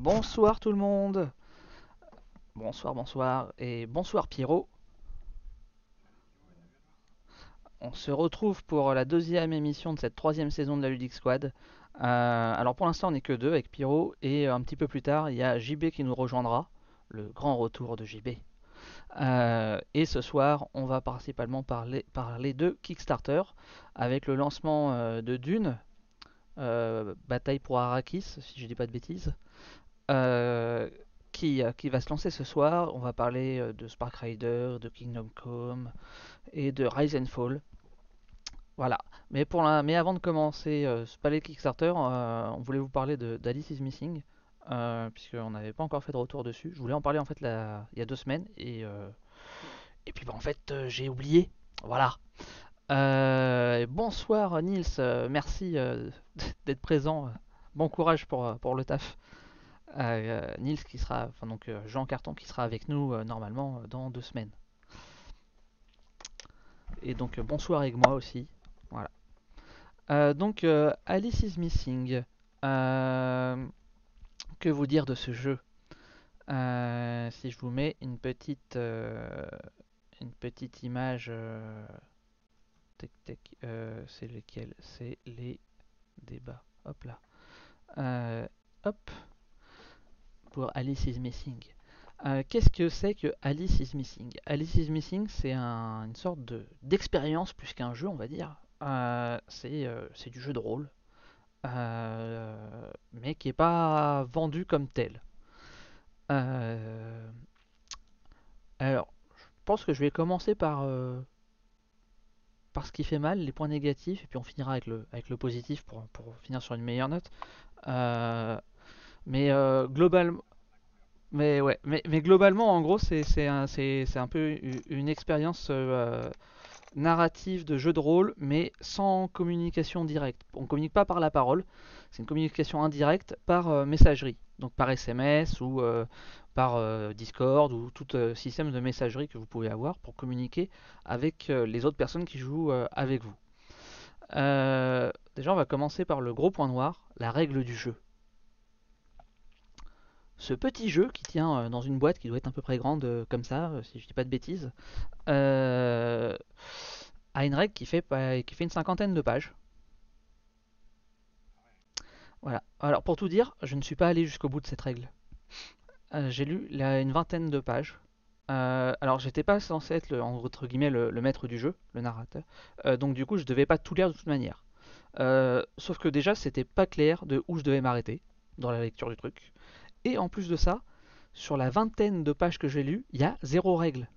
Bonsoir tout le monde. Bonsoir, bonsoir et bonsoir Pierrot. On se retrouve pour la deuxième émission de cette troisième saison de la Ludic Squad. Euh, alors pour l'instant on n'est que deux avec Pierrot et un petit peu plus tard il y a JB qui nous rejoindra, le grand retour de JB. Euh, et ce soir on va principalement parler, de Kickstarter avec le lancement euh, de Dune, Bataille pour Arrakis si je dis pas de bêtises. Euh, qui, euh, qui, va se lancer ce soir. On va parler euh, de Spark Rider, de Kingdom Come et de Rise and Fall. Voilà. Mais, avant de commencer ce palais Kickstarter, on voulait vous parler d'Alice is Missing. Puisqu'on n'avait pas encore fait de retour dessus. Je voulais en parler en fait il y a deux semaines. Et, puis bah, en fait j'ai oublié. Voilà. bonsoir Nils, merci d'être présent. Bon courage pour, le taf. Euh, Nils qui sera, enfin donc euh, Jean Carton qui sera avec nous euh, normalement dans deux semaines. Et donc bonsoir avec moi aussi. Voilà. donc Alice is Missing. que vous dire de ce jeu? Si je vous mets une petite, une petite image, c'est lesquels C'est les débats. Hop là. hop pour Alice is Missing. Euh, qu'est-ce que c'est que Alice is Missing? Alice is Missing, c'est une sorte d'expérience plus qu'un jeu, on va dire. Euh, euh, c'est du jeu de rôle, mais qui n'est pas vendu comme tel. alors, je pense que je vais commencer par, par ce qui fait mal, les points négatifs, et puis on finira avec le, avec le positif pour, pour finir sur une meilleure note. Mais euh, globalement. Mais ouais, mais, mais globalement, en gros, c'est un, un peu une expérience euh, narrative de jeu de rôle, mais sans communication directe. On ne communique pas par la parole, c'est une communication indirecte par euh, messagerie, donc par SMS ou par Discord ou tout système de messagerie que vous pouvez avoir pour communiquer avec les autres personnes qui jouent avec vous. déjà, on va commencer par le gros point noir, la règle du jeu ce petit jeu qui tient euh, dans une boîte qui doit être à peu près grande euh, comme ça, euh, si je dis pas de bêtises, a une règle qui fait, une cinquantaine de pages. Voilà. Alors pour tout dire, je ne suis pas allé jusqu'au bout de cette règle. J'ai lu une vingtaine de pages. alors j'étais pas censé être le, entre guillemets le, maître du jeu, le narrateur. donc du coup je devais pas tout lire de toute manière. sauf que déjà c'était pas clair de où je devais m'arrêter dans la lecture du truc. Et en plus de ça, sur la vingtaine de pages que j'ai lues, il y a zéro règle.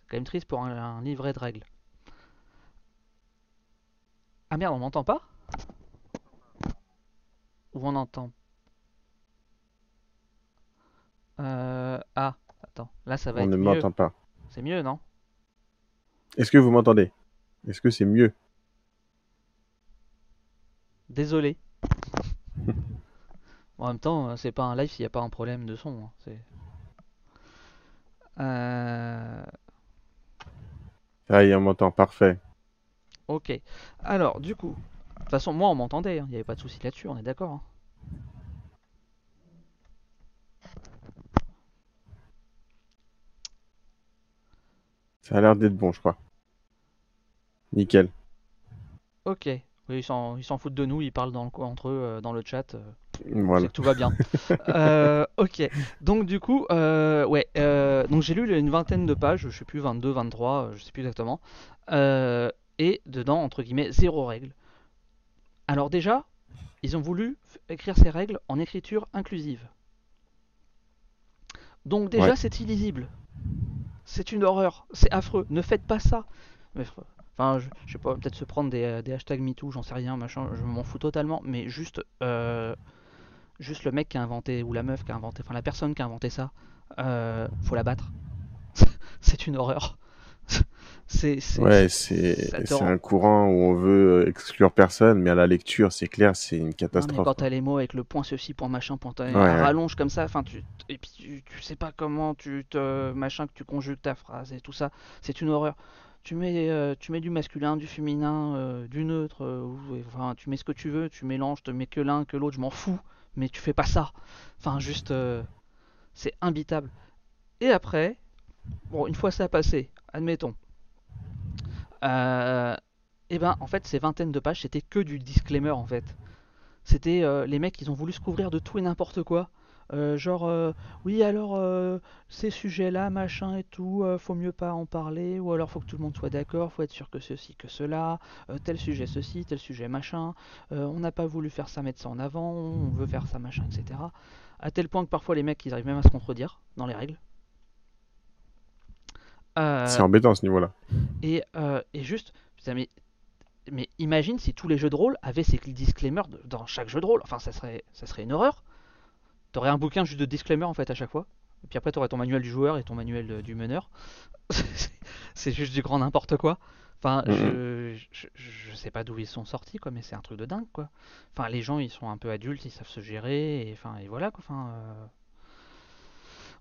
C'est quand même triste pour un, livret de règles. Ah merde, on m'entend pas? Ou on entend? Euh, Ah, attends, là ça va on être mieux. On ne m'entend pas. C'est mieux, non? Est-ce que vous m'entendez? Est-ce que c'est mieux? Désolé. En même temps, euh, c'est pas un live s'il n'y a pas un problème de son. Hein, euh... Ah, il m'entend, parfait. Ok. Alors, du coup, de toute façon, moi on m'entendait, hein, il n'y avait pas de souci là-dessus, on est d'accord. Hein. Ça a l'air d'être bon, je crois. Nickel. Ok. Oui, ils s'en foutent de nous, ils parlent dans le, entre eux euh, dans le chat. Euh. Voilà. Tout va bien. Euh, ok. Donc du coup, ouais. donc j'ai lu une vingtaine de pages, je sais plus 22, 23, je sais plus exactement. et dedans, entre guillemets, zéro règle. Alors déjà, ils ont voulu écrire ces règles en écriture inclusive. Donc déjà, c'est illisible. C'est une horreur. C'est affreux. Ne faites pas ça. Enfin, je, sais pas, peut-être se prendre des, euh, des hashtags MeToo, j'en sais rien, machin, je m'en fous totalement, mais juste, euh, juste le mec qui a inventé, ou la meuf qui a inventé, enfin la personne qui a inventé ça, euh, faut la battre. c'est une horreur. C'est, c'est, Ouais, c'est- un courant où on veut exclure personne, mais à la lecture, c'est clair, c'est une Non, mais catastrophe. quand t'as les mots avec le point ceci, point machin, point Ouais, rallonge comme ça, enfin tu et puis tu, tu sais pas comment tu te machin que tu conjugues ta phrase et tout ça, c'est une horreur. Tu mets euh, tu mets du masculin, du féminin, euh, du neutre, euh, enfin tu mets ce que tu veux, tu mélanges, te mets que l'un, que l'autre, je m'en fous, mais tu fais pas ça. Enfin juste euh, c'est imbitable. Et après, bon une fois ça passé, admettons. Euh, et ben en fait ces vingtaines de pages c'était que du disclaimer en fait. C'était euh, les mecs, ils ont voulu se couvrir de tout et n'importe quoi. Euh, genre, euh, oui, alors euh, ces sujets-là, machin et tout, faut mieux pas en parler, ou alors faut que tout le monde soit d'accord, faut être sûr que ceci, que cela, tel sujet ceci, tel sujet machin, on n'a pas voulu faire ça, mettre ça en avant, on veut faire ça, machin, etc. À tel point que parfois les mecs, ils arrivent même à se contredire dans les règles. C'est embêtant à ce niveau-là. et, et juste, putain, mais, mais imagine si tous les jeux de rôle avaient ces disclaimers dans chaque jeu de rôle. Enfin, ça serait, ça serait une horreur. T'aurais un bouquin juste de disclaimer en fait à chaque fois. Et puis après, t'aurais ton manuel du joueur et ton manuel de- du meneur. C'est juste du grand n'importe quoi. Enfin, je, je, je sais pas d'où ils sont sortis, quoi, mais c'est un truc de dingue, quoi. Enfin, les gens, ils sont un peu adultes, ils savent se gérer, et, enfin, et voilà, quoi. Enfin, euh,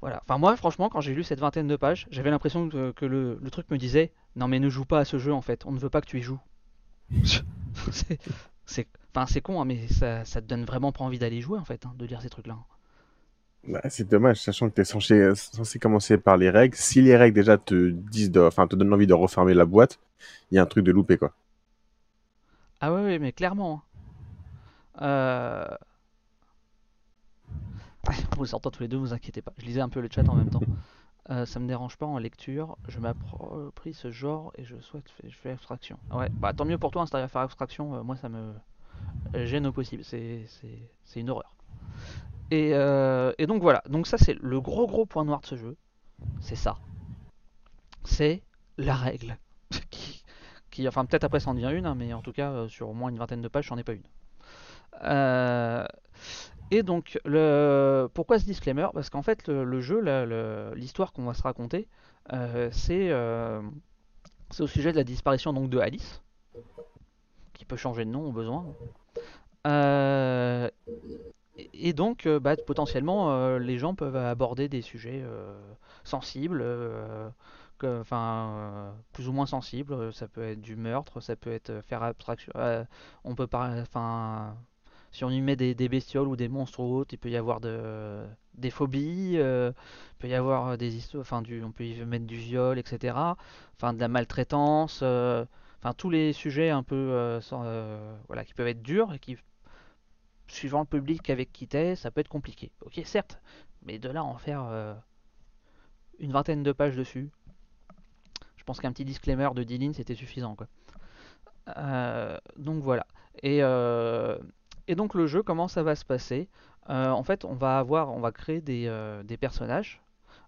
voilà. Enfin, moi, franchement, quand j'ai lu cette vingtaine de pages, j'avais l'impression que, que le, le truc me disait, non, mais ne joue pas à ce jeu, en fait. On ne veut pas que tu y joues. c'est, enfin, c'est con, hein, mais ça, ça te donne vraiment pas envie d'aller jouer, en fait, hein, de lire ces trucs-là. Bah, c'est dommage, sachant que tu es censé, censé commencer par les règles. Si les règles déjà te disent enfin, te donnent envie de refermer la boîte, il y a un truc de loupé, quoi. Ah ouais, ouais, mais clairement. hein. Euh... On vous entend tous les deux, vous inquiétez pas. Je lisais un peu le chat en même temps. Euh, ça me dérange pas en lecture. Je m'approprie ce genre et je souhaite je fais abstraction. Ouais, bah tant mieux pour toi, hein, si à faire abstraction. euh, moi, ça me gêne au possible. C'est une horreur. Et, euh, et donc voilà. Donc ça, c'est le gros gros point noir de ce jeu. C'est ça. C'est la règle. qui, enfin, peut-être après, ça en devient une, hein, mais en tout cas, euh, sur au moins une vingtaine de pages, j'en ai pas une. Euh, et donc, le... pourquoi ce disclaimer? Parce qu'en fait, le, jeu, l'histoire qu'on va se raconter, c'est au sujet de la disparition donc de Alice, qui peut changer de nom au besoin. Et donc, euh, bah, potentiellement, euh, les gens peuvent aborder des sujets euh, sensibles, enfin, plus ou moins sensibles. Ça peut être du meurtre, ça peut être faire abstraction. on peut pas, enfin, si on y met des, bestioles ou des monstres ou autres, il peut y avoir de, des phobies, il peut y avoir des histoires, enfin, on peut y mettre du viol, etc. Enfin, de la maltraitance, tous les sujets un peu, voilà, qui peuvent être durs et qui, suivant le public avec qui t'es, ça peut être compliqué. Ok, certes, mais de là en faire euh, une vingtaine de pages dessus, je pense qu'un petit disclaimer de 10 lignes c'était suffisant, quoi. Euh, donc voilà. Et, euh, et donc le jeu, comment ça va se passer? Euh, En fait, on va avoir, on va créer des, des personnages.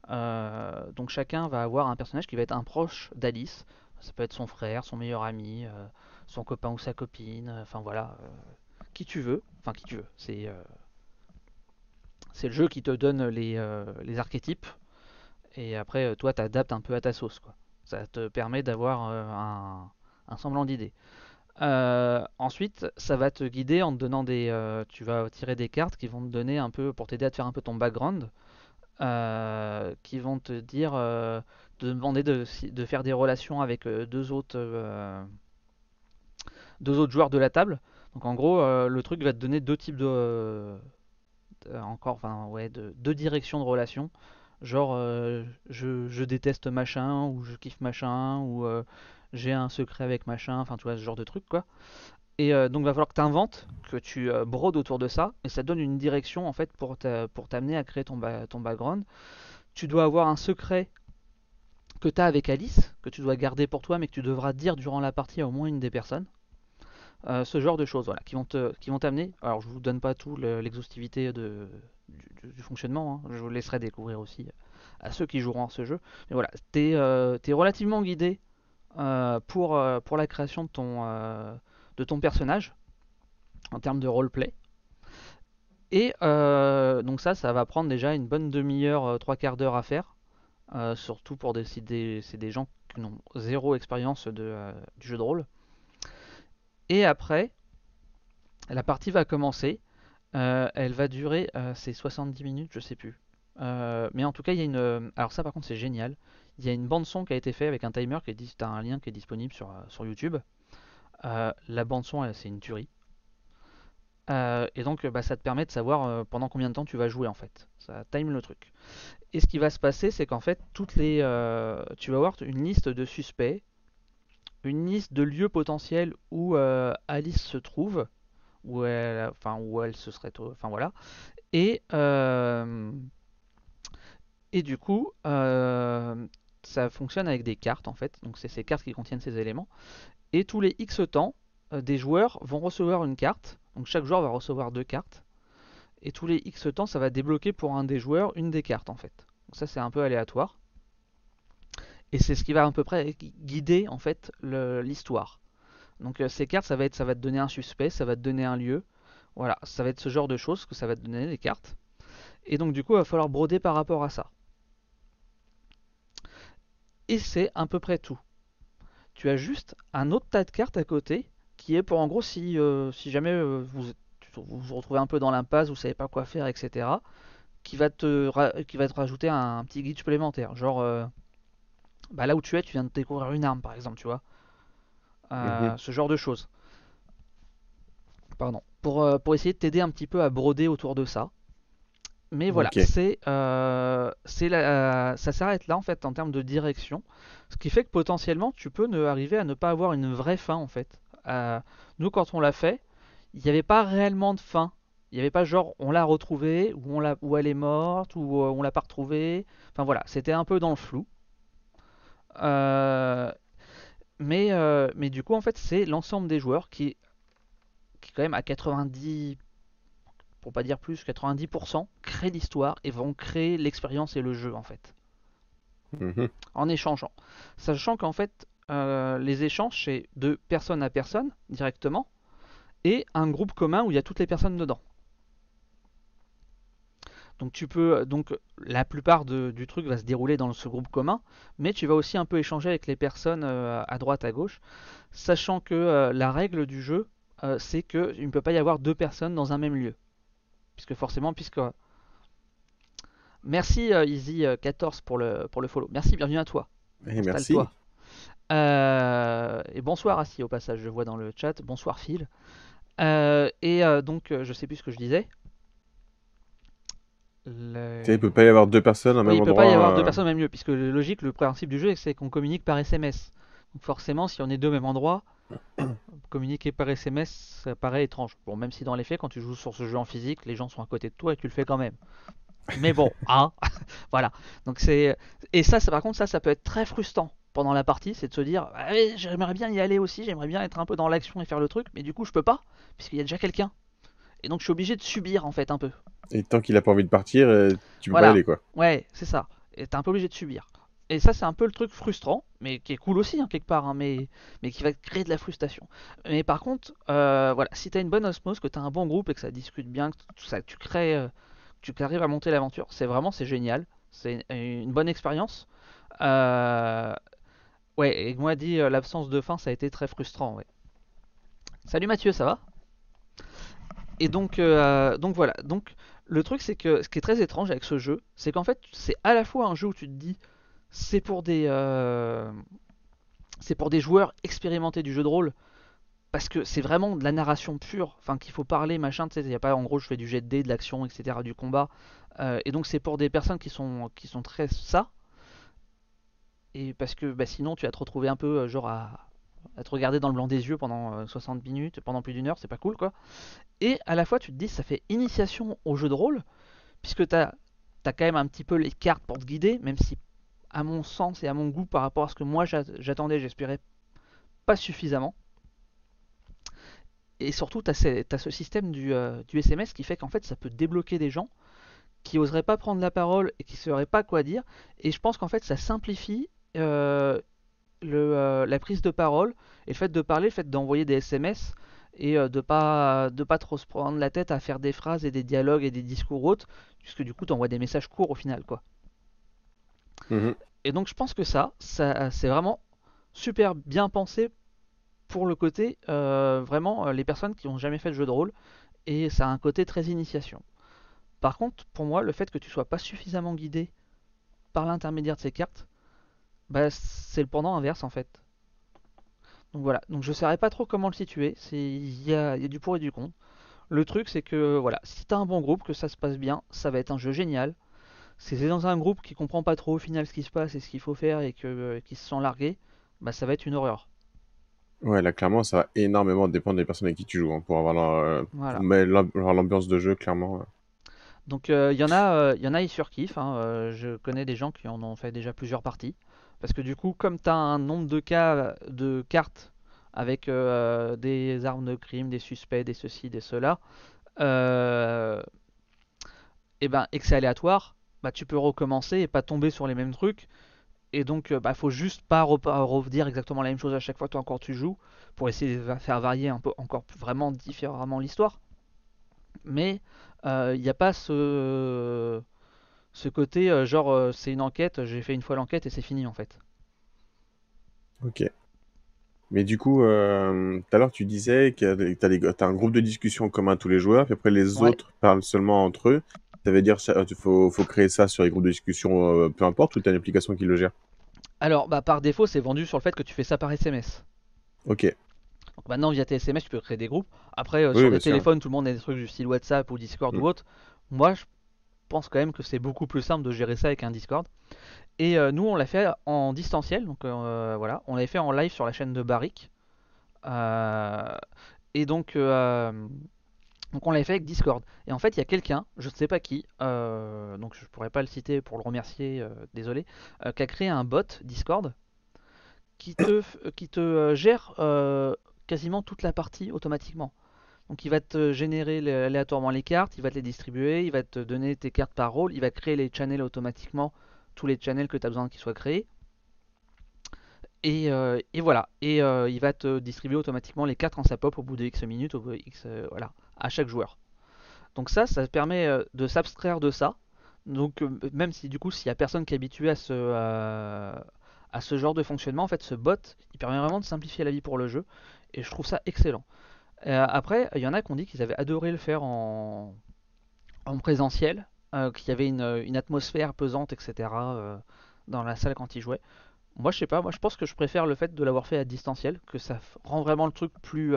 Donc chacun va avoir un personnage qui va être un proche d'Alice. Ça peut être son frère, son meilleur ami, son copain ou sa copine. Enfin voilà, qui tu veux. Enfin qui tu veux. C'est euh, c'est le jeu qui te donne les, euh, archétypes. Et après, euh, toi, t'adaptes un peu à ta sauce. Ça te permet d'avoir un, semblant d'idée. Ensuite, ça va te guider en te donnant des. tu vas tirer des cartes qui vont te donner un peu pour t'aider à te faire un peu ton background, qui vont te dire, demander de, de faire des relations avec deux autres, deux autres joueurs de la table. Donc en gros, euh, le truc va te donner deux types de, de- encore, enfin ouais, de, deux directions de relations. Genre, euh, je, déteste machin, ou je kiffe machin, ou euh, j'ai un secret avec machin, enfin tu vois, ce genre de truc quoi. Et euh, donc, va falloir que tu inventes, que tu euh, brodes autour de ça, et ça donne une direction en fait pour pour t'amener à créer ton, ton background. Tu dois avoir un secret que tu as avec Alice, que tu dois garder pour toi, mais que tu devras dire durant la partie à au moins une des personnes. Euh, ce genre de choses, voilà, qui vont te, qui vont t'amener. Alors, je vous donne pas tout le- l'exhaustivité de, du, fonctionnement, hein, je vous laisserai découvrir aussi à ceux qui joueront à ce jeu. Mais voilà, tu es, relativement guidé euh, pour, euh, pour la création de ton, euh, de ton personnage en termes de roleplay. Et euh, donc ça, ça va prendre déjà une bonne demi-heure, euh, trois quarts d'heure à faire. Euh, surtout pour décider, c'est des gens qui n'ont zéro expérience de, euh, du jeu de rôle. Et après, la partie va commencer. Euh, elle va durer, euh, c'est 70 minutes, je sais plus. Euh, mais en tout cas, il y a une. Alors, ça, par contre, c'est génial. Il y a une bande-son qui a été faite avec un timer qui est. T'as un lien qui est disponible sur, euh, sur YouTube. Euh, la bande-son, c'est une tuerie. Euh, et donc, euh, bah, ça te permet de savoir euh, pendant combien de temps tu vas jouer en fait. Ça time le truc. Et ce qui va se passer, c'est qu'en fait, toutes les, euh, tu vas avoir une liste de suspects, une liste de lieux potentiels où euh, Alice se trouve, où elle, se serait, enfin voilà. Et euh, du coup, euh, ça fonctionne avec des cartes en fait. Donc c'est ces cartes qui contiennent ces éléments. Et tous les X temps, des joueurs vont recevoir une carte. Donc chaque joueur va recevoir deux cartes. Et tous les X temps, ça va débloquer pour un des joueurs une des cartes en fait. Donc ça c'est un peu aléatoire. Et c'est ce qui va à peu près gui- guider en fait l'histoire. Donc euh, ces cartes, ça va être, ça va te donner un suspect, ça va te donner un lieu. Voilà, ça va être ce genre de choses que ça va te donner les cartes. Et donc du coup, il va falloir broder par rapport à ça. Et c'est à peu près tout. Tu as juste un autre tas de cartes à côté qui est pour en gros si, euh, jamais euh, vous, vous retrouvez un peu dans l'impasse, vous savez pas quoi faire, etc. Qui va te, qui va te rajouter un, petit guide supplémentaire. Genre, bah là où tu es, tu viens de découvrir une arme par exemple, tu vois. Euh, Mhm. Ce genre de choses. Pardon. Pour, euh, pour essayer de t'aider un petit peu à broder autour de ça. Mais voilà, c'est, euh, la- ça s'arrête là en fait en termes de direction, ce qui fait que potentiellement tu peux ne, arriver à ne pas avoir une vraie fin en fait. Euh, nous quand on l'a fait, il n'y avait pas réellement de fin. Il n'y avait pas genre on l'a retrouvée ou on l'a, ou elle est morte ou euh, on l'a pas retrouvée. Enfin voilà, c'était un peu dans le flou. Euh, mais, euh, mais du coup en fait c'est l'ensemble des joueurs qui, qui quand même à 90 pour pas dire plus, 90% créent l'histoire et vont créer l'expérience et le jeu en fait, Mhm. en échangeant. Sachant qu'en fait, euh, les échanges c'est de personne à personne directement et un groupe commun où il y a toutes les personnes dedans. Donc tu peux, donc la plupart de- du truc va se dérouler dans ce groupe commun, mais tu vas aussi un peu échanger avec les personnes euh, à droite, à gauche, sachant que euh, la règle du jeu, euh, c'est qu'il ne peut pas y avoir deux personnes dans un même lieu. Puisque forcément, puisque... Merci euh, Easy14 pour le, pour le follow. Merci, bienvenue à toi. Merci. Euh, et bonsoir Assis au passage, je vois dans le chat. Bonsoir Phil. Euh, et euh, donc, euh, je sais plus ce que je disais. Le- Il peut pas y avoir deux personnes au Oui, même il peut endroit. pas y avoir deux euh, personnes au même lieu, puisque le logique, le principe du jeu, c'est qu'on communique par SMS. Donc forcément, si on est deux au même endroit, communiquer par SMS, ça paraît étrange. Bon, même si dans les faits, quand tu joues sur ce jeu en physique, les gens sont à côté de toi et tu le fais quand même. Mais bon, hein, voilà. Donc c'est et ça, ça, par contre, ça, ça peut être très frustrant pendant la partie, c'est de se dire, ah j'aimerais bien y aller aussi, j'aimerais bien être un peu dans l'action et faire le truc, mais du coup, je peux pas, puisqu'il y a déjà quelqu'un. Et donc, je suis obligé de subir en fait un peu. Et tant qu'il a pas envie de partir, euh, tu peux Voilà. pas aller quoi. Ouais, c'est ça. Et t'es un peu obligé de subir. Et ça, c'est un peu le truc frustrant, mais qui est cool aussi, hein, quelque part, hein, mais, mais qui va créer de la frustration. Mais par contre, euh, voilà, si t'as une bonne osmose, que t'as un bon groupe et que ça discute bien, que ça, tu crées, euh, que tu arrives à monter l'aventure, c'est vraiment, c'est génial. C'est une bonne expérience. Euh, ouais, et moi dit, l'absence de fin, ça a été très frustrant, ouais. Salut Mathieu, ça va? Et donc, euh, donc voilà. Donc le truc, c'est que ce qui est très étrange avec ce jeu, c'est qu'en fait, c'est à la fois un jeu où tu te dis, c'est pour des, euh, c'est pour des joueurs expérimentés du jeu de rôle, parce que c'est vraiment de la narration pure, enfin qu'il faut parler, machin, tu sais, il y a pas, en gros, je fais du jet de de l'action, etc., du combat, euh, et donc c'est pour des personnes qui sont, qui sont très ça, et parce que bah, sinon, tu vas te retrouver un peu, genre, à, à te regarder dans le blanc des yeux pendant euh, 60 minutes, pendant plus d'une heure, c'est pas cool, quoi. Et à la fois, tu te dis, ça fait initiation au jeu de rôle, puisque tu as, quand même un petit peu les cartes pour te guider, même si, à mon sens et à mon goût, par rapport à ce que moi j'a- j'attendais, j'espérais pas suffisamment. Et surtout, tu as, ce système du, euh, du SMS qui fait qu'en fait, ça peut débloquer des gens qui oseraient pas prendre la parole et qui sauraient pas quoi dire. Et je pense qu'en fait, ça simplifie euh, le, euh, la prise de parole et le fait de parler, le fait d'envoyer des SMS et euh, de pas de pas trop se prendre la tête à faire des phrases et des dialogues et des discours autres, puisque du coup tu envoies des messages courts au final quoi. Mhm. Et donc je pense que ça, ça c'est vraiment super bien pensé pour le côté euh, vraiment les personnes qui n'ont jamais fait de jeu de rôle et ça a un côté très initiation. Par contre, pour moi, le fait que tu sois pas suffisamment guidé par l'intermédiaire de ces cartes, bah, c'est le pendant inverse en fait. Donc voilà, donc je ne saurais pas trop comment le situer, il y a, y a, du pour et du contre. Le truc c'est que voilà, si t'as un bon groupe, que ça se passe bien, ça va être un jeu génial. Si c'est dans un groupe qui comprend pas trop au final ce qui se passe et ce qu'il faut faire et que, euh, qui se sent largué, bah ça va être une horreur. Ouais, là, clairement, ça va énormément dépendre des personnes avec qui tu joues, hein, pour avoir l'ambiance de jeu, clairement. Donc, il y en a, il y en a, ils surkiffent. Hein, je connais des gens qui en ont fait déjà plusieurs parties. Parce que du coup, comme tu as un nombre de cas de cartes avec des armes de crime, des suspects, des ceci, des cela, et ben, et que c'est aléatoire, bah, tu peux recommencer et pas tomber sur les mêmes trucs et donc, euh, bah, faut juste pas redire exactement la même chose à chaque fois que encore tu joues, pour essayer de faire varier un peu encore vraiment différemment l'histoire. Mais il euh, n'y a pas ce, ce côté euh, genre c'est une enquête, j'ai fait une fois l'enquête et c'est fini en fait. Ok. Mais du coup, tout à l'heure tu disais que tu as, un groupe de discussion commun tous les joueurs, puis après les autres parlent seulement entre eux. Ça veut dire qu'il faut, faut, créer ça sur les groupes de discussion, peu importe, ou tu as une application qui le gère? Alors, bah, par défaut, c'est vendu sur le fait que tu fais ça par SMS. Ok. Donc maintenant, via tes SMS, tu peux créer des groupes. Après, euh, sur le téléphone, tout le monde a des trucs du style WhatsApp ou Discord ou mm. autre. Moi, je pense quand même que c'est beaucoup plus simple de gérer ça avec un Discord. Et euh, nous, on l'a fait en distanciel. Donc euh, voilà, on l'avait fait en live sur la chaîne de Barrick. et donc, on l'avait fait avec Discord. Et en fait, il y a quelqu'un, je ne sais pas qui, euh, donc je pourrais pas le citer pour le remercier, euh, désolé, euh, qui a créé un bot Discord qui te gère quasiment toute la partie automatiquement. Donc il va te générer aléatoirement les cartes, il va te les distribuer, il va te donner tes cartes par rôle, il va créer les channels automatiquement, tous les channels que tu as besoin qu'ils soient créés. Et, voilà, et il va te distribuer automatiquement les cartes en sa pop au bout de X minutes, au bout de X, voilà à chaque joueur. Donc ça, ça permet euh, de s'abstraire de ça. Donc euh, même si du coup, s'il y a personne qui est habitué à ce, à ce genre de fonctionnement, en fait, ce bot, il permet vraiment de simplifier la vie pour le jeu. Et je trouve ça excellent. Euh, après, il y en a qui ont dit qu'ils avaient adoré le faire en, en présentiel, qu'il y avait une, atmosphère pesante, etc. dans la salle quand ils jouaient. Moi, je sais pas, moi je pense que je préfère le fait de l'avoir fait à distanciel, que ça rend vraiment le truc plus,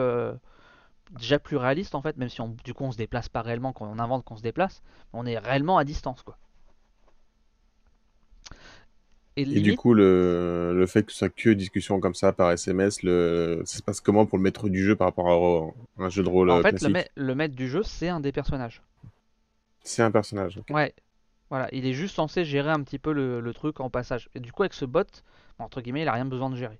déjà plus réaliste en fait, même si on, du coup on se déplace pas réellement quand on invente qu'on se déplace, on est réellement à distance quoi. Et, du coup, le, le, fait que ce soit que discussion comme ça par SMS, le... ça se passe comment pour le maître du jeu par rapport à un jeu de rôle En fait, le, maître du jeu, c'est un des personnages. C'est un personnage. ok. Ouais. Voilà, il est juste censé gérer un petit peu le, le, truc en passage. Et du coup, avec ce bot, entre guillemets, il a rien besoin de gérer.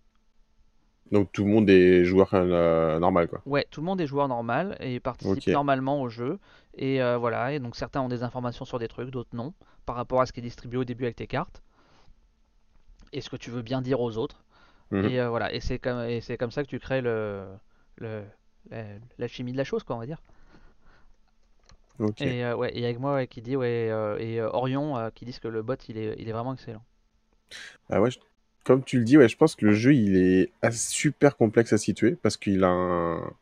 Donc tout le monde est joueur euh, normal quoi. Ouais, tout le monde est joueur normal et participe normalement au jeu. Et euh, voilà, et donc certains ont des informations sur des trucs, d'autres non, par rapport à ce qui est distribué au début avec tes cartes. Et ce que tu veux bien dire aux autres. Mhm. Et euh, voilà, et c'est comme, et c'est comme ça que tu crées le, le, la, chimie de la chose, quoi, on va dire. Et, ouais, et avec moi qui dit, ouais, et Orion qui disent que le bot il est, il est vraiment excellent. Ah ouais, je comme tu le dis, ouais, je pense que le jeu il est super complexe à situer parce qu'il a un,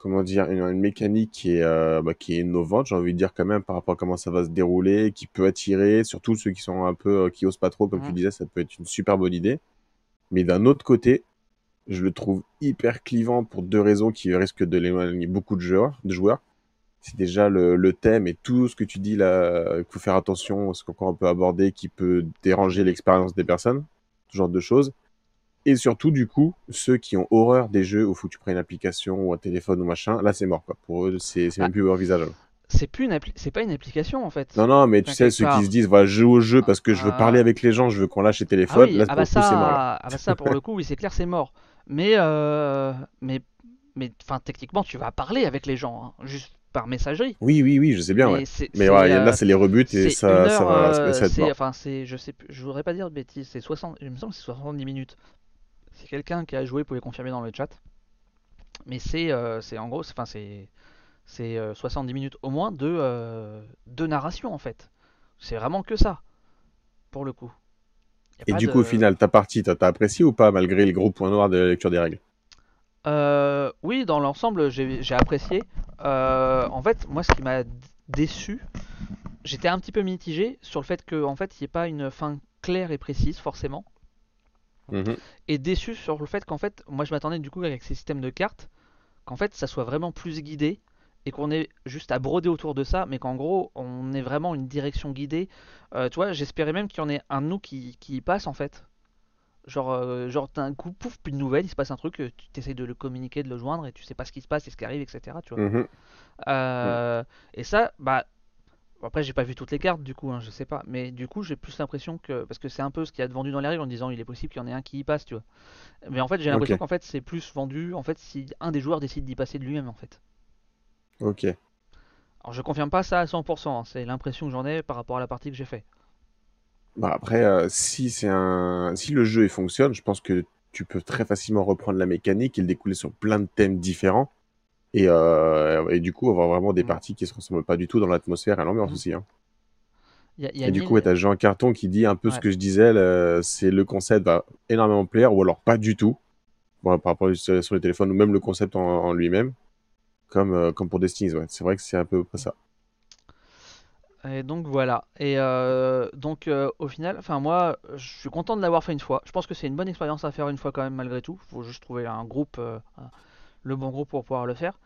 comment dire, une, mécanique qui est, euh, bah, qui est innovante, j'ai envie de dire quand même par rapport à comment ça va se dérouler, qui peut attirer, surtout ceux qui sont un peu, euh, qui osent pas trop, comme tu disais, ça peut être une super bonne idée. Mais d'un autre côté, je le trouve hyper clivant pour deux raisons qui risquent de l'éloigner beaucoup de joueurs. De joueurs. C'est déjà le, le, thème et tout ce que tu dis là, il faut faire attention à ce qu'on peut aborder qui peut déranger l'expérience des personnes ce genre de choses. Et surtout, du coup, ceux qui ont horreur des jeux où faut que tu prennes une application ou un téléphone ou machin, là c'est mort quoi. Pour eux, c'est même ah. plus visage. C'est plus une c'est pas une application en fait. Non non, mais tu sais ceux qui se disent voilà, je joue au jeu parce que je veux parler ah. avec les gens, je veux qu'on lâche les téléphones, ah là ah bah ça, c'est mort. Ah bah ça pour le coup, oui, c'est clair, c'est mort. Mais euh... mais mais enfin techniquement, tu vas parler avec les gens hein. juste par messagerie. Oui, oui, oui, je sais bien. Mais, mais ouais, là, c'est les rebuts et ça, ça, va, ça va Enfin, c'est, je sais, je voudrais pas dire de bêtises. C'est 60, il me semble que c'est 70 minutes. Si quelqu'un qui a joué pouvait confirmer dans le chat. Mais c'est, euh, c'est en gros, enfin, c'est, c'est 70 euh, minutes au moins de, euh, de narration en fait. C'est vraiment que ça, pour le coup. Et du de- coup, au final, ta partie, t'as apprécié ou pas, malgré le gros point noir de la lecture des règles? Euh, oui, dans l'ensemble, j'ai apprécié. En fait, moi, ce qui m'a déçu, j'étais un petit peu mitigé sur le fait que, en fait, il n'y ait pas une fin claire et précise, forcément. Mhm. Et déçu sur le fait qu'en fait, moi, je m'attendais du coup avec ces systèmes de cartes, qu'en fait, ça soit vraiment plus guidé et qu'on ait juste à broder autour de ça, mais qu'en gros, on ait vraiment une direction guidée. Euh, tu vois, j'espérais même qu'il y en ait un de nous qui, qui y passe, en fait. Genre, euh, genre t'as un coup, pouf, plus de nouvelles, il se passe un truc, tu essayes de le communiquer, de le joindre, et tu sais pas ce qui se passe et ce qui arrive, etc. Tu vois. Mhm. Euh, et ça, bah, après j'ai pas vu toutes les cartes du coup, hein, je sais pas, mais du coup j'ai plus l'impression que, parce que c'est un peu ce qu'il y a de vendu dans les règles en disant il est possible qu'il y en ait un qui y passe, tu vois. Mais en fait j'ai l'impression qu'en fait c'est plus vendu, en fait si un des joueurs décide d'y passer de lui-même en fait. Ok. Alors je confirme pas ça à 100%, hein, c'est l'impression que j'en ai par rapport à la partie que j'ai fait. Bah après, euh, si c'est un, si le jeu il fonctionne, je pense que tu peux très facilement reprendre la mécanique et le découler sur plein de thèmes différents. Et, euh, et du coup, avoir vraiment des Mm. parties qui se ressemblent pas du tout dans l'atmosphère et l'ambiance Mm. aussi. Hein. Il y a, il y a Et du mille- coup, ouais, t'as Jean Carton qui dit un peu ce que je disais, c'est le concept va énormément plaire ou alors pas du tout. Bon, par rapport sur, sur le téléphone ou même le concept en, en lui-même, comme, euh, comme pour Destiny. Ouais. C'est vrai que c'est un peu près ça. Et donc voilà. Et euh, donc euh, au final, enfin moi, je suis content de l'avoir fait une fois. Je pense que c'est une bonne expérience à faire une fois quand même malgré tout. Faut juste trouver un groupe, euh, le bon groupe pour pouvoir le faire.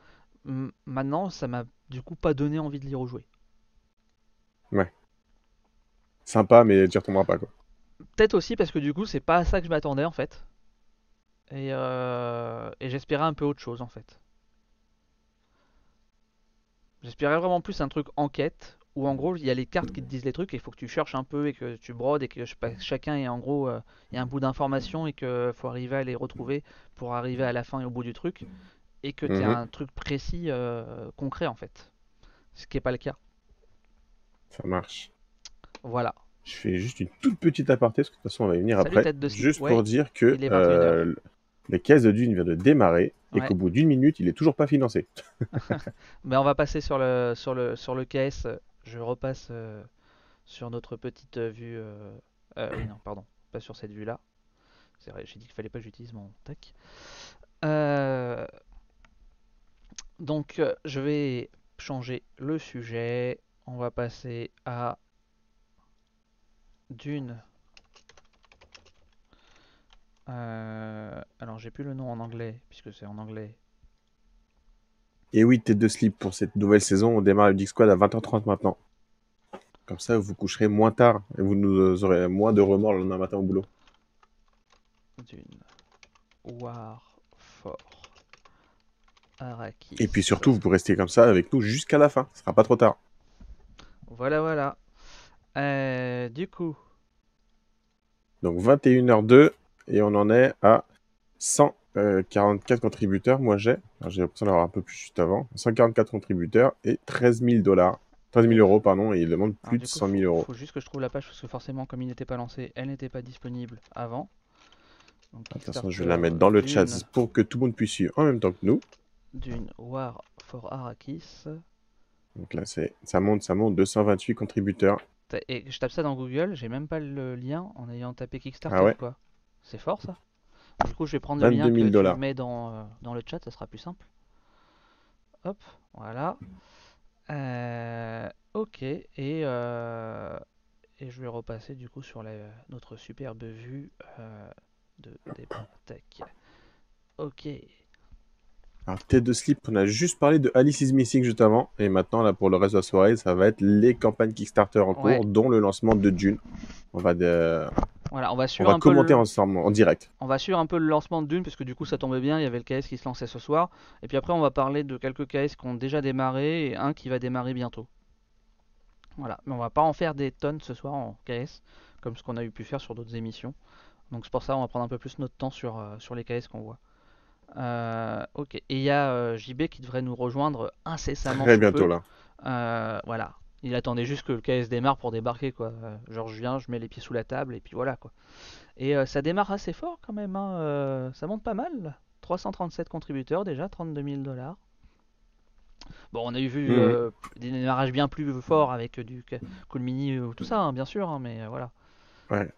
Maintenant, ça m'a du coup pas donné envie de l'y rejouer. Sympa, mais tu retomberas pas, quoi. Peut-être aussi parce que du coup, c'est pas à ça que je m'attendais en fait. Et, euh, et j'espérais un peu autre chose en fait. J'espérais vraiment plus un truc enquête où en gros il y a les cartes qui te disent les trucs et il faut que tu cherches un peu et que tu brodes et que chacun est en gros euh, il y a un bout d'information et que faut arriver à les retrouver pour arriver à la fin et au bout du truc et que tu as Mhm. un truc précis euh, concret en fait. Ce qui est pas le cas. Ça marche. Voilà. Je fais juste une toute petite aparté, parce que de toute façon, on va y venir Salut, après. de. Juste Ouais, pour dire que il est 21 euh, la caisse de Dune vient de démarrer et Ouais. qu'au bout d'une minute, il est toujours pas financé. Mais on va passer sur le sur le sur le KS. Je repasse euh, sur notre petite euh, vue. euh, oui non pardon, pas sur cette vue là. C'est vrai, j'ai dit qu'il fallait pas que j'utilise mon tac. Donc je vais changer le sujet. On va passer à Dune. Alors j'ai plus le nom en anglais puisque c'est en anglais. Et oui, tête de slip pour cette nouvelle saison. On démarre le Geek Squad à 20h30 maintenant. Comme ça, vous coucherez moins tard et vous nous aurez moins de remords le lendemain matin au boulot. Dune. War for Arrakis. Et puis surtout, vous pourrez rester comme ça avec nous jusqu'à la fin. Ce sera pas trop tard. Voilà, voilà. Euh, du coup, Donc 21h02 et on en est à 144 contributeurs. Moi j'ai, j'ai l'impression d'avoir un peu plus juste avant, 144 contributeurs et 13 000 dollars, 13 000 euros pardon, et il demande plus de coup, 100 000 faut, euros. faut juste que je trouve la page parce que forcément, comme il n'était pas lancé, elle n'était pas disponible avant. Donc, De toute façon, je vais la mettre dans le chat pour que tout le monde puisse suivre en même temps que nous. Dune War for Arrakis. Donc là, ça monte, ça monte, 228 contributeurs. Et je tape ça dans Google, j'ai même pas le lien en ayant tapé Kickstarter Ah ouais ou quoi. C'est fort ça. Du coup, je vais prendre le 22 lien 000 que tu dollars. mets dans, euh, dans le chat, ça sera plus simple. Hop, voilà. Euh, ok, et, euh, et je vais repasser du coup sur la- notre superbe vue euh, de débat tech. Ok, Alors, tête de slip, on a juste parlé de Alice is Missing juste avant. Et maintenant, là, pour le reste de la soirée, ça va être les campagnes Kickstarter en cours, Ouais. dont le lancement de Dune. On va, de- voilà, on va on suivre va un peu le- ensemble en direct. On va suivre un peu le lancement de Dune parce que du coup ça tombait bien, il y avait le KS qui se lançait ce soir. Et puis après on va parler de quelques KS qui ont déjà démarré et un qui va démarrer bientôt. Voilà, mais on va pas en faire des tonnes ce soir en KS, comme ce qu'on a eu pu faire sur d'autres émissions. Donc c'est pour ça on va prendre un peu plus notre temps sur, euh, sur les KS qu'on voit. Euh, ok, et il y a euh, JB qui devrait nous rejoindre incessamment Très bientôt, peu. là. Voilà. Il attendait juste que le KS démarre pour débarquer, quoi. Euh, Genre, je viens, je mets les pieds sous la table, et puis voilà, quoi. Et euh, ça démarre assez fort, quand même, hein. euh, ça monte pas mal. 337 contributeurs, déjà, 32 000 dollars. Bon, on a eu vu euh, des démarrages bien plus forts avec du ca- Cool Mini ou tout ça, hein, bien sûr, hein, mais voilà. Ouais.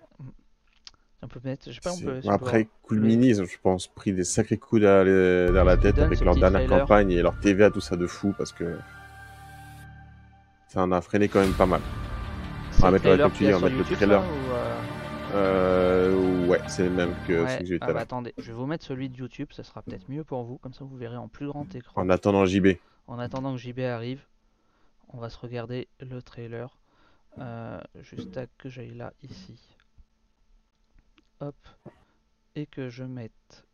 On peut mettre, je sais pas, on C'est- peut. si bon, on peut après, voir. Cool Le- Mini, ils ont, je pense, pris des sacrés coups derrière la tête avec leur dernière trailer. campagne et leur TVA, tout ça de fou, parce que ça en a freiné quand même pas mal. C'est va mettre, on va mettre le trailer. euh, ouais, c'est le même que ouais. celui que j'ai eu tout Ah à bah l'heure. attendez, je vais vous mettre celui de YouTube, ça sera peut-être mieux pour vous, comme ça vous verrez en plus grand écran. En attendant JB. En attendant que JB arrive, on va se regarder le trailer. Euh, juste à que j'aille là, ici. Hop. Et que je mette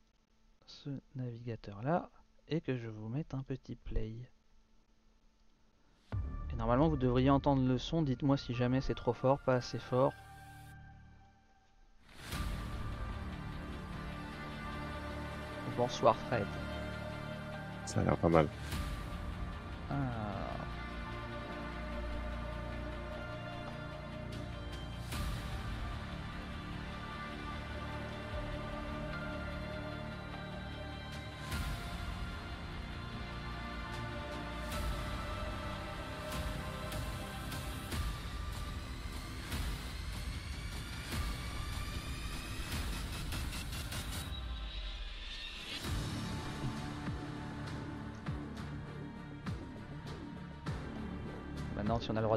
ce navigateur là. Et que je vous mette un petit play. Et normalement vous devriez entendre le son. Dites-moi si jamais c'est trop fort, pas assez fort. Bonsoir Fred. Ça a l'air pas mal. Ah.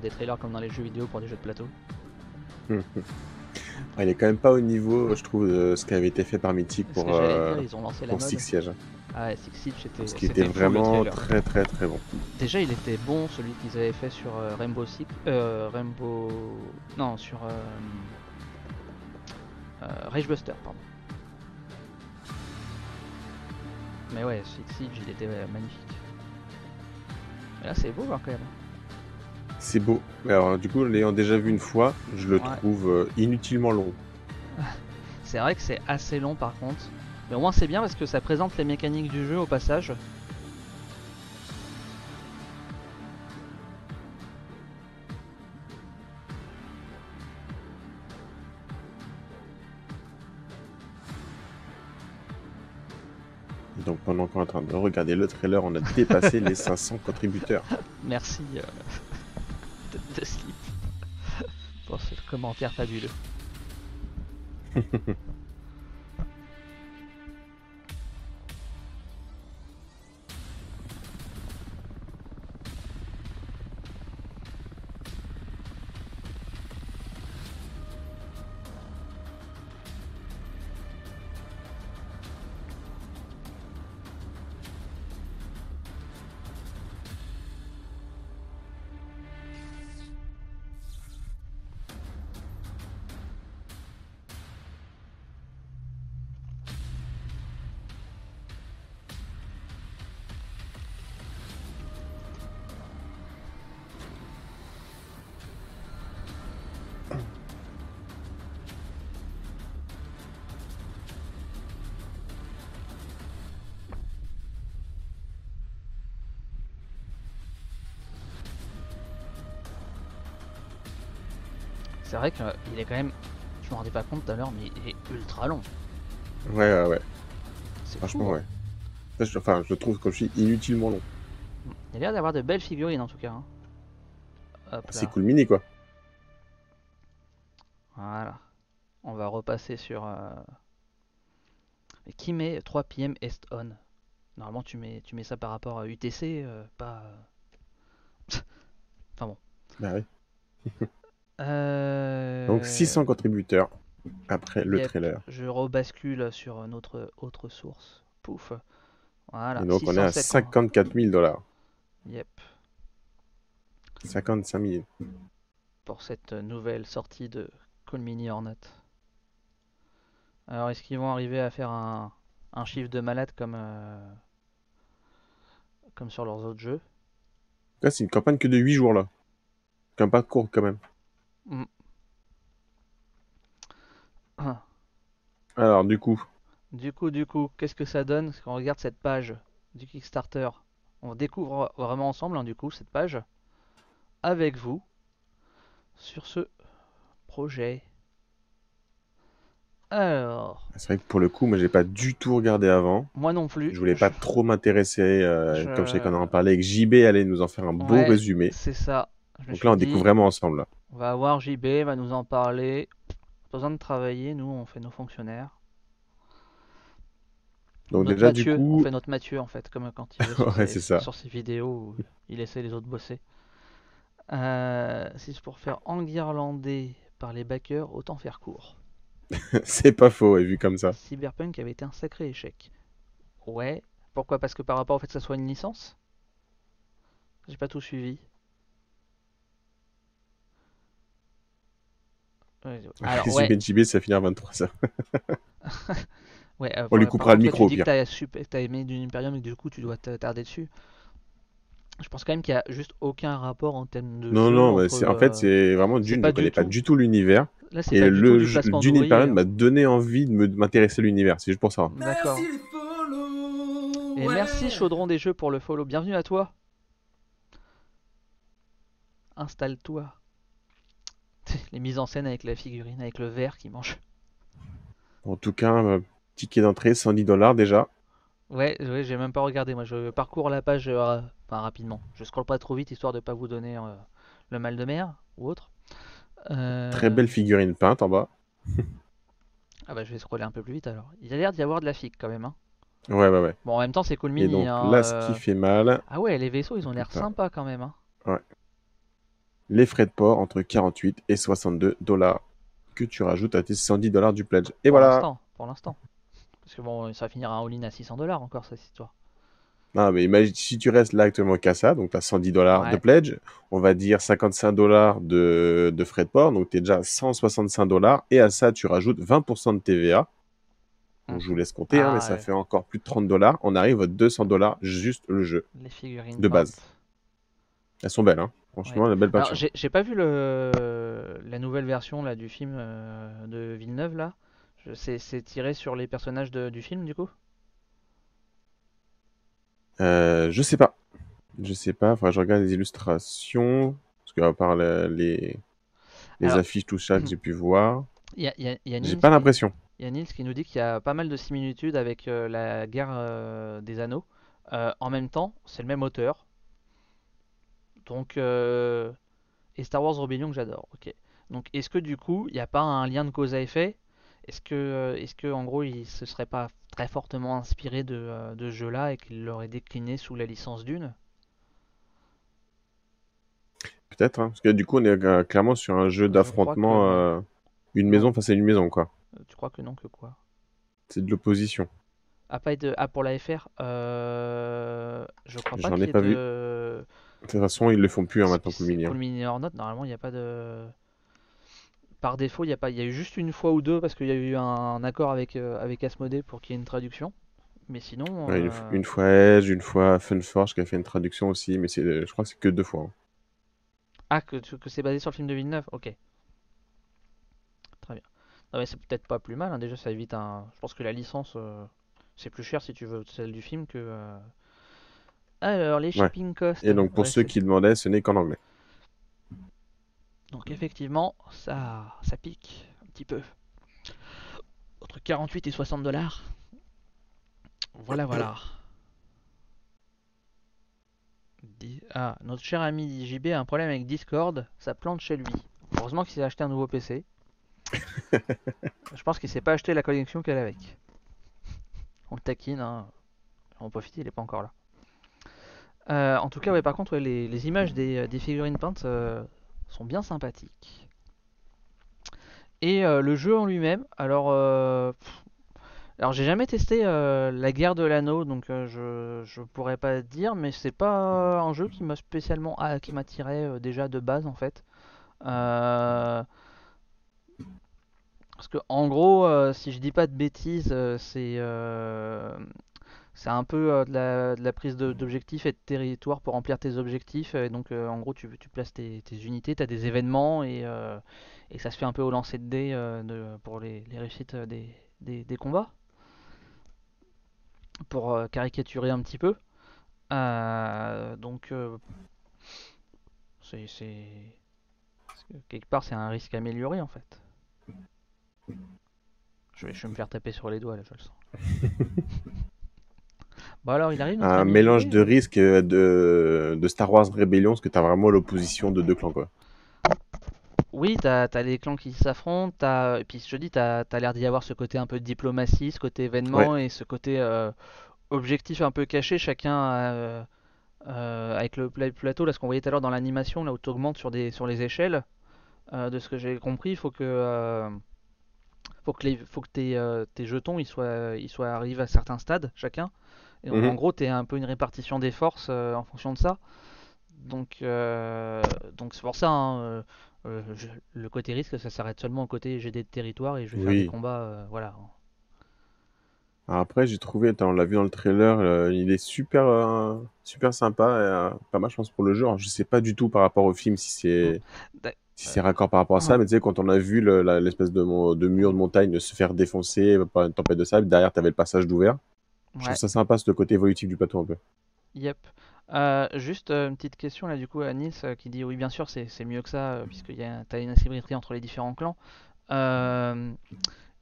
Des trailers comme dans les jeux vidéo pour des jeux de plateau. Il est quand même pas au niveau, je trouve, de ce qui avait été fait par Mythic pour, euh, dire, ils ont lancé la pour mode. Six Siege. Ah ouais, Six Siege, c'était Ce qui était vraiment très très très bon. Déjà, il était bon, celui qu'ils avaient fait sur euh, Rainbow Six. Euh, Rainbow. Non, sur. Rage Buster, pardon. Mais ouais, Six Siege, il était magnifique. Mais là, c'est beau hein, quand même. C'est beau. Mais alors, du coup, l'ayant déjà vu une fois, je le Ouais. trouve euh, inutilement long. C'est vrai que c'est assez long par contre. Mais au moins, c'est bien parce que ça présente les mécaniques du jeu au passage. Donc pendant qu'on est en train de regarder le trailer, on a dépassé les 500 contributeurs. Merci euh, de, de Slip pour ce commentaire fabuleux. C'est vrai qu'il est quand même. Je me rendais pas compte tout à l'heure, mais il est ultra long. Ouais, ouais, ouais. C'est Franchement, fou, hein. ouais. Je- Enfin, je trouve, comme je dis, inutilement long. Il a l'air d'avoir de belles figurines en tout cas. hein. C'est cool mini, quoi. Voilà. On va repasser sur. euh, Qui met 3 PM Est On Normalement, tu mets, tu mets ça par rapport à UTC, euh, pas. Bah oui. Euh, Donc 600 contributeurs après le trailer. Je rebascule sur notre autre source. Pouf. Voilà. Et donc on est à 607 con- 54 000 dollars. Yep. 55 000. Pour cette nouvelle sortie de Call Mini Hornet. Alors, est-ce qu'ils vont arriver à faire un, un chiffre de malade comme, euh, comme sur leurs autres jeux? Là, c'est une campagne que de 8 jours, là. Campagne courte, quand même. Ah. Alors, du coup, Du coup, du coup, qu'est-ce que ça donne quand on regarde cette page du Kickstarter? On découvre vraiment ensemble, hein, du coup, cette page avec vous sur ce projet. Alors, c'est vrai que pour le coup, moi, j'ai pas du tout regardé avant. moi non plus. Je voulais pas trop m'intéresser. euh, Je- Comme je sais qu'on en parlait avec JB, allait nous en faire un beau résumé. C'est ça. Je Donc là, on dit, découvre vraiment ensemble. là. On va voir JB, va nous en parler. Pas besoin de travailler, nous on fait nos fonctionnaires. Donc Notre déjà, du Mathieu, on coup, fait notre Mathieu en fait, comme quand il est sur ouais, ses, c'est ça. sur ses vidéos où il essaie les autres bosser. Euh, si c'est pour faire enguirlander par les backers, autant faire court. C'est pas faux, vu comme ça. Cyberpunk avait été un sacré échec. Ouais, pourquoi? Parce que par rapport au fait que ça soit une licence? J'ai pas tout suivi. Alors ouais, JB, ça finit à 23h. ouais. euh, On lui coupera le micro tu dis que t'as aimé Dune Imperium et que du coup tu dois te tarder dessus. Je pense quand même qu'il y a juste aucun rapport en termes de Non, jeu non, mais entre. en fait, euh, c'est vraiment Dune, pas je du connais pas tout. du tout l'univers. Là, c'est Et pas du tout le du jeu- Dune. Imperium hein. m'a donné envie de m'intéresser à l'univers, c'est juste pour ça. D'accord. Merci les follow. Et ouais. merci Chaudron des Jeux pour le follow. Bienvenue à toi. Installe-toi. Les mises en scène avec la figurine, avec le verre qui mange. En tout cas, euh, ticket d'entrée, 110 dollars déjà. Ouais, ouais, j'ai même pas regardé. Moi, je parcours la page euh, enfin, rapidement. Je scrolle pas trop vite histoire de pas vous donner euh, le mal de mer ou autre. Euh, Très belle figurine peinte en bas. Ah bah, je vais scroller un peu plus vite alors. Il a l'air d'y avoir de la figue quand même. Hein. Ouais, ouais, ouais. Bon, en même temps, c'est cool Et mini. donc hein, là, ce qui fait mal, Ah ouais, les vaisseaux, ils ont l'air sympas quand même. Hein. Les frais de port entre 48 et 62 dollars que tu rajoutes à tes 110 dollars du pledge. Et pour voilà. pour l'instant. Parce que bon, ça finira en all-in à 600 dollars encore cette histoire. Non, mais imagine, si tu restes là actuellement qu'à ça, donc tu as 110 dollars de pledge, on va dire 55 dollars de, de frais de port, donc tu es déjà à 165 dollars, et à ça, tu rajoutes 20% de TVA. Donc je vous laisse compter, hein, Ah, mais ça fait encore plus de 30 dollars. On arrive à 200 dollars juste le jeu. Les figurines De base. peintes. Elles sont belles, hein. Franchement, la belle peinture. j'ai j'ai pas vu le, la nouvelle version là, du film euh, de Villeneuve là. Je- C'est c'est tiré sur les personnages de- du film du coup? Euh, je sais pas. Je sais pas, faudrait que je regarde les illustrations, parce qu'à part le- les, les Alors- affiches, tout ça que j'ai pu voir, Il y a, il y a- il y a j'ai pas l'impression. il y a Nils qui nous dit qu'il y a pas mal de similitudes avec euh, la guerre des anneaux. En même temps, c'est le même auteur. Donc, euh, et Star Wars Rebellion que j'adore. Ok. Donc, est-ce que du coup, il n'y a pas un lien de cause à effet? Est-ce que, euh, est-ce que en gros, il se serait pas très fortement inspiré de, euh, de ce jeu-là et qu'il l'aurait décliné sous la licence Dune? Peut-être, hein, parce que du coup, on est euh, clairement sur un jeu d'affrontement, que- euh, une maison face à une maison, quoi. Tu crois que non, que quoi? C'est de l'opposition. Ah, pas de... ah, pour la FR, euh, je crois pas J'en qu'il ai y ait pas vu. De... Toute façon, ils le font plus hein, maintenant, C'est- Coolmini. hein. Coolmini hors note, normalement, il n'y a pas de... Par défaut, il y a pas... il y a eu juste une fois ou deux parce qu'il y a eu un, accord avec, euh, avec Asmodée pour qu'il y ait une traduction. Mais sinon, Ouais, euh, une fois Edge, une fois Funforge qui a fait une traduction aussi, mais c'est, je crois que c'est que deux fois. hein. Ah, que, que c'est basé sur le film de Villeneuve? Ok. Très bien. Non, mais c'est peut-être pas plus mal, hein. Déjà, ça évite un... Je pense que la licence, euh, c'est plus cher si tu veux celle du film que... Alors, les Ouais. shipping costs... Et donc, pour Ouais, ceux qui demandaient, ce n'est qu'en anglais. Donc effectivement, ça, ça pique un petit peu. Entre 48 et 60 dollars. Voilà, voilà. Ah, notre cher ami JB a un problème avec Discord, ça plante chez lui. Heureusement qu'il s'est acheté un nouveau PC. Je pense qu'il s'est pas acheté la connexion qu'elle a avec. On le taquine, hein. On profite, il est pas encore là. Euh, en tout cas, ouais, par contre, les, images des, des figurines peintes euh, sont bien sympathiques. Et euh, le jeu en lui-même, alors, euh, alors j'ai jamais testé euh, la guerre de l'anneau, donc euh, je, je pourrais pas dire, mais c'est pas un jeu qui m'a spécialement ah, qui m'attirait euh, déjà de base en fait. Euh, parce que en gros, euh, si je dis pas de bêtises, euh, c'est euh, c'est un peu euh, de la, prise d'objectifs et de territoire pour remplir tes objectifs. Et donc, euh, en gros, tu, tu places tes, unités, tu as des événements et, euh, et ça se fait un peu au lancer de dés euh, pour les, réussites des, combats. Pour euh, caricaturer un petit peu. Euh, donc, euh, c'est, quelque part, c'est un risque amélioré en fait. Je vais me faire taper sur les doigts là, je le sens. Bon alors, il arrive Un mélange de risques de, de Star Wars Rebellion, parce que t'as vraiment l'opposition de deux clans, quoi. oui, t'as, t'as les clans qui s'affrontent, t'as, et puis je te dis, t'as, t'as l'air d'y avoir ce côté un peu de diplomatie, ce côté Ouais. événement et ce côté euh, objectif un peu caché, chacun euh, euh, avec le pla- plateau, là, ce qu'on voyait tout à l'heure dans l'animation, là où tu augmentes sur des, sur les échelles, euh, de ce que j'ai compris, il faut que, euh, faut que, les, faut que tes, euh, tes jetons ils soient, ils soient arrivés à certains stades, chacun. Et donc en Mhm. gros, tu un peu une répartition des forces euh, en fonction de ça. Donc, euh, donc c'est pour ça, hein, euh, je- le côté risque, ça s'arrête seulement au côté j'ai des territoires et je vais faire des combats, voilà. Alors après, j'ai trouvé, on l'a vu dans le trailer, euh, il est super, euh, super sympa, euh, pas mal, je pense, pour le jeu. Alors, je sais pas du tout par rapport au film si c'est D'ac- si c'est raccord par rapport à ça, mais tu sais, quand on a vu le- l'espèce de, de mur de montagne se faire défoncer par une tempête de sable, derrière, t'avais le passage d'ouvert. Je trouve ça sympa, ce côté évolutif du plateau un peu. yep. Euh, juste euh, une petite question là du coup à Nils euh, qui dit oui bien sûr c'est mieux que ça euh, puisqu'il y a t'as une asymétrie entre les différents clans.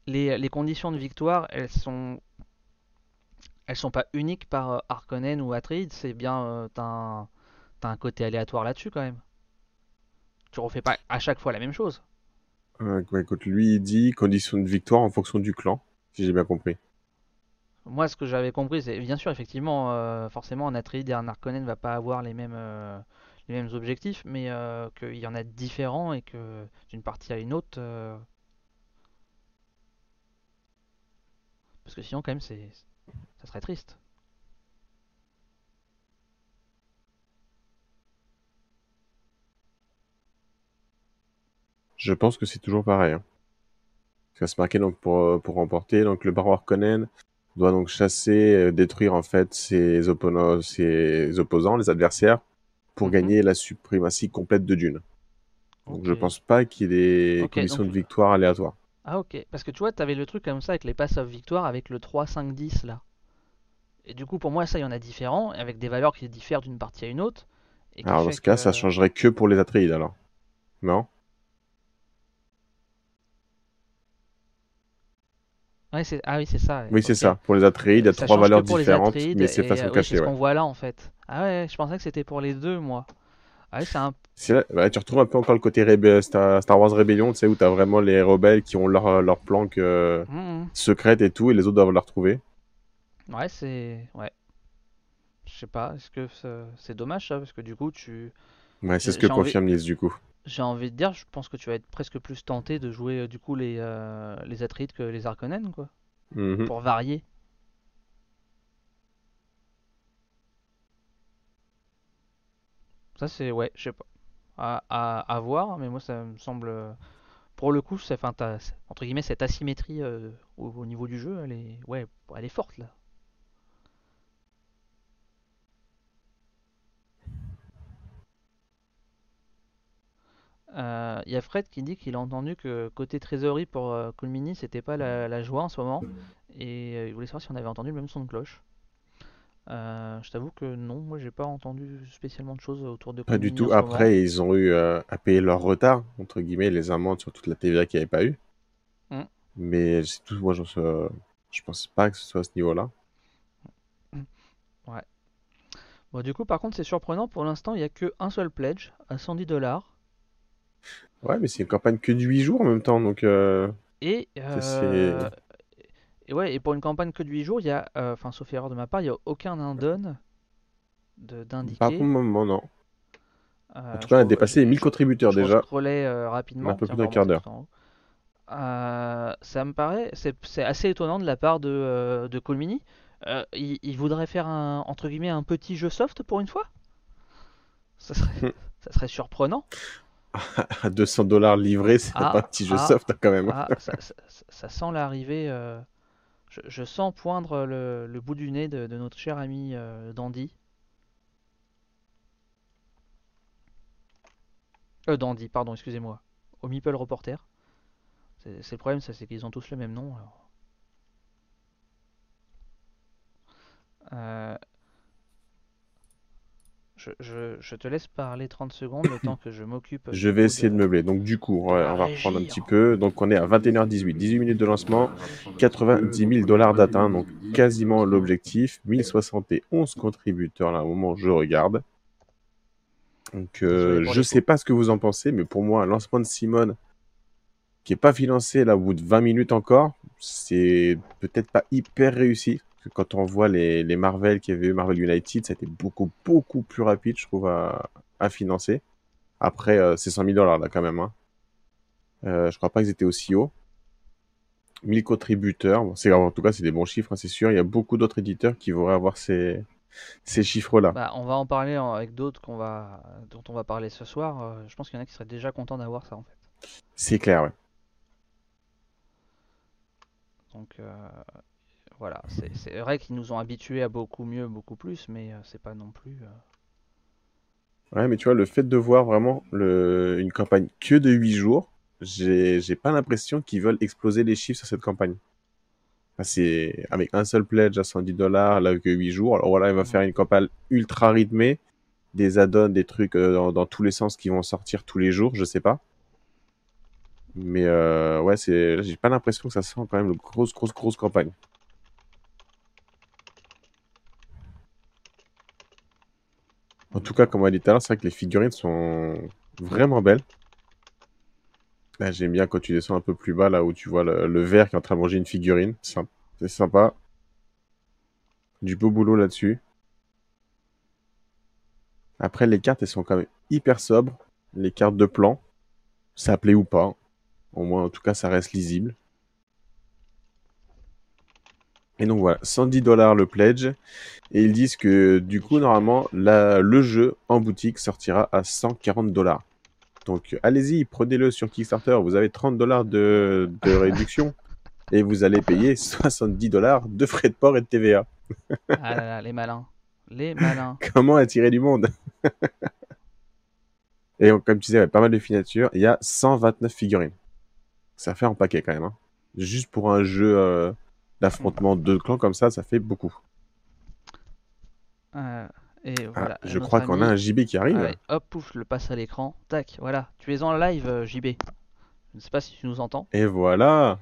Les, les conditions de victoire elles sont elles sont pas uniques par Harkonnen ou Atreides, c'est bien t'as un, un côté aléatoire là-dessus quand même. Tu refais pas à chaque fois la même chose. Écoute, lui, il dit condition de victoire en fonction du clan, si j'ai bien compris. Moi, ce que j'avais compris, c'est bien sûr, effectivement, euh, forcément, un Atreides et un Harkonnen va pas avoir les mêmes, euh, objectifs, mais euh, qu'il y en a différents et que d'une partie à une autre, parce que sinon, quand même, c'est, ça serait triste. Je pense que c'est toujours pareil. Hein. Ça se marquait donc pour, pour remporter. Donc le baron Harkonnen doit donc chasser, euh, détruire en fait ses, opposants, les adversaires, pour Mhm. gagner la suprématie complète de Dune. Donc Ok. je pense pas qu'il y ait des Ok, conditions donc- de victoire aléatoires. Ah ok, parce que tu vois, t'avais le truc comme ça avec les passes of victoire avec le 3, 5, 10 là. Et du coup, pour moi, ça, il y en a différents, avec des valeurs qui diffèrent d'une partie à une autre. Et Alors dans ce cas, ça que- changerait que pour les Atreides alors. Non? Ouais. Ah oui, c'est ça. Oui, c'est ça. Pour les Atreides, il y a Ça trois valeurs différentes, mais c'est façon oui, cachée. c'est ce ouais. qu'on voit là en fait. Ah ouais, je pensais que c'était pour les deux, moi. Ah ouais, c'est un... Là- bah, tu retrouves un peu encore le côté rébé- Star, Star Wars Rébellion, tu sais, où t'as vraiment les rebelles qui ont leur, leur planque euh, Mhm. secrète et tout, et les autres doivent la retrouver. Ouais, c'est... Ouais. Je sais pas, est-ce que c'est dommage ça, parce que du coup, tu... Ouais, c'est ce que j'ai envie- confirme Nice du coup. J'ai envie de dire, je pense que tu vas être presque plus tenté de jouer euh, du coup les, euh, les Atreides que les Harkonnen, quoi. Mhm. Pour varier. Ça c'est... Ouais, je sais pas. À, à, à voir, mais moi ça me semble... euh, Pour le coup, ça, entre guillemets, cette asymétrie euh, au, au niveau du jeu, elle est, ouais, elle est forte là. Euh, Il y a Fred qui dit qu'il a entendu que côté trésorerie pour euh, Colmini, c'était pas la, la joie en ce moment, et euh, il voulait savoir si on avait entendu le même son de cloche. Euh, je t'avoue que non, moi j'ai pas entendu spécialement de choses autour de Pas du Colmini tout. moment. Après, ils ont eu euh, à payer leur retard, entre guillemets, les amendes sur toute la TVA qu'il n'y avait pas eu. Mm. Mais c'est tout, moi, je, je pense pas que ce soit à ce niveau-là. Ouais. Bon, du coup, par contre, c'est surprenant. Pour l'instant, il n'y a que un seul pledge à 110 dollars. Ouais, mais c'est une campagne que de 8 jours en même temps, donc euh, Et, euh, et ouais, et pour une campagne que de 8 jours, il y a, euh, enfin, sauf erreur de ma part, il n'y a aucun add-on de- pas pour le moment, non. En tout je cas, on a dépassé les 1000 contributeurs je déjà. On a rapidement. un peu plus d'un quart d'heure. Euh, ça me paraît, c'est c'est assez étonnant de la part de, euh, de Colmini. Euh, il, il voudrait faire un, entre guillemets, un petit jeu soft pour une fois? Ça serait, ça serait surprenant. À 200 dollars livrés, c'est Ah, pas un petit jeu ah, soft hein, quand même. Ah, ça, ça- sent l'arrivée. euh, je, je sens poindre le, le bout du nez de, de notre cher ami euh, Dandy. Euh, Dandy, pardon, excusez-moi. Au Meeple Reporter. C'est le problème, ça, c'est qu'ils ont tous le même nom. alors. Euh, je, je- je te laisse parler 30 secondes le temps que je m'occupe. Je vais essayer de meubler. Donc du coup, on va reprendre un petit peu. Donc on est à 21h18, 18 minutes de lancement, 90 000 dollars d'atteint, donc quasiment l'objectif. 1071 contributeurs là au moment où je regarde. Donc, euh, je sais pas ce que vous en pensez, mais pour moi, un lancement de Simone qui est pas financé là au bout de 20 minutes encore, c'est peut-être pas hyper réussi. Que quand on voit les, les Marvel qui avaient eu Marvel United, ça a été beaucoup, beaucoup plus rapide, je trouve, à, à financer. Après, euh, c'est 100 000 dollars là quand même. Hein. Euh, je crois pas qu'ils étaient aussi hauts. 1000 contributeurs, bon, c'est en tout cas c'est des bons chiffres, hein, c'est sûr. Il y a beaucoup d'autres éditeurs qui voudraient avoir ces, ces chiffres-là. Bah, on va en parler avec d'autres qu'on va, dont on va parler ce soir. Euh, je pense qu'il y en a qui seraient déjà contents d'avoir ça en fait. C'est clair, ouais. Donc euh, voilà, c'est vrai qu'ils nous ont habitués à beaucoup mieux, beaucoup plus, mais euh, c'est pas non plus. euh, Ouais, mais tu vois, le fait de voir vraiment le, une campagne que de 8 jours, j'ai, pas l'impression qu'ils veulent exploser les chiffres sur cette campagne. Enfin, c'est avec un seul pledge à 110 dollars, là que 8 jours. Alors voilà, il va faire une campagne ultra rythmée, des add-ons, des trucs euh, dans, dans tous les sens qui vont sortir tous les jours, je sais pas. Mais euh, ouais, c'est, j'ai pas l'impression que ça sent quand même une grosse, grosse, grosse campagne. En tout cas, comme on a dit tout à l'heure, c'est vrai que les figurines sont vraiment belles. Là, j'aime bien quand tu descends un peu plus bas, là où tu vois le, le verre qui est en train de manger une figurine. C'est symp- c'est sympa. Du beau boulot là-dessus. Après, les cartes, elles sont quand même hyper sobres. Les cartes de plan, ça plaît ou pas. Au moins, en tout cas, ça reste lisible. Et donc voilà, 110 dollars le pledge. Et ils disent que du coup, normalement, la- le jeu en boutique sortira à 140 dollars. Donc allez-y, prenez-le sur Kickstarter. Vous avez 30 dollars de, de réduction. Et vous allez payer 70 dollars de frais de port et de TVA. Ah là là, les malins, les malins. Comment attirer du monde? Et donc, comme tu disais, ouais, pas mal de finatures. Il y a 129 figurines. Ça fait un paquet quand même. hein. Juste pour un jeu euh, d'affrontement de clans comme ça, ça fait beaucoup. Euh, et Ah, voilà. je crois qu'on a un JB qui arrive. Allez, hop, pouf, je le passe à l'écran. Tac, voilà. Tu es en live, euh, JB. Je ne sais pas si tu nous entends. Et voilà.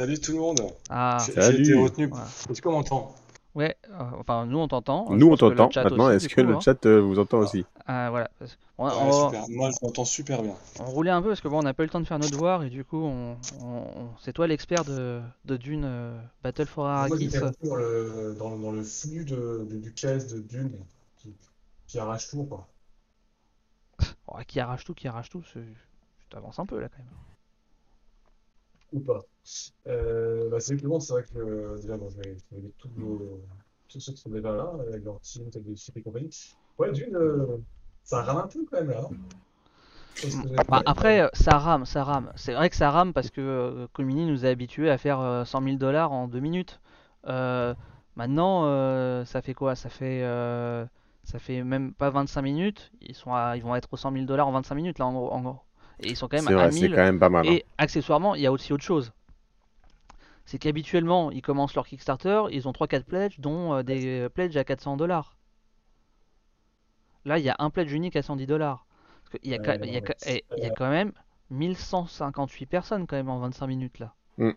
Salut tout le monde. Ah, J'ai- Salut. J'ai été retenu. Voilà. Est-ce qu'on m'entend? Ouais. euh, enfin, nous on t'entend. Je Nous, on pense que le t'entend. chat Maintenant, aussi, est-ce que coup, le hein. chat euh, vous entend aussi Ah, voilà. parce- On, Ouais, on- super. Moi, je m'entends super bien. on roulait un peu parce que bon, on n'a pas eu le temps de faire nos devoirs et du coup, on, c'est toi l'expert de, de Dune euh, Battle for Moi, Arrakis. dans le, dans, dans le flux de, de- du caisse de Dune qui, qui arrache tout, quoi. Oh, qui arrache tout, qui arrache tout. Tu t'avances un peu là quand même. Ou pas. Euh, bah, c'est simplement, c'est vrai que euh, déjà, bon, je vais je vais mettre tous, ceux qui sont déjà là, avec leur team, tech de chip et compagnie. Ouais, Dune, euh, ça rame un peu quand même là. hein. Que Bah, après, euh, ça rame, ça rame. C'est vrai que ça rame parce que euh, Comini nous a habitués à faire euh, 100 000 dollars en deux minutes. Euh, maintenant, euh, ça fait quoi? Ça fait, euh, ça fait même pas 25 minutes. Ils sont à- ils vont être aux 100 000 dollars en 25 minutes là en gros. en gros. Et ils sont quand même à vrai, c'est 1000. quand même pas mal. hein. Et accessoirement, il y a aussi autre chose. C'est qu'habituellement, ils commencent leur Kickstarter, ils ont 3-4 pledges, dont euh, des pledges à 400 dollars. Là, il y a un pledge unique à 110 dollars. Y a, Ouais, il y a ouais. quand- il y a quand même 1158 personnes quand même en 25 minutes là. Mm.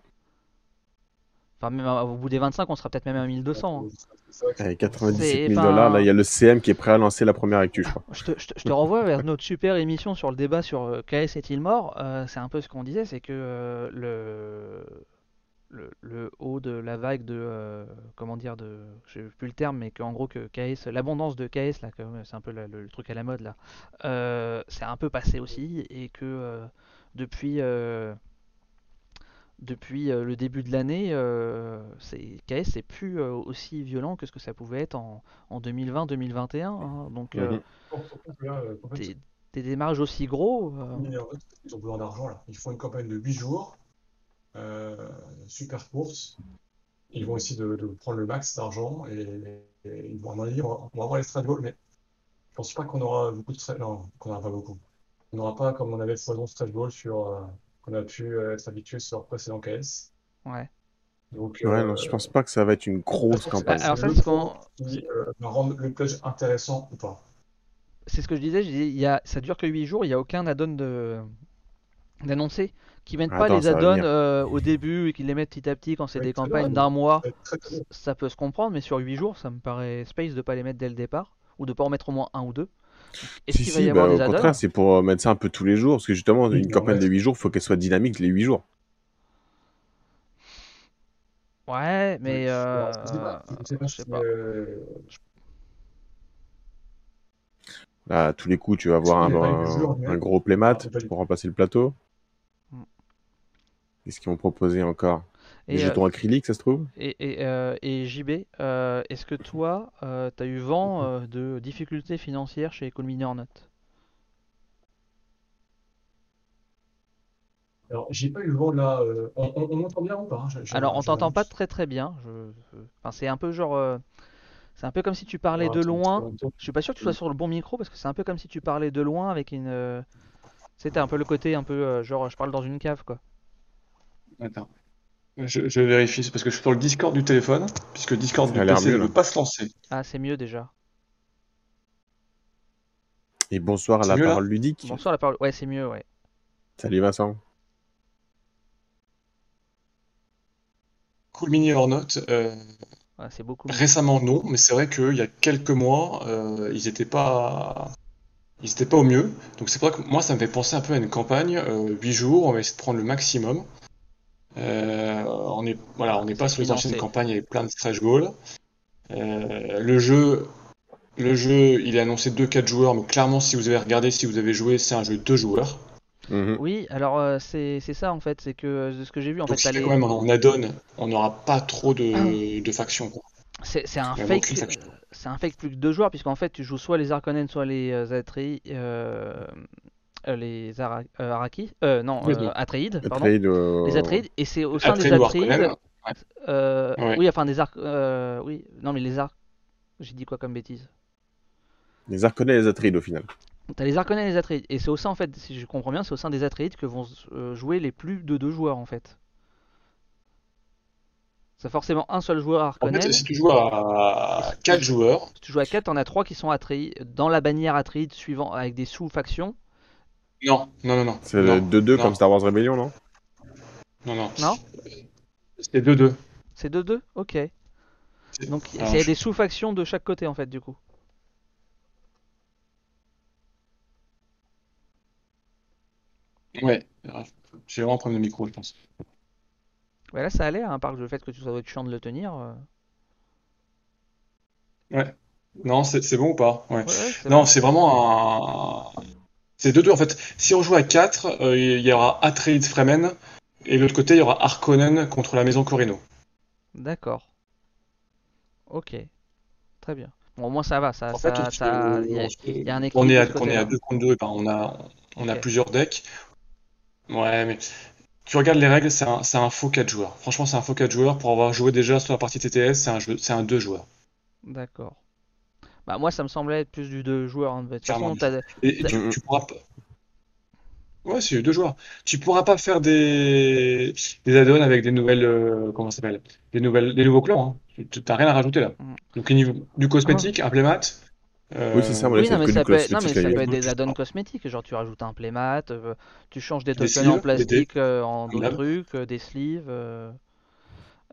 Enfin, même euh, au bout des 25, on sera peut-être même à 1200. hein. C'est vrai que Avec 97 C'est 000 pas- dollars, là, il y a le CM qui est prêt à lancer la première actu, je crois. Je te, je te- je te renvoie vers notre super émission sur le débat sur euh, KS est-il mort? Euh, c'est un peu ce qu'on disait, c'est que euh, le, le, le haut de la vague de euh, comment dire de je sais plus le terme, mais qu'en gros que KS, l'abondance de KS là, ouais, c'est un peu la- le, le truc à la mode là, euh, c'est un peu passé aussi et que euh, depuis euh, depuis euh, le début de l'année, euh, c'est KS c'est plus euh, aussi violent que ce que ça pouvait être en, en 2020-2021. hein. donc euh, euh, des, des démarrages aussi gros. euh, ils ont besoin d'argent là. Ils font une campagne de 8 jours, euh, super course. Ils vont essayer de, de prendre le max d'argent et, et ils vont, à mon avis, on va, on va avoir les stretch goals, mais je pense pas qu'on aura beaucoup de stretch, non, qu'on aura pas beaucoup. On n'aura pas comme on avait foison stretch goal sur, euh, qu'on a pu euh, être habitué sur précédent KS. ouais. Donc, Ouais, euh, non, je pense pas que ça va être une grosse que campagne. alors ça, le comment- qui euh, va rendre le pledge intéressant ou pas. C'est ce que je disais, je disais, il y a, ça dure que 8 jours, il n'y a aucun add-on de d'annoncé qui mettent pas Attends, les add-ons euh, au début et qui les mettent petit à petit quand c'est Ouais, des campagnes d'un mois. Ça peut se comprendre, mais sur 8 jours, ça me paraît space de pas les mettre dès le départ ou de pas en mettre au moins un ou deux. Est-ce Si, qu'il va si, y avoir bah, des au add-ons contraire, c'est pour euh, mettre ça un peu tous les jours. Parce que justement, une campagne de fait. 8 jours, faut qu'elle soit dynamique les 8 jours. Ouais, mais euh, je sais pas, Là, à tous les coups, tu vas avoir un, un- gros playmat Ah, pour remplacer le plateau. Qu'est-ce qu'ils vont proposer encore Des Et, euh, jetons acryliques, ça se trouve? Et, et, euh, et JB, euh, est-ce que toi, euh, t'as eu vent euh, de difficultés financières chez or Not Alors, j'ai pas eu le vent là. euh, On, on, on m'entend bien ou pas? hein Alors, on t'entend pas très très bien. Je... je- Enfin, c'est un peu genre. euh, C'est un peu comme si tu parlais Alors, de loin. Je suis pas sûr que tu sois sur le bon micro parce que c'est un peu comme si tu parlais de loin avec une. euh, C'était un peu le côté un peu euh, genre je parle dans une cave quoi. Attends. Je, je vérifie, c'est parce que je suis sur le Discord du téléphone, puisque Discord Ça a du l'air PC mieux, ne là. veut pas se lancer. Ah, c'est mieux déjà. Et bonsoir à C'est la mieux, là parole ludique. Bonsoir la parole. Ouais, c'est mieux, ouais. Salut Vincent. Cool Mini or Not, euh, Ouais, c'est beaucoup mieux. récemment non, mais c'est vrai qu'il y a quelques mois, euh, ils étaient pas, ils étaient pas au mieux. Donc c'est pour ça que moi, ça me fait penser un peu à une campagne, euh, 8 jours, on va essayer de prendre le maximum. Euh, on est, voilà, on n'est pas sur les anciennes campagnes avec plein de stretch goals. Euh, le jeu, le jeu, il est annoncé 2-4 joueurs, mais clairement, si vous avez regardé, si vous avez joué, c'est un jeu 2 joueurs. Mhm. Oui, alors euh, c'est c'est ça en fait, c'est que de ce que j'ai vu en Donc fait, si les- quand même en add-on, on n'aura pas trop de, de factions. quoi. c'est c'est un fake, c'est un fake plus que deux joueurs puisqu'en fait tu joues soit les Harkonnen, soit les euh, les Ara- euh, Araki, euh, non, euh, Atreides, pardon, euh, les Atreides et c'est au sein des Atreides euh, Ouais. oui enfin des arcs, euh, oui, non mais les arcs, j'ai dit quoi comme bêtise? Les Harkonnen et les Atreides au final. T'as les Harkonnen et les Atreides. Et c'est au sein, en fait, si je comprends bien, c'est au sein des Atreides que vont euh, jouer les plus de deux joueurs, en fait. C'est forcément un seul joueur En Harkonnen. fait, si tu joues à 4 joueurs, Si tu joues à 4, t'en as 3 qui sont Atreides dans la bannière Atreides suivant avec des sous-factions. Non, non, non, non. C'est non, le 2-2 non, comme Star Wars Rebellion, non? Non, non. Non? C'est 2-2. C'est 2-2 Ok. Donc il y a des sous-factions de chaque côté, en fait, du coup. Ouais, j'ai vraiment un problème de micro, je pense. Ouais, là, ça allait, hein, par le fait que tu dois être chiant de le tenir. euh. Non, c'est c'est bon ou pas? Ouais. Ouais, ouais, Non, c'est vraiment un. C'est 2-2 en fait. Si on joue à 4, euh, il y aura Atreides Fremen, et de l'autre côté, il y aura Harkonnen contre la maison Corino. D'accord. Ok. Très bien. Bon, au moins, ça va. Ça, En fait, ça, on se- ça- il y a- y a un on est équilibre à, on est à 2 contre 2, ben, on a, on a Ok. plusieurs decks. Ouais, mais tu regardes les règles, c'est un, c'est un faux 4 joueurs. Franchement, c'est un faux 4 joueurs. Pour avoir joué déjà sur la partie TTS, c'est un jeu, c'est un 2 joueurs. D'accord. Bah moi ça me semblait être plus du deux joueurs. hein. De toute façon, Et, et tu, tu pourras pas. Ouais, c'est deux joueurs. Tu pourras pas faire des, des add-ons avec des nouvelles, euh, comment ça s'appelle? Des nouvelles, des nouveaux clans, hein. Tu t'as rien à rajouter là. Mhm. Donc, du cosmétique, un playmat, Oui, c'est ça, euh, moi, Oui, c'est non, mais ça peut être, non, mais ça peut être des add-ons cosmétiques, genre tu rajoutes un playmat, euh, tu changes des Des tokens en plastique euh, en d'autres trucs, euh, des sleeves.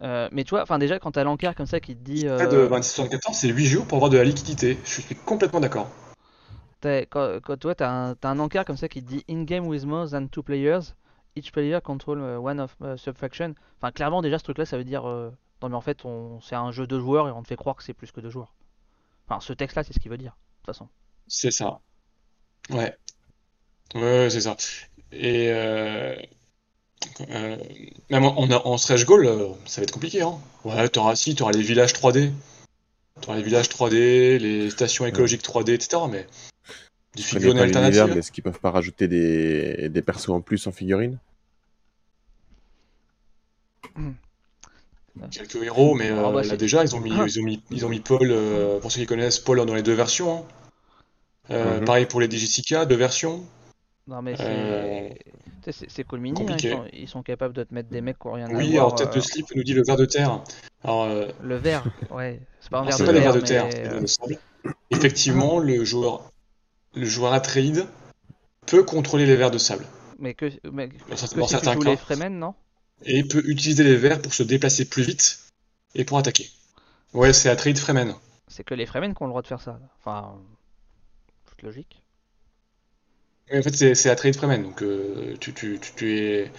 Euh. Euh, mais tu vois, enfin déjà quand t'as l'encart comme ça qui te dit, près de euh, 26-74, c'est 8 jours pour avoir de la liquidité. Je suis complètement d'accord. quand, quand toi t'as un, t'as un encart comme ça qui te dit in game with more than two players, each player control uh, one of uh, subfaction. Enfin clairement déjà ce truc-là ça veut dire, euh, non mais en fait on, c'est un jeu de joueurs et on te fait croire que c'est plus que deux joueurs. Enfin ce texte-là c'est ce qu'il veut dire de toute façon. C'est ça. Ouais. Ouais, c'est ça. Et euh, même en, stretch goal, euh, ça va être compliqué, hein. Ouais, t'auras si, t'auras les villages 3D. T'auras les villages 3D, les stations écologiques 3D, etc. Mais des figurines alternatives. mais est-ce qu'ils peuvent pas rajouter des, des persos en plus en figurine Quelques héros, mais Ah euh, bah, là déjà, ils ont mis, Ah. ils ont mis, ils ont mis Paul, euh, pour ceux qui connaissent, Paul dans les deux versions. hein. Euh, Mhm. Pareil pour les Digicica, deux versions. Non mais c'est tu sais, c'est c'est cool mini, hein, ils sont, ils sont capables de te mettre des mecs qui ont rien à Oui, voir. alors tête de euh, slip nous dit le ver de terre. Alors, euh, Le verre, ouais, c'est pas un verre de pas de terre, mais, euh, sable. Effectivement, le joueur, le joueur Atreide peut contrôler les vers de sable. mais que, mais que Dans, tu certains cas. les Fremen, non? Et peut utiliser les vers pour se déplacer plus vite et pour attaquer. Ouais, c'est Atreide Fremen. C'est que les Fremen qui ont le droit de faire ça. Enfin, logique. Oui, en fait, c'est c'est Atreides Fremen, donc euh, tu, tu, tu, tu es.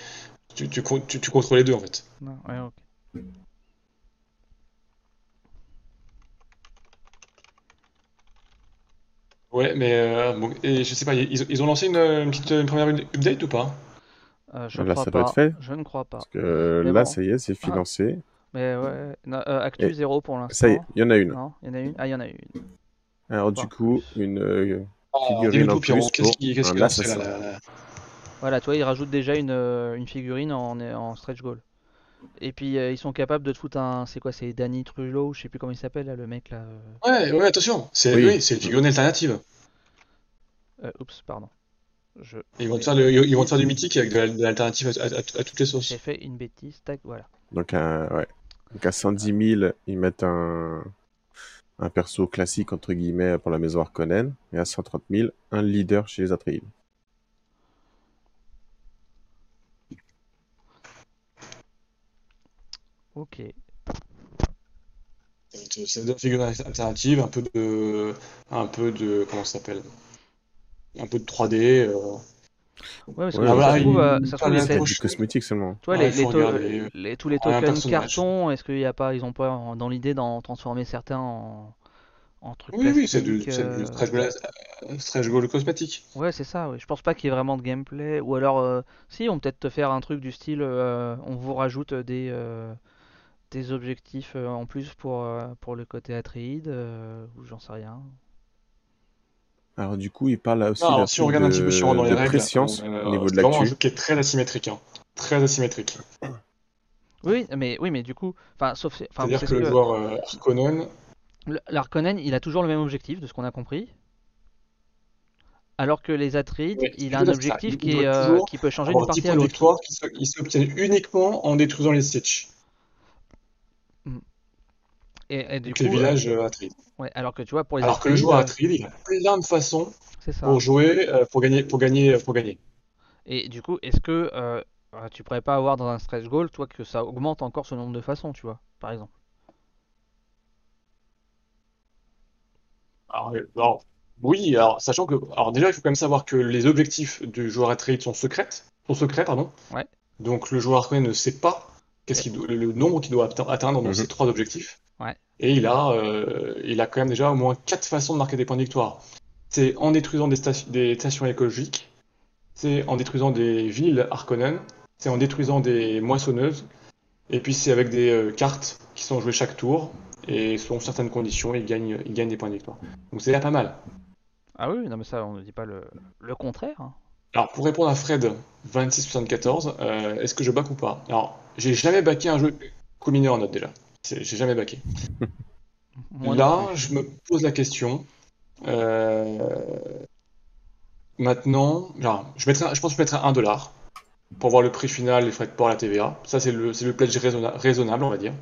Tu, tu, tu, tu contrôles les deux en fait. Non, ouais, ok. Ouais, mais euh, bon, et je sais pas, ils, ils ont lancé une, une petite une première update ou pas? Euh, je Là, crois ça doit pas. être fait. Je ne crois pas. Parce que Mais là, bon. ça y est, c'est financé. Mais ouais, non, euh, Actu Et 0 pour l'instant. Ça y est, il y en a une. Non, il y en a une. Ah, il y en a une. Alors, du coup, une euh, Ah, figurine dis-nous en plus qu'est-ce pour Voilà, toi, ils rajoutent déjà une, euh, une figurine en, en stretch goal. Et puis, euh, ils sont capables de te foutre un. C'est quoi C'est Danny Trujillo Je sais plus comment il s'appelle, là, le mec là. euh, Ouais, ouais, attention, c'est Oui. oui, c'est une figurine alternative. euh, oups, pardon. Je... Ils vont te faire, le- ils vont te faire du mythique avec de la- de l'alternative à, à- à toutes les sauces. J'ai fait une bêtise. Tac, voilà. Donc, à, ouais. Donc, à 110 000, ils mettent un, un perso classique, entre guillemets, pour la maison Harkonnen. Et à 130 000, un leader chez les Atreides. Ok. C'est une figurine alternative, un peu de, un peu de, comment ça s'appelle? Un peu de 3D. euh. Ouais, parce que Ouais, ça, voilà, se trouve, euh, ça trouve, d'un les, seulement. tu vois, Ouais, les, les, faut to- regarder. les- tous les Ouais, tokens carton, est-ce qu'il y a pas, ils ont pas dans l'idée d'en transformer certains en, en trucs Oui, oui, c'est du, c'est du euh, stretch goal, euh, stretch goal cosmétique. Ouais, c'est ça, oui. Je pense pas qu'il y ait vraiment de gameplay. Ou alors, euh, si, on peut peut-être te faire un truc du style, euh, on vous rajoute des, euh, des objectifs euh, en plus pour, euh, pour le côté Atreides, euh, ou j'en sais rien. Alors, du coup, il parle là aussi Non, si on regarde un petit peu si on rentre dans de, les de règles, préscience euh, au niveau de c'est vraiment un l'actu. jeu qui est très asymétrique, hein. Très asymétrique. Oui, mais, oui, mais du coup, enfin, sauf, C'est-à-dire c'est que ce le joueur euh, Harkonnen, le- l'Harkonnen, il a toujours le même objectif, de ce qu'on a compris. Alors que les Atreides, Ouais, il a un ça. objectif qui, est, euh, qui peut changer d'une 10 partie à de l'autre. victoire qui se- qui s'obtiennent uniquement en détruisant les Sitch. Et, et du coup, les euh, villages euh, Atreides. ouais, alors que tu vois, pour les Alors que le joueur euh, Atreides, il a plein de façons pour jouer, euh, pour gagner, pour gagner, pour gagner. Et du coup, est-ce que euh, euh, tu pourrais pas avoir dans un stretch goal, toi, que ça augmente encore ce nombre de façons, tu vois, par exemple? Alors, euh, alors, oui, alors sachant que, alors déjà, il faut quand même savoir que les objectifs du joueur Atreides sont secrets, sont secrets, pardon. Ouais. Donc le joueur Harkonnen ne sait pas qu'est-ce qu'il doit- le nombre qu'il doit atte- atteindre dans Mhm. ces trois objectifs. Ouais. Et il a, euh, il a quand même déjà au moins quatre façons de marquer des points de victoire. C'est en détruisant des, sta- des stations écologiques, c'est en détruisant des villes Harkonnen, c'est en détruisant des moissonneuses, et puis c'est avec des euh, cartes qui sont jouées chaque tour, et selon certaines conditions, il gagne, il gagne des points de victoire. Donc c'est déjà pas mal. Ah oui, non mais ça, on ne dit pas le, le contraire. hein. Alors, pour répondre à Fred, 2674, euh, est-ce que je back ou pas? Alors, j'ai jamais backé un jeu co-mineur en note déjà. J'ai jamais backé. Là, je me pose la question. euh, Maintenant, genre, je, pense que je mettrais 1 dollar pour voir le prix final, les frais de port, la TVA. Ça, c'est le, pledge raisonna- raisonnable, on va dire.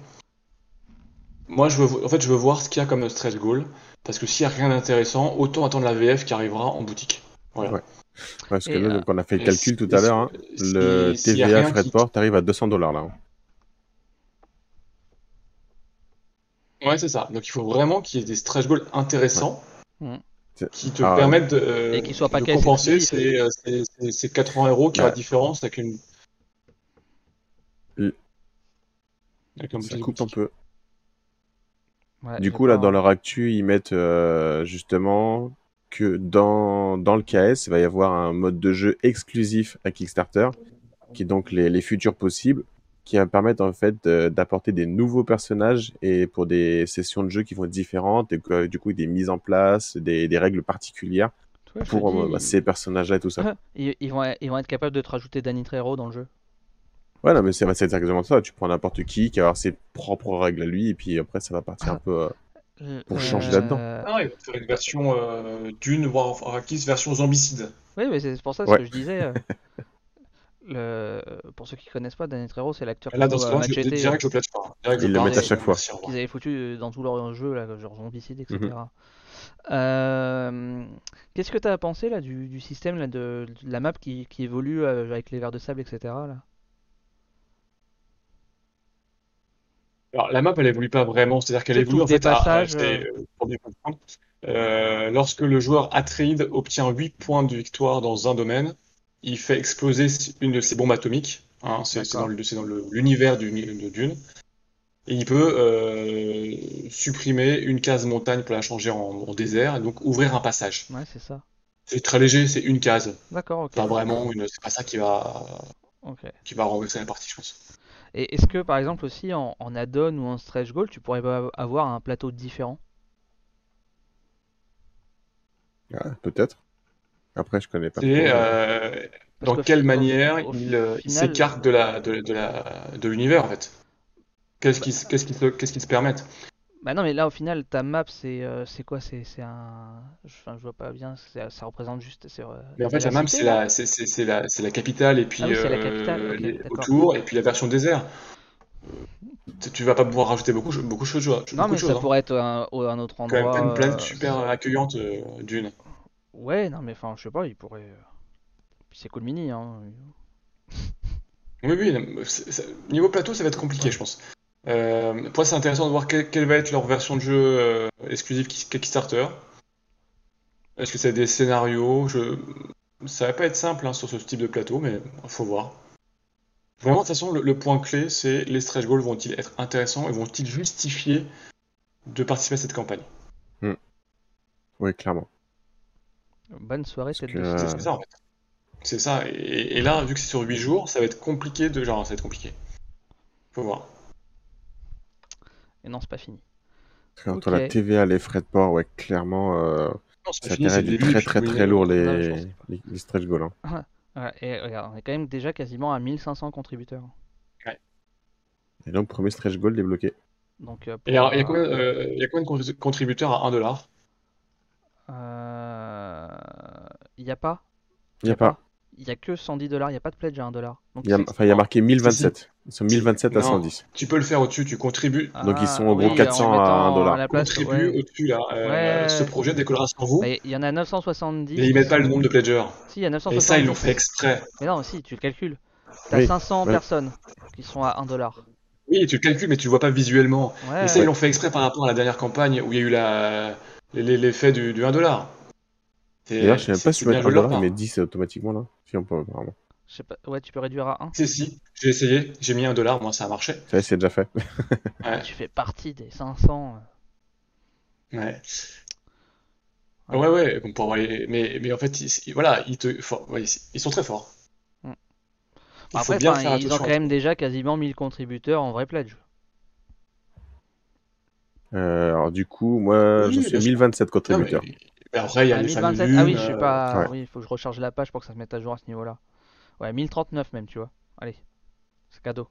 Moi, je veux, en fait, je veux voir ce qu'il y a comme stretch goal. Parce que s'il n'y a rien d'intéressant, autant attendre la VF qui arrivera en boutique. Voilà. Ouais. Parce que Et, là, euh, donc, on a fait le calcul tout à l'heure. hein. si- Le a TVA frais de qui- port t'arrive à 200 dollars là. hein. Ouais, c'est ça. Donc il faut vraiment qu'il y ait des stretch goals intéressants Ouais. Qui te Ah, permettent de, euh, Et qui soient pas de cassés. compenser ces, euh, ces, ces- ces 80 euros qui Ouais. aura de différence avec une. Avec un Ça boutique coupe un peu. Ouais, Du coup, là, dans leur actu, ils mettent euh, justement que dans, dans le KS, il va y avoir un mode de jeu exclusif à Kickstarter, qui est donc les, les futurs possibles, qui va permettre en fait d'apporter des nouveaux personnages et pour des sessions de jeu qui vont être différentes, et que, du coup, des mises en place, des, des règles particulières pour euh, dis, bah, ces personnages-là et tout ça. ils, ils vont, ils vont être capables de te rajouter Danny Trejo dans le jeu. Ouais, non, mais c'est c'est exactement ça. Tu prends n'importe qui, qui va avoir ses propres règles à lui, et puis après, ça va partir un peu. Euh, Pour changer là-dedans. Ah, ils vont faire une version euh, d'une of Arrakis version zombicide. Oui, mais c'est pour ça Ouais. ce que je disais. euh, le... Pour ceux qui connaissent pas, Danny Trejo, c'est l'acteur qui Là, dans ce cas-là, je que je pas. Je Ils le mettent à chaque fois. qu'ils avaient foutu euh, dans tous leurs jeux, là, genre Zombicide, etc. Mhm. Euh, Qu'est-ce que tu as pensé là, du, du système là, de, de la map qui, qui évolue euh, avec les vers de sable, etc. Là? Alors, la map, elle évolue pas vraiment, c'est-à-dire qu'elle évolue en des fait à- passages, euh, pour. Euh, lorsque le joueur Atreid obtient 8 points de victoire dans un domaine, il fait exploser une de ses bombes atomiques. Hein, c'est dans l'univers de Dune. Et il peut euh, supprimer une case montagne pour la changer en, en désert, et donc ouvrir un passage. Ouais, c'est ça. C'est très léger, c'est une case. D'accord, ok. Pas vraiment une, c'est pas ça qui va, qui va renverser la partie, je pense. Et est-ce que par exemple aussi en, en add-on ou en stretch goal, tu pourrais pas avoir un plateau différent? Ah, peut-être. Après, je connais pas trop. euh, Parce dans quelle au- manière au il, euh, s'écarte de la, de, de la, de l'univers, en fait? Qu'est-ce qui, se- qu'est-ce qui, se- qu'est-ce qui se permettent? Bah non, mais là au final, ta map c'est euh, c'est quoi? C'est c'est un. Enfin, je vois pas bien, ça représente juste. c'est, euh, Mais en fait, la map, cité, c'est la, c'est, c'est, c'est la, c'est la capitale et puis Ah oui, c'est la euh, capitale, ok, les- d'accord. autour, et puis la version désert. Tu- Tu vas pas pouvoir rajouter beaucoup, beaucoup de choses. Non, beaucoup mais de choses, ça hein. pourrait être un, au- un autre Quand même endroit. une planète euh, super accueillante euh, d'une. Ouais, non, mais enfin, je sais pas, il pourrait. euh, Puis c'est cool mini, hein. Oui, oui, non, c'est- c'est- niveau plateau, ça va être compliqué, je pense. Euh, pour moi, c'est intéressant de voir quelle, quelle va être leur version de jeu euh, exclusive Kick- Kickstarter. Est-ce que c'est des scénarios? Je... Ça va pas être simple hein, sur ce type de plateau, mais faut voir. Vraiment, de toute façon, le, le point clé, c'est les stretch goals vont-ils être intéressants et vont-ils justifier de participer à cette campagne? Oui, clairement. Bonne soirée, Parce tête que, C'est c'est ça, en fait. C'est ça. Et, et là, vu que c'est sur 8 jours, ça va être compliqué de... Genre, ça va être compliqué. Faut voir. Et non, c'est pas fini. Parce qu'entre la. TVA, les frais de port, ouais, clairement, euh, Non, ça fini, très très oui, très lourd je les, les, les stretch goals. hein. Ouais, et regarde, on est quand même déjà quasiment à 1500 contributeurs. Et donc, premier stretch goal débloqué. Donc, euh, Et alors, il y a pour, combien, euh, il y a combien de con- contributeurs à 1 dollar? euh, Il y a pas? Il n'y a pas? Il y a que 110 dollars, il n'y a pas de pledge à 1 dollar. Donc Il y a, c'est- enfin, il y a marqué 1027. Ils sont 1027 à Non. 110. Tu peux le faire au-dessus, tu contribues, Donc, ils sont en oui, gros 400 en à mettant 1 dollar. la ouais. au-dessus là. Euh, Ouais. Ce projet décollera sans vous, Bah, Il y en a 970. mais ils mettent pas le nombre de pledgers. Si, il y a Et 970. ça, ils l'ont fait exprès. Mais non, si, tu le calcules. T'as Oui, 500 ouais. personnes qui sont à 1 dollar. Oui, tu le calcules, mais tu le vois pas visuellement. Ouais, Et ça, ils l'ont fait exprès par rapport à la dernière campagne où il y a eu la... l'effet du, du 1 dollar. D'ailleurs, je sais même pas si tu peux bien être 1 joué de leur dollar, part. mais 10 automatiquement là. Si on peut, apparemment. je sais pas. Ouais, tu peux réduire à 1. Si, si, j'ai essayé, j'ai mis 1 dollar, moi ça a marché. Ça, c'est déjà fait. Ouais. Tu fais partie des 500. euh. Ouais. Ouais. Ouais, ouais, pour avoir les- mais, mais en fait, ils, voilà, ils, te, for- ouais, ils sont très forts. Mm. Il faut Après, bien faire ils ont quand même déjà quasiment 1000 contributeurs en vrai pledge. Euh, alors, du coup, moi, Oui, je suis bien à sûr. 1027 Non, contributeurs. mais, mais après, il y a Ah, les 1027. Ah oui, lunes, je suis euh, pas. ouais. Oui, il faut que je recharge la page pour que ça se mette à jour à ce niveau-là. Ouais, 1039 même, tu vois. Allez, c'est cadeau.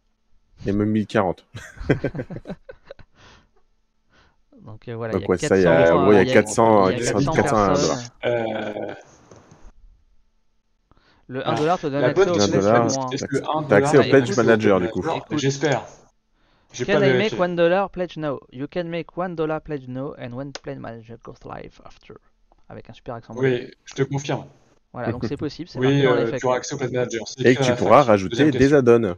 Et même 1040. Donc euh, voilà, Donc, il y a ouais, y a- 400, en gros, il y a euh, 400, il y a 400 400 dollars. personnes. euh, Le 1 Ah, dollar te donne la accès au T'as 1 accès au Pledge Manager, du coup. J'espère. Can pas I make one dollar? Pledge now? You can make one dollar pledge now and one pledge manager goes live after. Avec un super accent. Oui, je te confirme. Voilà, donc c'est possible, c'est Oui, dans euh, tu auras accès au Pledge Manager. Et que tu pourras rajouter des add-ons.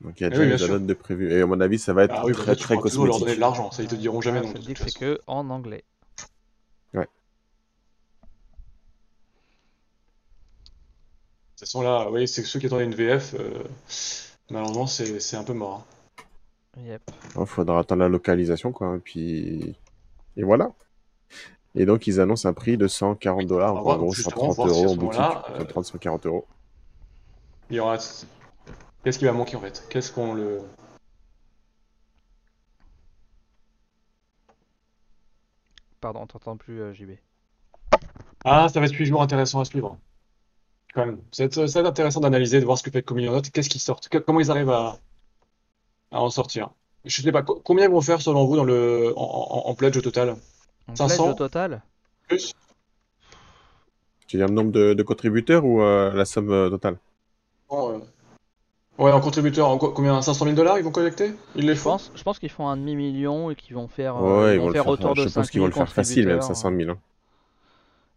Donc, il y a Eh déjà oui, des add-ons de prévus. Et à mon avis, ça va être Ah oui, très, très toujours leur donner cosmétique. de l'argent. Ça, ils te diront jamais Ah, de te dit toute que c'est façon. que en anglais. De toute façon, là, oui, c'est que ceux qui attendaient une VF, euh, malheureusement, c'est c'est un peu mort. hein. Yep. Il faudra attendre la localisation, quoi. Et puis, et voilà. Et donc, ils annoncent un prix de 140 dollars. En gros, justement, 130 voir si à euros en boutique. moment-là, euh, 130, 140 euros. Il y aura. Qu'est-ce qui va manquer en fait? Qu'est-ce qu'on le. Pardon, on t'entend plus, euh, JB. Ah, ça va être toujours intéressant à suivre. Quand même. Ça va être, intéressant d'analyser, de voir ce que fait Communion Note, qu'est-ce qui sort, que- comment ils arrivent à, à en sortir. Je sais pas, co- combien ils vont faire selon vous dans le, en, en, en pledge au total? En 500? pledge au total? Plus? Tu veux dire le nombre de, de contributeurs ou euh, la somme euh, totale? Bon, euh, Ouais, en contributeur, en co- combien? 500 000 dollars ils vont collecter? Ils les Je font? pense, je pense qu'ils font un demi-million et qu'ils vont faire, euh, Ouais, ils vont faire autour de Je pense qu'ils vont le 5000 faire facile, même contributeurs. 500 000. hein.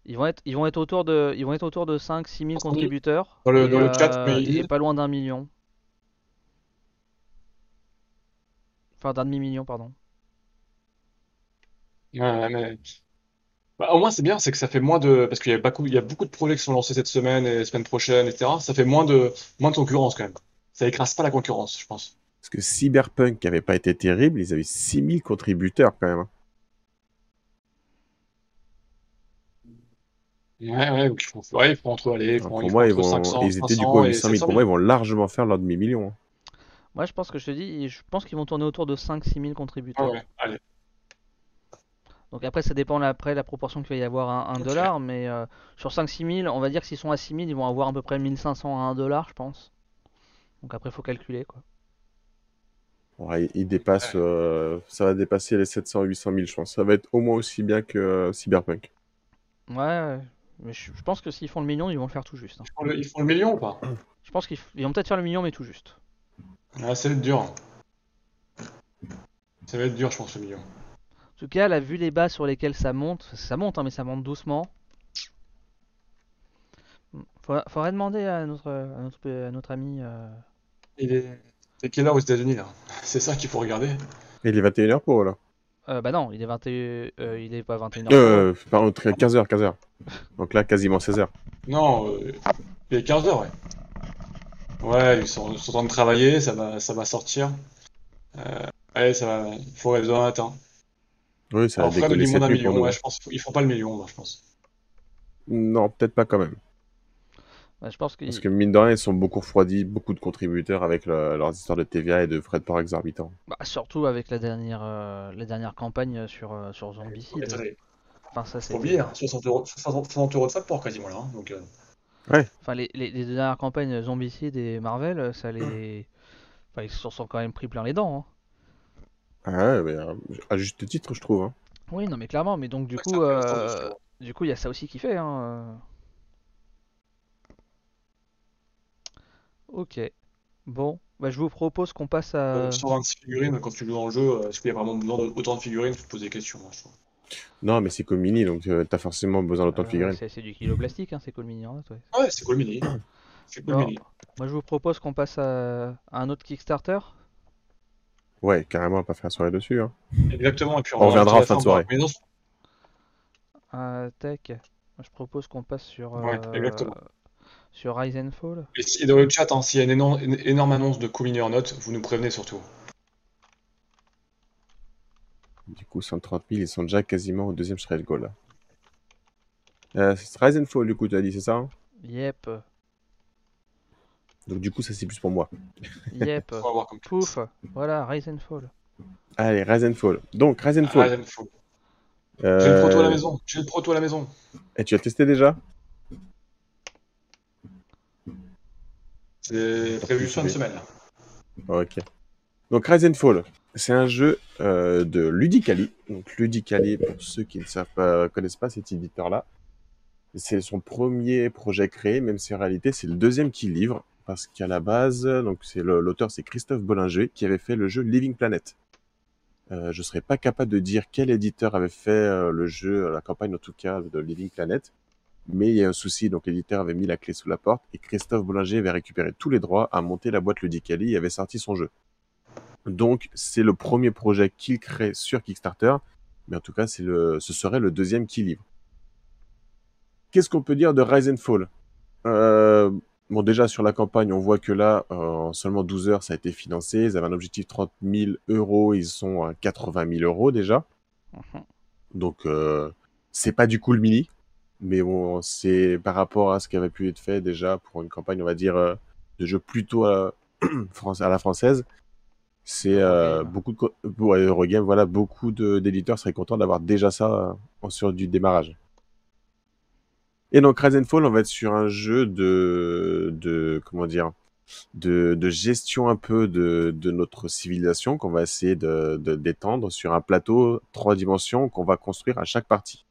Ils vont être, ils vont être autour de, ils vont être autour de 5 6 000 500 000. contributeurs. Dans le- et, dans le chat, euh, mais et pas loin d'un million. Enfin, d'un demi-million, pardon. Ouais, mais... Bah, au moins, c'est bien, c'est que ça fait moins de. Parce qu'il y a beaucoup, il y a beaucoup de projets qui sont lancés cette semaine et semaine prochaine, etc. Ça fait moins de, moins de concurrence quand même. Ça écrase pas la concurrence, je pense. Parce que Cyberpunk, qui avait pas été terrible, ils avaient 6000 contributeurs quand même. hein. Ouais, ouais, donc ils font, ouais, ils font entre, allez, ils Donc, font, pour ils font moi, ils entre vont, 500, ils étaient du 500 coup à et 800 000. 700 Pour moi, 000. ils vont largement faire leur demi-million. hein. Moi, je pense que je te dis, je pense qu'ils vont tourner autour de 5-6 000 Ah contributeurs. ouais, allez. Donc après, ça dépend après la proportion qu'il va y avoir à 1 Ok. dollar, mais euh, sur 5-6 000, on va dire que s'ils sont à 6 000, ils vont avoir à peu près 1500 à 1 dollar, je pense. Donc après, faut calculer quoi. Ouais, ils- ils dépassent, euh, ça va dépasser les 700 800 000, je pense. Ça va être au moins aussi bien que euh, Cyberpunk. Ouais, mais je, je pense que s'ils font le million, ils vont le faire tout juste. hein. Ils font le, ils font le million ou pas? Je pense qu'ils f- vont peut-être faire le million, mais tout juste. Ah, ça va être dur. Ça va être dur, je pense, le million. En tout cas, là, vu les bas sur lesquels ça monte, ça monte, hein, mais ça monte doucement. Faudrait, faudrait demander à notre, à notre, à notre ami. euh, Il est. C'est quelle heure aux États-Unis là? C'est ça qu'il faut regarder. Et il est 21h pour eux, là. euh, bah non, il est 21, euh, il est pas 21h. Euh, pardon, 15h, 15h. Donc là, quasiment 16h. Non, euh, il est 15h, ouais. Ouais, ils sont, en train de travailler, ça va, ça va sortir. Euh, allez, ça va. Il faut rêver matin. Oui, ça va décoller cette d'un nuit million, ouais, je pense. Ils font pas le million, moi, je pense. Non, peut-être pas quand même. Ouais, je pense qu'il Parce que mine de rien, ils sont beaucoup refroidis, beaucoup de contributeurs avec le- leurs histoires de TVA et de frais de port exorbitants. bah, surtout avec la dernière, euh, la dernière campagne sur, euh, sur Zombicide. Attendez, Enfin, ça, faut c'est. oublier, hein, 60 euros, 60 60 euros de frais de port quasiment là. hein, donc, euh, Enfin, les, les, les deux dernières campagnes Zombicide et Marvel, ça les. Enfin, ils se sont quand même pris plein les dents. hein. Ah ouais, mais euh, à juste titre, je trouve. hein. Oui, non, mais clairement, mais donc du Ouais, coup, euh, du coup, il y a ça aussi qui fait. Hein. euh. Ok. Bon, bah, je vous propose qu'on passe à. euh, 126 figurines, quand tu joues dans le jeu, euh, est-ce qu'il y a vraiment besoin d'autant de figurines? Faut te poser des questions, moi, je trouve. Non, mais c'est comme mini, donc euh, t'as forcément besoin d'autant de Euh, figurines. c'est c'est du kilo plastique, hein, c'est cool mini. hein, ouais. Ouais, c'est cool mini. C'est cool Bon, mini. moi, je vous propose qu'on passe à, à un autre Kickstarter. Ouais, carrément, pas faire soirée dessus. Hein. Exactement, et puis On reviendra à en la fin de on soirée. va- Mais non, Euh, tech. Moi, je propose qu'on passe sur. Ouais, euh, exactement. Sur Rise and Fall. Et, si- et dans le chat, hein, s'il y a une énorme, une énorme annonce de Cool Mini en note, vous nous prévenez surtout. Du coup, 130 000, ils sont déjà quasiment au deuxième stretch goal. Là. Euh, c'est Rise and Fall, du coup, tu as dit, c'est ça hein Yep. Donc, du coup, ça, c'est plus pour moi. Yep. Pouf. Voilà, Rise and Fall. Allez, Rise and Fall. Donc, Rise and Ah, Fall. Rise and Fall. euh, J'ai le proto à la maison. J'ai le proto à la maison. Et tu as testé déjà? C'est prévu fin de semaine. là. Ok. Donc Rise and Fall, c'est un jeu euh, de Ludicali. Donc Ludicali, pour ceux qui ne savent pas, connaissent pas cet éditeur-là, c'est son premier projet créé, même si en réalité c'est le deuxième qu'il livre, parce qu'à la base, donc c'est l'auteur c'est Christophe Bollinger qui avait fait le jeu Living Planet. Euh, je serais pas capable de dire quel éditeur avait fait euh, le jeu, la campagne en tout cas de Living Planet, mais il y a un souci, donc l'éditeur avait mis la clé sous la porte et Christophe Bollinger avait récupéré tous les droits à monter la boîte Ludicali et avait sorti son jeu. Donc c'est le premier projet qu'il crée sur Kickstarter, mais en tout cas c'est le, ce serait le deuxième qu'il livre. Qu'est-ce qu'on peut dire de Rise and Fall? Euh, Bon déjà sur la campagne on voit que là euh, en seulement 12 heures ça a été financé, ils avaient un objectif 30 000 euros, ils sont à 80 000 euros déjà. Mhm. Donc euh, c'est pas du cool mini, mais bon, c'est par rapport à ce qui avait pu être fait déjà pour une campagne, on va dire, de jeu plutôt à la française. C'est euh, Eurogame. beaucoup de ouais, Eurogame, voilà, beaucoup de- d'éditeurs seraient contents d'avoir déjà ça euh, sur du démarrage. Et donc Rise and Fall, on va être sur un jeu de, de comment dire, de, de gestion un peu de, de notre civilisation qu'on va essayer de de- d'étendre sur un plateau trois dimensions qu'on va construire à chaque partie.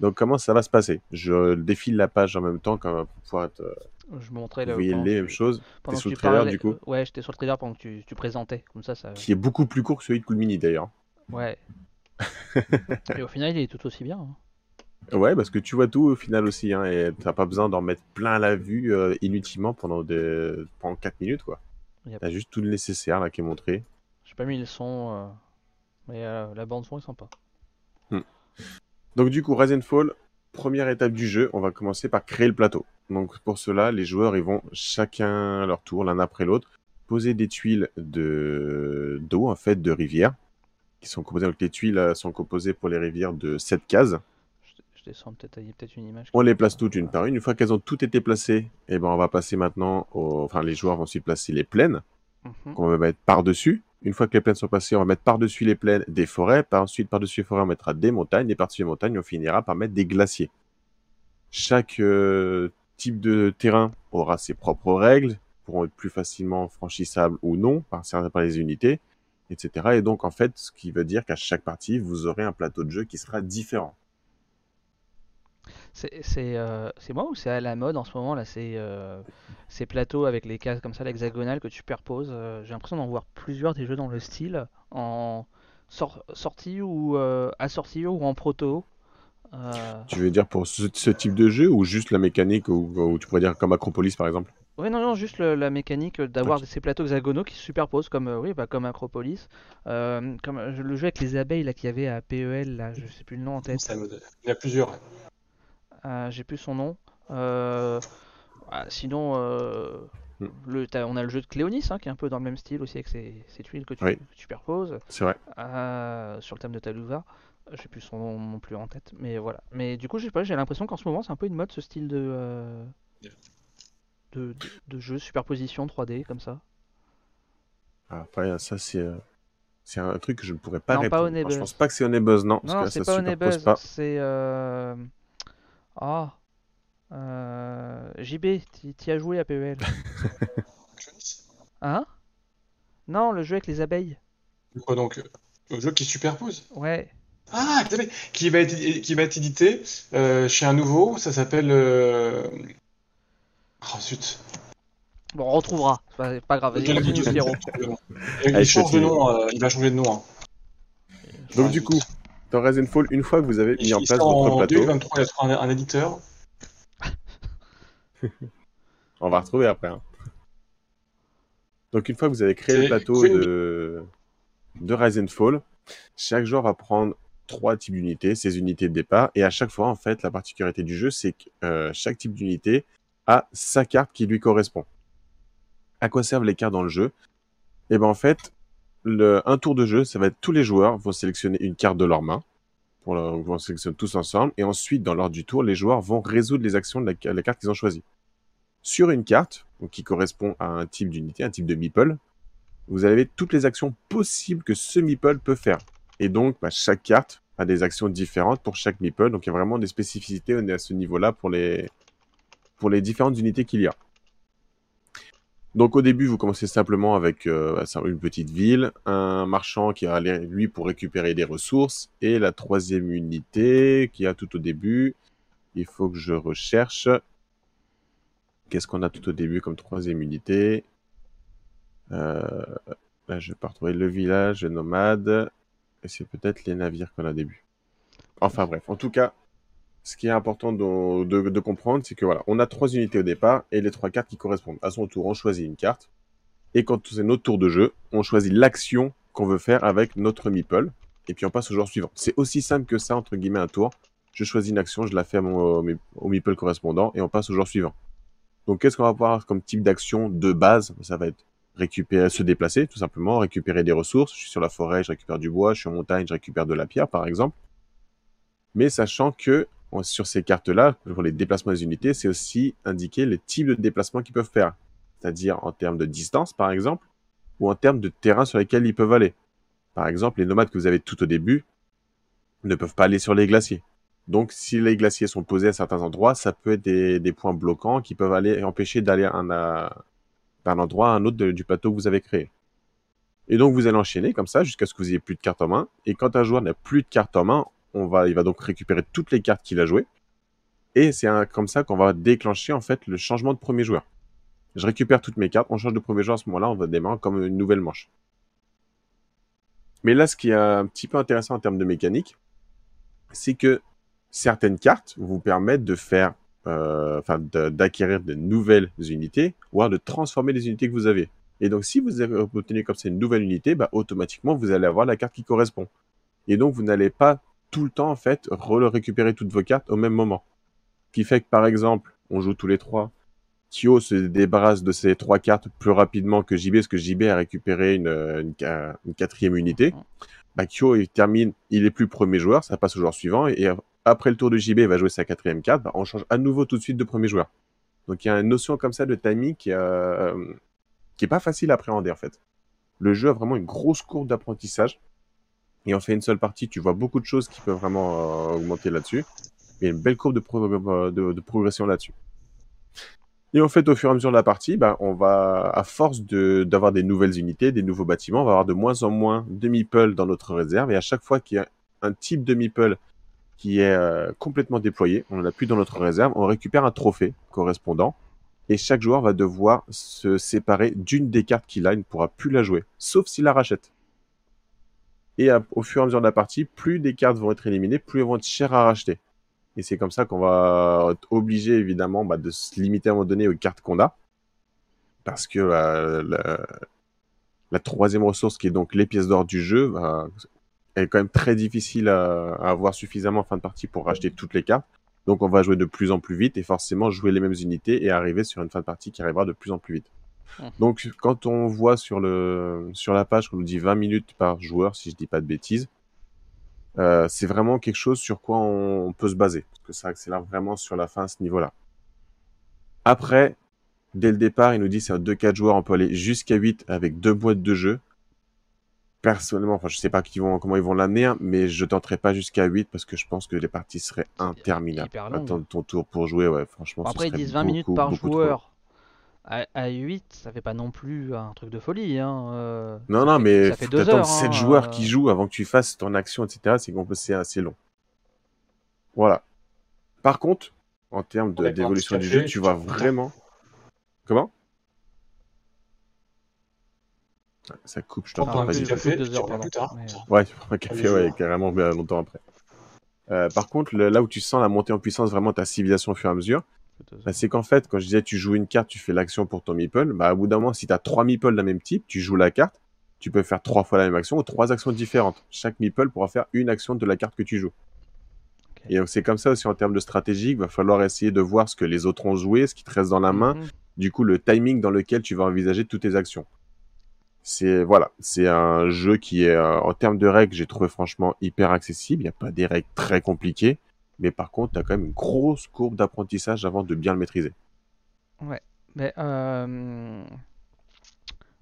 Donc comment ça va se passer? Je défile la page en même temps pour pouvoir être, euh, Je montrais vous là. voyez pendant les mêmes choses? T'es que le trailer parlais- du coup, Ouais, j'étais sur le trailer pendant que tu, tu présentais. Comme ça, ça. qui est beaucoup plus court que celui de Cool Mini d'ailleurs. Ouais. Et au final, il est tout aussi bien. hein. Ouais, parce que tu vois tout au final aussi, hein, et t'as pas besoin d'en mettre plein la vue euh, inutilement pendant des pendant 4 minutes quoi. Yep. T'as juste tout le nécessaire là qui est montré. J'ai pas mis le son, euh, mais euh, la bande son est sympa. Donc du coup, Rise and Fall, première étape du jeu, on va commencer par créer le plateau. Donc pour cela, les joueurs ils vont chacun à leur tour, l'un après l'autre, poser des tuiles de d'eau en fait de rivière qui sont composées donc les tuiles euh, sont composées pour les rivières de 7 cases. Je, descends peut-être, il y a peut-être une image. On les place toutes une par une. Une fois qu'elles ont toutes été placées, et ben on va passer maintenant au... enfin les joueurs vont ensuite placer les plaines Mhm. qu'on va mettre par-dessus. Une fois que les plaines sont passées, on va mettre par-dessus les plaines des forêts. Par ensuite, par-dessus les forêts, on mettra des montagnes. Et par-dessus les montagnes, on finira par mettre des glaciers. Chaque euh, type de terrain aura ses propres règles, pourront être plus facilement franchissables ou non par, par les unités, etc. Et donc, en fait, ce qui veut dire qu'à chaque partie, vous aurez un plateau de jeu qui sera différent. C'est euh, c'est moi ou c'est à la mode en ce moment là ces, euh, ces plateaux avec les cases comme ça, l'hexagonale que tu superposes. euh, j'ai l'impression d'en voir plusieurs des jeux dans le style, en sor- sortie ou euh, assorti ou en proto. Euh, Tu veux dire pour ce, ce type de jeu ou juste la mécanique ou, ou tu pourrais dire comme Acropolis par exemple? Ouais, non, non, juste le- la mécanique d'avoir ces plateaux hexagonaux qui se superposent comme, euh, oui, bah, comme Acropolis. Euh, comme euh, le jeu avec les abeilles là qu'il y avait à PEL, là, je sais plus le nom en tête. Il y en a plusieurs. Euh, j'ai plus son nom. Euh, ah, sinon, euh, le, t'as- on a le jeu de Cléonis hein, qui est un peu dans le même style aussi avec ces, ces tuiles que tu, Oui. que tu superposes C'est vrai. sur le thème de Taluva. J'ai plus son nom non plus en tête, mais voilà. Mais du coup, j'ai pas, j'ai l'impression qu'en ce moment c'est un peu une mode ce style de, de, de, de jeu superposition 3D comme ça. Ah, Après, ça, c'est c'est un truc que je ne pourrais pas Non, répondre. Je pense pas que c'est Honey Buzz, non. parce Non, que c'est ça pas se Honey superpose Buzz, pas. c'est euh... ah euh, JB, t'y t'y as joué à PEL. Hein? Non, le jeu avec les abeilles. Quoi donc? Le jeu qui superpose? Ouais. Ah. Qui va être, qui va être édité euh, chez un nouveau, ça s'appelle. euh, Oh zut. Bon, on retrouvera. C'est pas, pas grave, je- Pierrot. Il Allez, change de nom, euh, il va changer de nom. hein. Donc, du coup, dans Resident Fall, une fois que vous avez mis en place votre en plateau, 2023, il y a un, un éditeur? on va retrouver après. hein. Donc, une fois que vous avez créé le plateau de, de Rise and Fall, chaque joueur va prendre trois types d'unités, ces unités de départ, et à chaque fois, en fait, la particularité du jeu, c'est que euh, chaque type d'unité a sa carte qui lui correspond. À quoi servent les cartes dans le jeu? Et ben en fait, un tour de jeu, ça va être tous les joueurs vont sélectionner une carte de leur main, pour le, on va sélectionner tous ensemble, et ensuite, dans l'ordre du tour, les joueurs vont résoudre les actions de la, carte qu'ils ont choisie. Sur une carte, qui correspond à un type d'unité, un type de meeple, vous avez toutes les actions possibles que ce meeple peut faire. Et donc, bah, chaque carte a des actions différentes pour chaque meeple. Donc, il y a vraiment des spécificités à ce niveau-là pour les différentes unités qu'il y a. Donc, au début, vous commencez simplement avec euh, une petite ville, un marchand qui aller, lui, pour récupérer des ressources, et la troisième unité qui a tout au début. Il faut que je recherche. Qu'est-ce qu'on a tout au début comme troisième unité? Euh, Là, je vais pas retrouver le village, nomade. Et c'est peut-être les navires qu'on a au début. Enfin bref, en tout cas, ce qui est important de, comprendre, c'est que voilà, on a trois unités au départ et les trois cartes qui correspondent. À son tour, on choisit une carte. Et quand c'est notre tour de jeu, on choisit l'action qu'on veut faire avec notre meeple. Et puis on passe au joueur suivant. C'est aussi simple que ça, entre guillemets, un tour. Je choisis une action, je la fais mon, au, me- au meeple correspondant et on passe au joueur suivant. Donc qu'est-ce qu'on va avoir comme type d'action de base? Ça va être récupérer, se déplacer, tout simplement, récupérer des ressources. Je suis sur la forêt, je récupère du bois, je suis en montagne, je récupère de la pierre, par exemple. Mais sachant que sur ces cartes-là, pour les déplacements des unités, c'est aussi indiqué les types de déplacements qu'ils peuvent faire. C'est-à-dire en termes de distance, par exemple, ou en termes de terrain sur lesquels ils peuvent aller. Par exemple, les nomades que vous avez tout au début ne peuvent pas aller sur les glaciers. Donc, si les glaciers sont posés à certains endroits, ça peut être des, points bloquants qui peuvent aller empêcher d'aller d'un endroit à un autre du plateau que vous avez créé. Et donc, vous allez enchaîner comme ça jusqu'à ce que vous ayez plus de cartes en main. Et quand un joueur n'a plus de cartes en main, on va, il va donc récupérer toutes les cartes qu'il a jouées. Et c'est comme ça qu'on va déclencher en fait le changement de premier joueur. Je récupère toutes mes cartes, on change de premier joueur à ce moment-là, on va démarrer comme une nouvelle manche. Mais là, ce qui est un petit peu intéressant en termes de mécanique, c'est que certaines cartes vous permettent de faire, euh, d'acquérir de nouvelles unités, voire de transformer les unités que vous avez. Et donc, si vous obtenu comme ça une nouvelle unité, bah, automatiquement, vous allez avoir la carte qui correspond. Et donc, vous n'allez pas tout le temps, en fait, récupérer toutes vos cartes au même moment. Ce qui fait que, par exemple, on joue tous les trois. Thio se débarrasse de ses trois cartes plus rapidement que JB, parce que JB a récupéré une, une, quatrième unité. Bah, Kyo, il termine, il est plus premier joueur, ça passe au joueur suivant, et après le tour de JB, il va jouer sa quatrième carte, bah, on change à nouveau tout de suite de premier joueur. Donc il y a une notion comme ça de timing qui, euh, qui est pas facile à appréhender en fait. Le jeu a vraiment une grosse courbe d'apprentissage. Et en fait une seule partie, tu vois beaucoup de choses qui peuvent vraiment euh, augmenter là-dessus. Il y a une belle courbe de, progression là-dessus. Et en fait, au fur et à mesure de la partie, bah, on va, à force d'avoir des nouvelles unités, des nouveaux bâtiments, on va avoir de moins en moins de meeple dans notre réserve. Et à chaque fois qu'il y a un type de meeple qui est euh, complètement déployé, on n'en a plus dans notre réserve, on récupère un trophée correspondant et chaque joueur va devoir se séparer d'une des cartes qu'il a, il ne pourra plus la jouer, sauf s'il la rachète. Et au fur et à mesure de la partie, plus des cartes vont être éliminées, plus elles vont être chères à racheter. Et c'est comme ça qu'on va être obligé évidemment bah, de se limiter à un moment donné aux cartes qu'on a. Parce que la, troisième ressource, qui est donc les pièces d'or du jeu, bah, est quand même très difficile à, avoir suffisamment en fin de partie pour racheter toutes les cartes. Donc on va jouer de plus en plus vite et forcément jouer les mêmes unités et arriver sur une fin de partie qui arrivera de plus en plus vite. Mmh. Donc quand on voit sur, le, sur la page qu'on nous dit 20 minutes par joueur, si je dis pas de bêtises, euh, c'est vraiment quelque chose sur quoi on, peut se baser. Parce que ça accélère vraiment sur la fin à ce niveau-là. Après, dès le départ, il nous dit c'est à 2-4 joueurs, on peut aller jusqu'à 8 avec deux boîtes de jeu personnellement, enfin, je sais pas qui vont, comment ils vont l'amener, hein, mais je tenterai pas jusqu'à 8 parce que je pense que les parties seraient interminables. Attendre ton tour pour jouer, ouais, franchement. après, ils disent 20 minutes par joueur. À, 8, ça fait pas non plus un truc de folie. Hein. Euh, non, non, mais ça fait 7 joueurs qui euh. jouent avant que tu fasses ton action, etc. C'est qu'on peut c'est assez long. Voilà. Par contre, en termes d'évolution du jeu, tu vois vraiment. Comment? Ça coupe, je t'entends pas. Du café, deux heures, plus tard. Ouais, tu prends un café, ouais, carrément bien longtemps après. Euh, par contre, là où tu sens la montée en puissance vraiment ta civilisation au fur et à mesure, bah, c'est qu'en fait, quand je disais tu joues une carte, tu fais l'action pour ton meeple, bah, au bout d'un moment, si tu as trois meeples d'un même type, tu joues la carte, tu peux faire trois fois la même action ou trois actions différentes. Chaque meeple pourra faire une action de la carte que tu joues. Et donc c'est comme ça aussi en termes de stratégie, il va falloir essayer de voir ce que les autres ont joué, ce qui te reste dans la main, mhm. du coup le timing dans lequel tu vas envisager toutes tes actions c'est voilà, c'est un jeu qui est euh, en termes de règles, j'ai trouvé franchement hyper accessible. Il n'y a pas des règles très compliquées, mais par contre, tu as quand même une grosse courbe d'apprentissage avant de bien le maîtriser. Ouais, mais euh,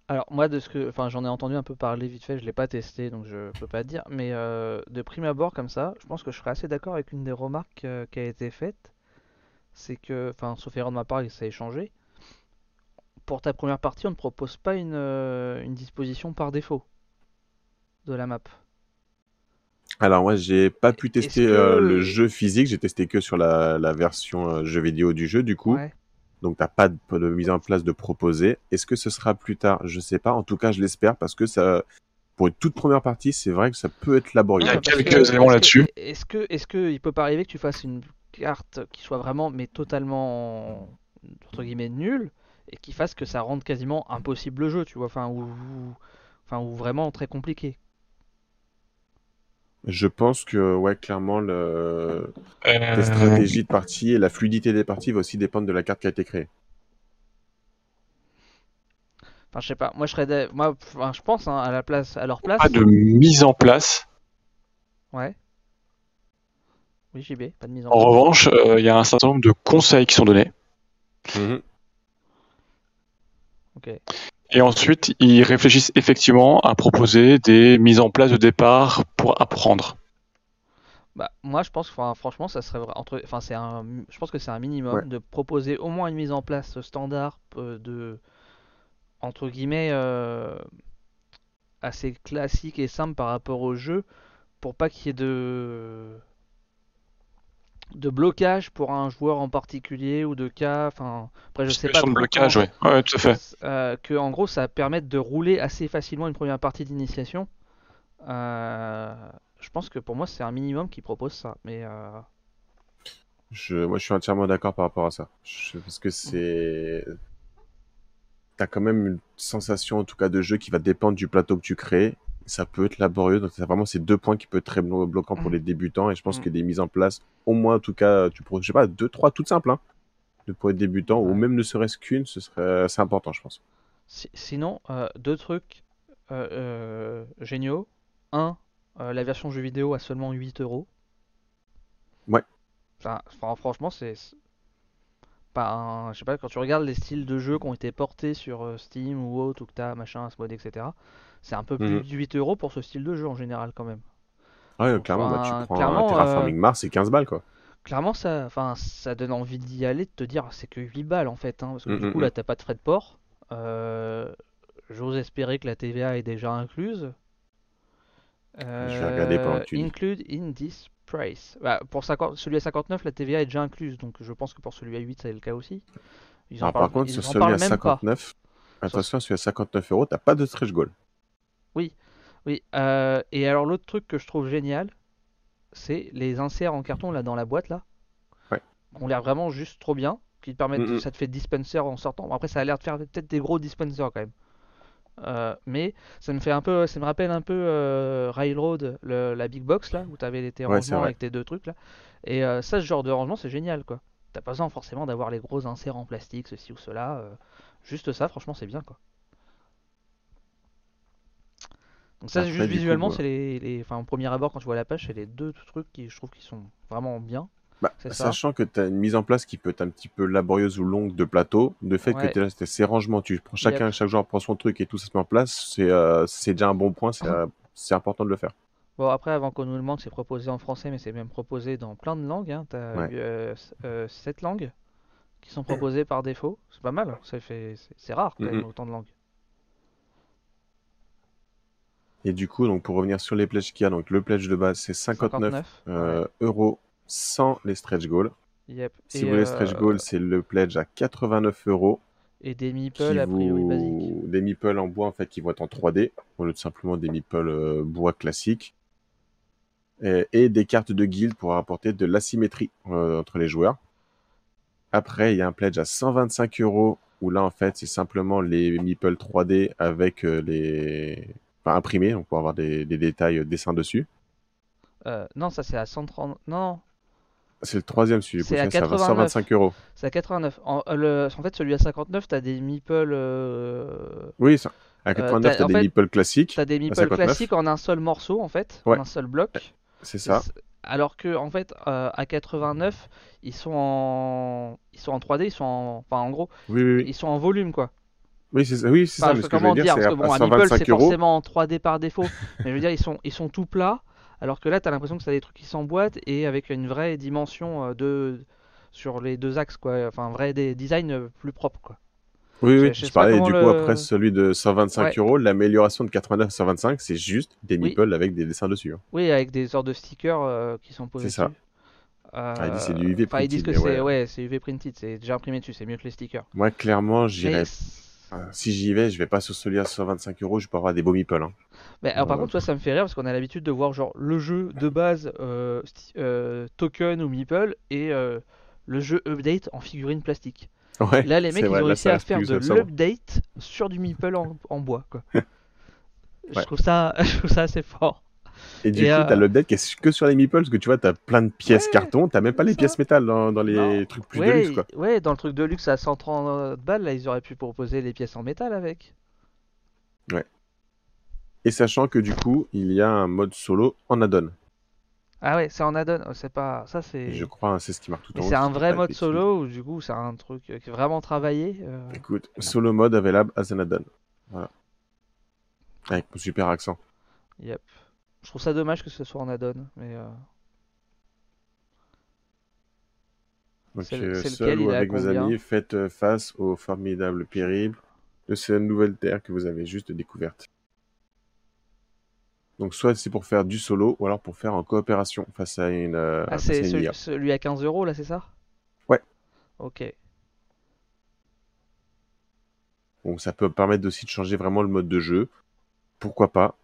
alors moi de ce que, enfin j'en ai entendu un peu parler vite fait, je l'ai pas testé donc je peux pas dire, mais euh, de prime abord comme ça, je pense que je serais assez d'accord avec une des remarques qui a été faite, c'est que, enfin sauf erreur de ma part, ça a échangé pour ta première partie, on ne propose pas une, euh, une disposition par défaut de la map. Alors moi j'ai pas pu tester euh, le jeu physique, j'ai testé que sur la, version euh, jeu vidéo du jeu du coup. Donc t'as pas de, de, mise en place de proposer. Est-ce que ce sera plus tard? Je sais pas. En tout cas je l'espère parce que ça, pour une toute première partie, c'est vrai que ça peut être laborieux. Il y a quelques éléments là-dessus. Est-ce que, est-ce que il peut pas arriver que tu fasses une carte qui soit vraiment mais totalement entre guillemets nulle et qui fasse que ça rende quasiment impossible le jeu, tu vois, enfin, ou, enfin, ou vraiment très compliqué. Je pense que, ouais, clairement, le... Euh, les stratégies de partie et la fluidité des parties va aussi dépendre de la carte qui a été créée. Enfin, je sais pas, moi je serais. Moi, je pense hein, à, la place, à leur place. Pas de mise en place. Ouais. Oui, JB, pas de mise en, en revanche, euh, il y a un certain nombre de conseils qui sont donnés. Mhm. Et ensuite, ils réfléchissent effectivement à proposer des mises en place de départ pour apprendre. Bah, moi, je pense, franchement, ça serait entre, enfin, c'est un, je pense que c'est un minimum de proposer au moins une mise en place standard euh, de, entre guillemets, euh, assez classique et simple par rapport au jeu, pour pas qu'il y ait de, de blocage pour un joueur en particulier ou de cas, enfin après je sais pas. de blocage, ouais. ouais, tout à fait. Euh, que en gros ça permette de rouler assez facilement une première partie d'initiation. Euh, je pense que pour moi c'est un minimum qui propose ça, mais. Euh... Je, moi je suis entièrement d'accord par rapport à ça, parce que c'est. T'as quand même une sensation en tout cas de jeu qui va dépendre du plateau que tu crées ça peut être laborieux. Donc, c'est vraiment ces deux points qui peuvent être très blo- bloquants pour Mhm. les débutants. Et je pense Mhm. que des mises en place, au moins, en tout cas, tu pourrais, je sais pas, deux, trois toutes simples, hein, de pour être débutant, ou même ne serait-ce qu'une, ce serait, c'est important, je pense. Si- sinon, euh, deux trucs euh, euh, géniaux. Un, euh, la version jeu vidéo à seulement 8 euros. Ouais. Enfin, franchement, c'est pas un- Je sais pas, quand tu regardes les styles de jeux qui ont été portés sur euh, Steam ou autre, ou que t'as machin, Asmode, etc., c'est un peu plus Mhm. de 8 euros pour ce style de jeu en général, quand même. Ah Ouais, Donc, clairement, bah, tu prends clairement, un Terraforming euh, Mars, c'est 15 balles, quoi. Clairement, ça, enfin, ça donne envie d'y aller, de te dire, c'est que 8 balles en fait, hein, parce que Mm, du coup, là, t'as pas de frais de port. Euh, J'ose espérer que la TVA est déjà incluse. Je vais regarder pendant Euh, que tu dis. include in this price. Bah, pour 50 celui à 59, la TVA est déjà incluse, donc je pense que pour celui à 8, c'est le cas aussi. Ils en Alors, parlent, par contre, ils sur en celui à même pas. 59, attention, celui à 59 euros, t'as pas de stretch goal. Oui, euh, et alors l'autre truc que je trouve génial, c'est les inserts en carton là dans la boîte là. Ouais. Ont l'air vraiment juste trop bien, qui te permettent, Mm, ça te fait dispenser en sortant. Bon, après ça a l'air de faire peut-être des gros dispensers quand même. Euh, mais ça me fait un peu, ça me rappelle un peu euh, Railroad, le- la big box là, où t'avais tes rangements avec tes deux trucs là. Et ça, ce genre de rangement, c'est génial quoi. T'as pas besoin forcément d'avoir les gros inserts en plastique, ceci ou cela. juste ça, franchement, c'est bien quoi. Donc ça, Après, juste visuellement, bah- c'est les, les- enfin, au premier abord quand tu vois la page, c'est les deux trucs qui, je trouve, qui sont vraiment bien. Bah, C'est ça. sachant que tu as une mise en place qui peut être un petit peu laborieuse ou longue de plateau, le fait Ouais. que tu as ces rangements, tu prends chacun, chaque joueur prend son truc et tout ça se met en place, c'est euh, c'est déjà un bon point, c'est euh, c'est important de le faire. Bon, après, avant qu'on nous le demande, c'est proposé en français, mais c'est même proposé dans plein de langues. Hein. T'as Ouais. euh, s- euh, sept langues qui sont proposées par défaut. C'est pas mal. C'est- c'est rare quand même autant de langues. Et du coup, donc pour revenir sur les pledges qu'il y a, donc le pledge de base c'est 59 59. euh, euros sans les stretch goals. Yep. Si Et, vous voulez euh, stretch goals, c'est le pledge à 89 euros. et des meeples a priori basiques. vous... Des meeples en bois en fait qui vont être en 3D, au lieu de simplement des meeples euh, bois classiques. Et, et des cartes de guild pour apporter de l'asymétrie euh, entre les joueurs. Après, il y a un pledge à 125 euros où là en fait c'est simplement les meeples 3D avec euh, les. Enfin, imprimés, donc pour avoir des, des détails euh, dessins dessus. Euh, non, ça c'est à 130. Non, C'est le troisième celui C'est à ça, ça va 89. 125 euros. c'est à 89. En, euh, le- en fait, celui à 59, t'as des meeples. euh, Oui, ça. À 89, t'as- des fait, meeples classiques. T'as des meeples 59. classiques en un seul morceau en fait, Ouais. en un seul bloc. C'est ça. Alors que en fait euh, à 89 ils sont en ils sont en 3D, ils sont en enfin en gros Oui, oui, oui. ils sont en volume quoi. Oui, c'est ça. Oui, c'est Enfin, ça. Mais ce que je veux dire, dire c'est que bon à c'est 125 euros. forcément en 3D par défaut, mais je veux dire ils sont ils sont tout plats alors que là t'as l'impression que t'as des trucs qui s'emboîtent et avec une vraie dimension euh, de sur les deux axes quoi, enfin un vrai des designs euh, plus propres quoi. Oui, Je- oui. je Je parlais du coup après celui de 125 Ouais. euros. L'amélioration de 89 à 125, c'est juste des Oui. meeples avec des dessins dessus. hein. Oui, avec des sortes de stickers euh, qui sont posés C'est ça. dessus. Euh, Ah, ils disent c'est du UV Enfin, ils disent que printed, c'est ouais. ouais, c'est UV printed, c'est déjà imprimé dessus, c'est mieux que les stickers. Moi, clairement, j'irais. Si j'y vais, je vais pas sur celui à 125 euros. Je peux avoir des beaux meeples. hein. Mais alors, par contre, toi, ça me fait rire parce qu'on a l'habitude de voir genre le jeu de base euh, euh, token ou meeple et euh, le jeu update en figurine plastique. Ouais. Là, les mecs, ils ont réussi à faire de l'update sur du meeple en, en bois, quoi. Je Ouais. trouve ça, je trouve ça assez fort. Et du Et, coup, euh, t'as l'update qui est que sur les meeples, parce que tu vois, t'as plein de pièces Ouais, carton, t'as même pas les pièces métal dans, dans les Non. trucs plus de ouais, luxe, quoi. ouais, dans le truc de luxe à 130 balles, là, ils auraient pu proposer les pièces en métal avec. Et sachant que du coup, il y a un mode solo en add-on. Ah ouais, c'est en add-on, oh, c'est pas, ça c'est. Je crois, hein, c'est ce qui marque tout en haut. c'est un vrai de mode solo ou du coup c'est un truc euh, qui est vraiment travaillé. euh, Écoute, solo mode available as an add-on. Voilà. Avec mon super accent. Yep. Je trouve ça dommage que ce soit en add-on, mais euh, Donc, euh, seul ou avec vos amis, faites euh, face au formidable périple de cette nouvelle terre que vous avez juste découverte. Donc, soit c'est pour faire du solo, ou alors pour faire en coopération face à une, euh, ah c'est celui, celui à 15 euros là, c'est ça? Ouais. Ok. Donc, ça peut permettre aussi de changer vraiment le mode de jeu. Pourquoi pas?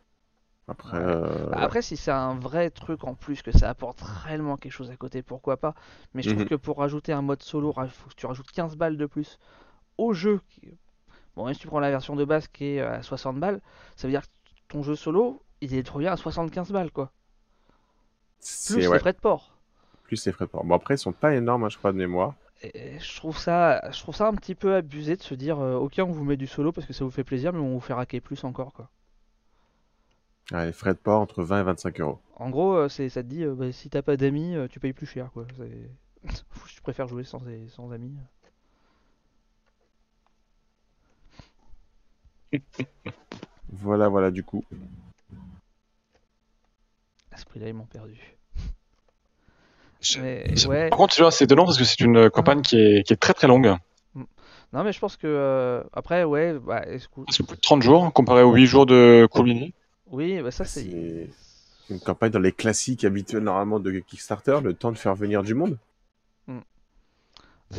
Après, euh, Bah, après, si c'est un vrai truc en plus, que ça apporte réellement quelque chose à côté, pourquoi pas? Mais je trouve Mhm. que pour rajouter un mode solo, il faut que tu rajoutes 15 balles de plus au jeu. qui- Bon, même si tu prends la version de base qui est à 60 balles, ça veut dire que ton jeu solo, il est trop bien à 75 balles, quoi. Plus ouais, les frais de port. plus les frais de port. Bon, après, ils sont pas énormes, hein, je crois, de mémoire. Et je trouve ça, je trouve ça un petit peu abusé de se dire, euh, ok, on vous met du solo parce que ça vous fait plaisir, mais on vous fait raquer plus encore, quoi. Ouais, les frais de port entre 20 et 25 euros. En gros, euh, c'est, ça te dit, euh, bah, si t'as pas d'amis, euh, tu payes plus cher, quoi. C'est- Je préfère jouer sans, sans amis. Voilà, voilà, du coup. À ce prix-là, ils m'ont perdu. Je- Mais, je- ouais. Par contre, tu vois, c'est étonnant parce que c'est une campagne qui est, qui est très très longue. Non, mais je pense que euh, après, ouais, bah, C'est plus de 30 jours comparé aux 8 jours de Coolmini. Oui, bah ça c'est. C'est- Une campagne dans les classiques habituels, normalement, de Kickstarter, le temps de faire venir du monde.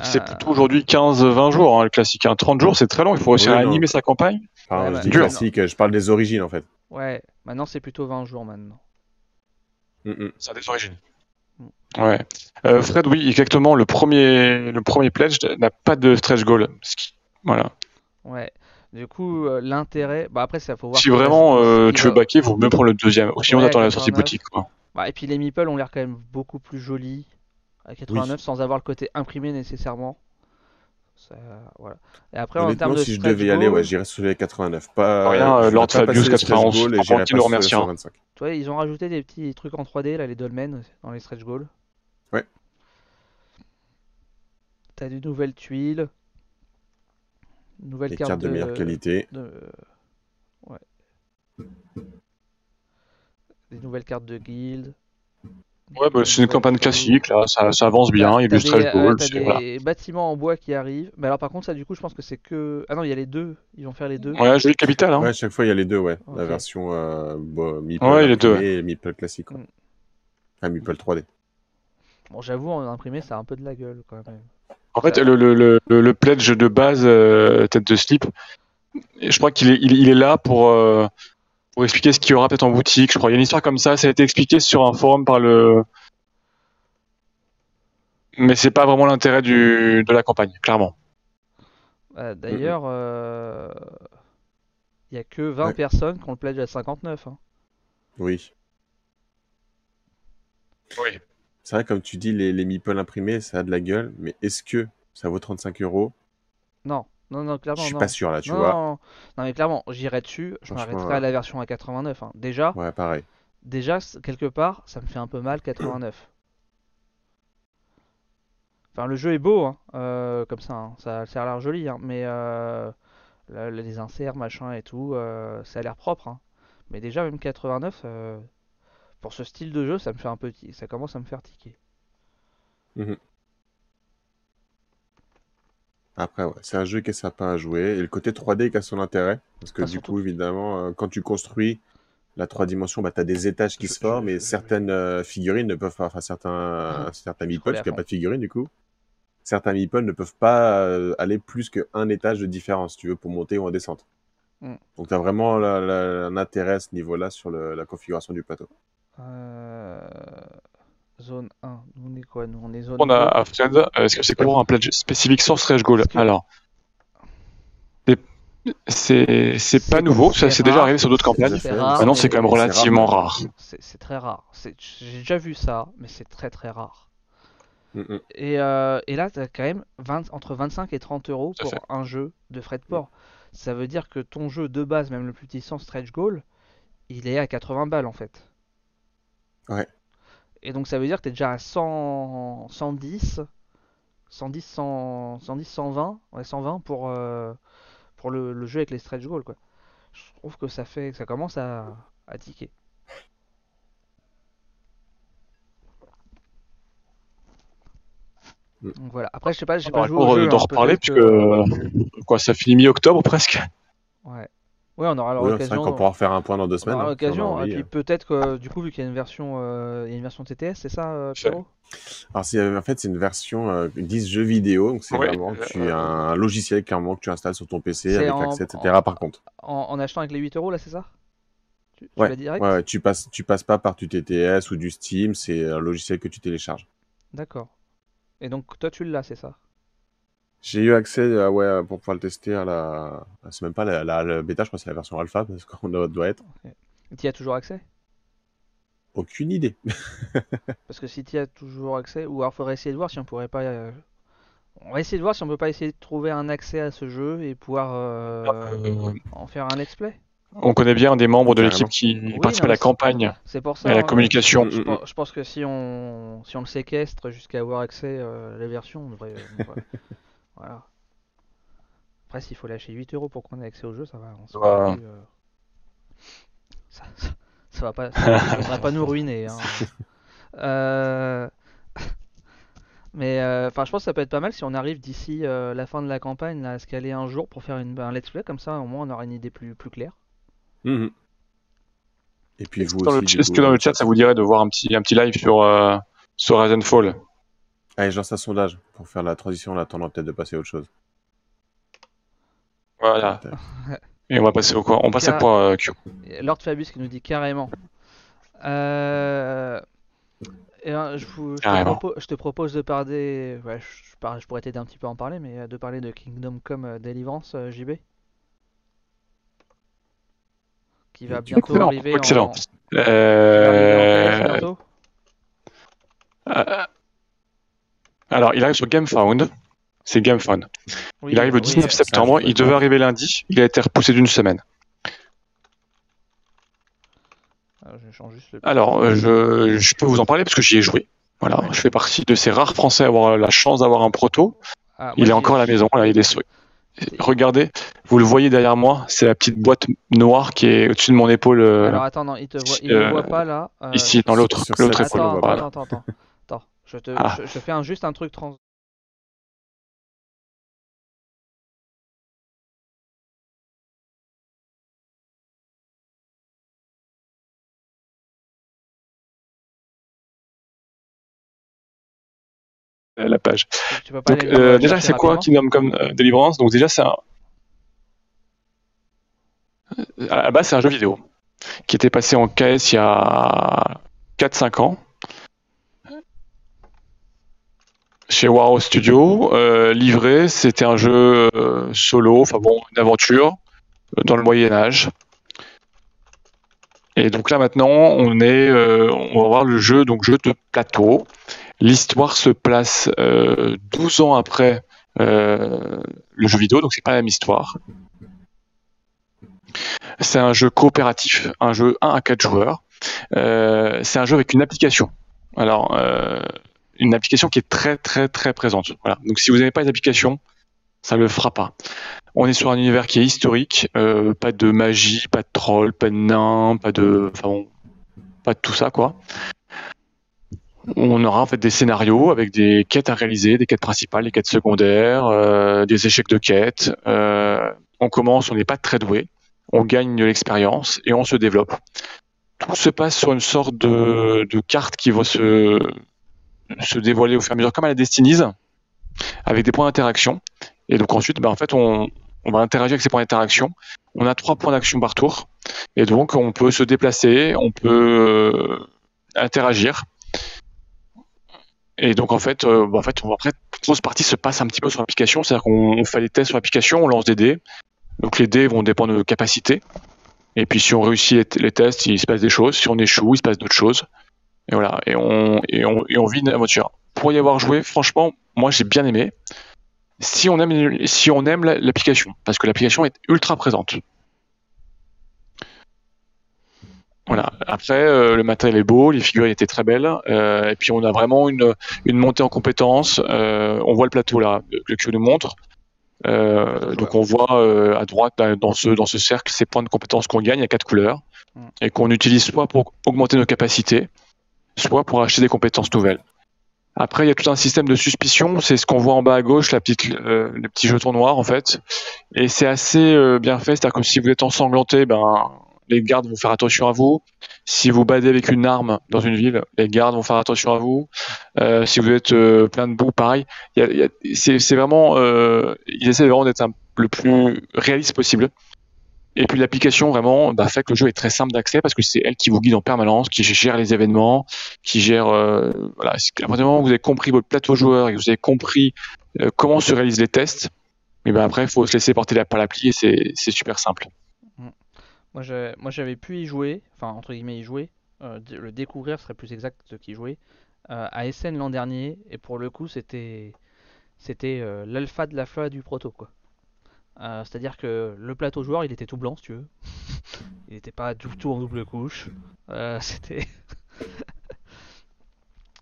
C'est Ah. plutôt aujourd'hui 15-20 jours, hein, le classique. hein. 30 jours, c'est très long. Il faut réussir Oui, à non. animer sa campagne. Enfin, Ouais, je bah, dis dur. classique, je parle des origines, en fait. Ouais, maintenant c'est plutôt 20 jours maintenant. Mm, mm. Ça a des origines. Mm. Ouais. Euh, Fred, oui, exactement. Le premier, le premier pledge n'a pas de stretch goal. Voilà. Ouais. Du coup, euh, l'intérêt. Bah après, ça faut voir. Si vraiment euh, tu veux va- backer, vaut mieux prendre le deuxième. Sinon, Ouais, t'attends la sortie 89. boutique. Quoi. Bah, et puis les meeples ont l'air quand même beaucoup plus jolis à 89 sans avoir le côté imprimé nécessairement. Ça, voilà. Et après, en termes de si je devais y aller, ouais, j'irais sur les 89. Pas, Rien, euh, je ferais Lord Fabius passer les stretch 91, goals et par j'irais contre, il pas nous sur les remercie. 125. tu vois, ils ont rajouté des petits trucs en 3D, là, les dolmens, dans les stretch goals. Ouais. T'as de nouvelles tuiles. Nouvelle Les carte cartes de meilleure qualité. de- Ouais. Des nouvelles cartes de guild. Ouais, bah, c'est une campagne classique, là. Ça, ça avance bien. Il y a T'as du stretch des, euh, goal. t'as c'est- des voilà. bâtiments en bois qui arrivent. Mais alors par contre ça du coup je pense que c'est que... Ah non il y a les deux. Ils vont faire les deux. Ouais, joli capital. Hein. Ouais, à chaque fois, il y a les deux, ouais. La version euh, bon, Meeple Ouais, les deux, et Meeple classique. quoi. Mm. Enfin, Meeple 3D. Bon j'avoue en imprimé ça a un peu de la gueule quand même. En fait, le, le, le, le- le pledge de base, euh, tête de slip, je crois qu'il est, il, il est là pour, euh, pour expliquer ce qu'il y aura peut-être en boutique. Je crois il y a une histoire comme ça. Ça a été expliqué sur un forum par le. Mais c'est pas vraiment l'intérêt du de la campagne, clairement. Euh, D'ailleurs euh, il y a que 20 Ouais. personnes qui ont le pledge à 59. hein. Oui. Oui. C'est vrai, comme tu dis, les, les Meeple imprimés, ça a de la gueule, mais est-ce que ça vaut 35 euros? Non, non, non, Je clairement suis non. pas sûr, là, tu non, vois. non, non, mais clairement, j'irai dessus, je m'arrêterai à la version à 89. hein. Déjà, Ouais, pareil. déjà, quelque part, ça me fait un peu mal 89. Enfin, le jeu est beau, hein, euh, comme ça, hein, ça, ça a l'air joli, hein, mais euh, les inserts, machin et tout, euh, ça a l'air propre. hein. Mais déjà, même 89, euh, pour ce style de jeu, ça me fait un petit, ça commence à me faire tiquer. Après, ouais, c'est un jeu qui est sympa à jouer. Et le côté 3D qui a son intérêt. Parce que Ah, du surtout. coup, évidemment, euh, quand tu construis la 3 dimensions, bah, tu as des étages qui Je- se forment je- et je- certaines euh, figurines ne peuvent pas, enfin certains, certains meeples, Scroller parce qu'il n'y a pas de figurines du coup, certains meeples ne peuvent pas euh, aller plus qu'un étage de différence, tu veux, pour monter ou en descente. Mm. Donc tu as vraiment la- la- un intérêt à ce niveau-là sur le- la configuration du plateau. Euh, Zone 1, nous on est quoi Nous on est zone On a 2. à Fred, euh, est-ce que c'est pour un pledge spécifique stretch goal Alors, c'est- c'est c'est pas C'est- nouveau, ça c'est déjà rare. arrivé sur d'autres campagnes. Maintenant, c'est quand même c'est rare, relativement rare. C'est c'est très rare. C'est- J'ai déjà vu ça, mais c'est très très rare. Mm, mm. Et, euh, et là, tu as quand même 20 entre 25 et 30 euros pour fait. un jeu de frais de port. Ça veut dire que ton jeu de base, même le plus puissant stretch goal, il est à 80 balles en fait. Ouais. Et donc ça veut dire que tu es déjà à 100, 110, 110, 100, 110, 120, ouais, 120 pour, euh, pour le, le jeu avec les stretch goals quoi. Je trouve que ça fait, que ça commence à, à tiquer. Mm. Donc voilà. Après, je sais pas, j'ai pas le joué au temps jeu. d'en hein, reparler, puisque que- quoi, ça finit mi-octobre presque. Ouais. Ouais, on aura Oui, c'est vrai l'occasion. qu'on pourra refaire un point dans deux on semaines. aura hein, on l'occasion. Et envie, puis euh. peut-être que du coup, vu qu'il y a une version, euh, il y a une version TTS, c'est ça, euh. Pierrot? Alors, c'est, en fait, c'est une version euh, 10 jeux vidéo. Donc, c'est Ouais, vraiment euh, tu as un logiciel clairement que tu installes sur ton PC avec en- accès, etc. en- Par contre, en, en achetant avec les 8 euros là, c'est ça? Tu, tu ouais, direct? ouais, ouais, tu passes, tu passes pas par du TTS ou du Steam. C'est un logiciel que tu télécharges. D'accord. Et donc toi, tu l'as, c'est ça? J'ai eu accès, euh, ouais, pour pouvoir le tester à la, c'est même pas la, la, la bêta, je crois que c'est la version alpha parce qu'on doit, être. Tu y as toujours accès? Aucune idée. Parce que si tu y as toujours accès, ou alors faudrait essayer de voir si on pourrait pas. euh, On va essayer de voir si on peut pas essayer de trouver un accès à ce jeu et pouvoir euh, Euh, en faire un let's play. on connaît bien des membres de l'équipe qui Oui, participent non, à la campagne C'est pour et ça. à la hein, communication. Mm, Je, mm, pense- je pense que si on, si on le séquestre jusqu'à avoir accès euh, à la version, on devrait. on devrait- voilà. Après, s'il faut lâcher 8 euros pour qu'on ait accès au jeu, ça va. on plus, euh, ça, ça, ça va pas, ça, ça va pas nous ruiner. hein. Euh, Mais euh, enfin, je pense que ça peut être pas mal si on arrive d'ici euh, la fin de la campagne là, à se caler un jour pour faire une, un let's play comme ça, au moins on aura une idée plus, plus claire. Mhm. Et puis Est-ce vous que, dans le, aussi, du est-ce coup, que dans le chat, ça vous dirait de voir un petit, un petit live sur, euh, sur Rise and Fall Allez, je lance un sondage pour faire la transition en attendant peut-être de passer à autre chose. Voilà. Et on va passer au quoi On passe à quoi, euh, Q Lord Fabius qui nous dit carrément. Euh... et, euh, je, vous- je te Carrément. propo- je te propose de parler. Ouais, je, je par- je pourrais t'aider un petit peu à en parler, mais euh, de parler de Kingdom Come euh, Deliverance, euh, JB. Qui va bientôt Excellent, arriver excellent. en, qui va arriver en Euh, bientôt. Euh, alors, il arrive sur GameFound. C'est GameFound. Oui, Il arrive le oui, 19 euh, septembre. Il devait arriver lundi. Il a été repoussé d'une semaine. euh, je change juste le. Alors, euh, je, je peux vous en parler parce que j'y ai joué. Voilà, je fais partie de ces rares Français à avoir la chance d'avoir un proto. Ah, Il est encore à la maison, là, il est sauvé. Regardez, vous le voyez derrière moi, c'est la petite boîte noire qui est au-dessus de mon épaule. euh, Alors attends, non, il te voit, il euh, le voit pas là. euh, ici, dans l'autre, épaule. Attends, voilà. attends, attends, attends, attends. Je te, Ah. je, je fais un, juste un truc trans. euh, la page. Donc, euh, déjà, c'est quoi Kingdom Come euh, Deliverance? Donc, déjà, c'est un. Euh, À la base, c'est un jeu vidéo qui était passé en KS il y a 4-5 ans chez Waro Studio. Euh, livré, c'était un jeu euh, solo, enfin bon, une aventure euh, dans le Moyen-Âge. Et donc là maintenant, on est, on va voir le jeu, donc jeu de plateau. L'histoire se place euh, 12 ans après le jeu vidéo, donc c'est pas la même histoire. C'est un jeu coopératif, un jeu 1 à 4 joueurs. C'est un jeu avec une application. Alors, une application qui est très très très présente. Donc si vous n'avez pas d'application, ça le fera pas. On est sur un univers qui est historique, euh, pas de magie, pas de troll, pas de nains, pas de, enfin pas tout ça quoi. On aura en fait des scénarios avec des quêtes à réaliser, des quêtes principales, des quêtes secondaires, euh, des échecs de quêtes. Euh, on commence, on n'est pas très doué, on gagne de l'expérience et on se développe. Tout se passe sur une sorte de, de carte qui va se, se dévoiler au fur et à mesure, comme à la Destiny's, avec des points d'interaction. Et donc ensuite, bah, en fait, on, on va interagir avec ces points d'interaction. On a trois points d'action par tour, et donc on peut se déplacer, on peut euh, interagir. Et donc en fait, euh, bah, en fait, on, après, toute grosse partie se passe un petit peu sur l'application, c'est-à-dire qu'on on fait les tests sur l'application, on lance des dés. Donc les dés vont dépendre de nos capacités. Et puis si on réussit les tests, il se passe des choses. Si on échoue, il se passe d'autres choses. Et voilà, et on, et on, et on vit une aventure. Pour y avoir joué, franchement, moi j'ai bien aimé. Si on aime, si on aime la- l'application, parce que l'application est ultra présente. Voilà. Après, euh, le matériel est beau, les figures étaient très belles, euh, et puis on a vraiment une, une montée en compétences. Euh, on voit le plateau là que que nous montre. Donc on voit à droite là, dans ce dans ce cercle ces points de compétences qu'on gagne à quatre couleurs Mm. et qu'on utilise soit pour augmenter nos capacités, soit pour acheter des compétences nouvelles. Après, il y a tout un système de suspicion. C'est ce qu'on voit en bas à gauche, la petite, euh, le en fait. Et c'est assez euh, bien fait. C'est-à-dire que si vous êtes ensanglanté, ben les gardes vont faire attention à vous. Si vous badez avec une arme dans une ville, les gardes vont faire attention à vous. Euh, si vous êtes euh, plein de boue, pareil. C'est vraiment, ils essaient vraiment d'être le plus réaliste possible. Et puis l'application vraiment bah, fait que le jeu est très simple d'accès parce que c'est elle qui vous guide en permanence, qui gère les événements, qui gère euh, voilà. À partir du moment où vous avez compris votre plateau joueur et que vous avez compris euh, comment se réalisent les tests, et ben après il faut se laisser porter la- par l'appli et c'est super simple. Moi, j'ai- moi, j'avais pu y jouer, enfin, entre guillemets, y jouer, euh, le découvrir serait plus exact qu'y jouer, à Essen l'an dernier, et pour le coup, c'était c'était l'alpha de la fois du proto, quoi. Euh, c'est-à-dire que le plateau joueur, il était tout blanc, si tu veux. Il n'était pas du tout en double couche. Euh, c'était.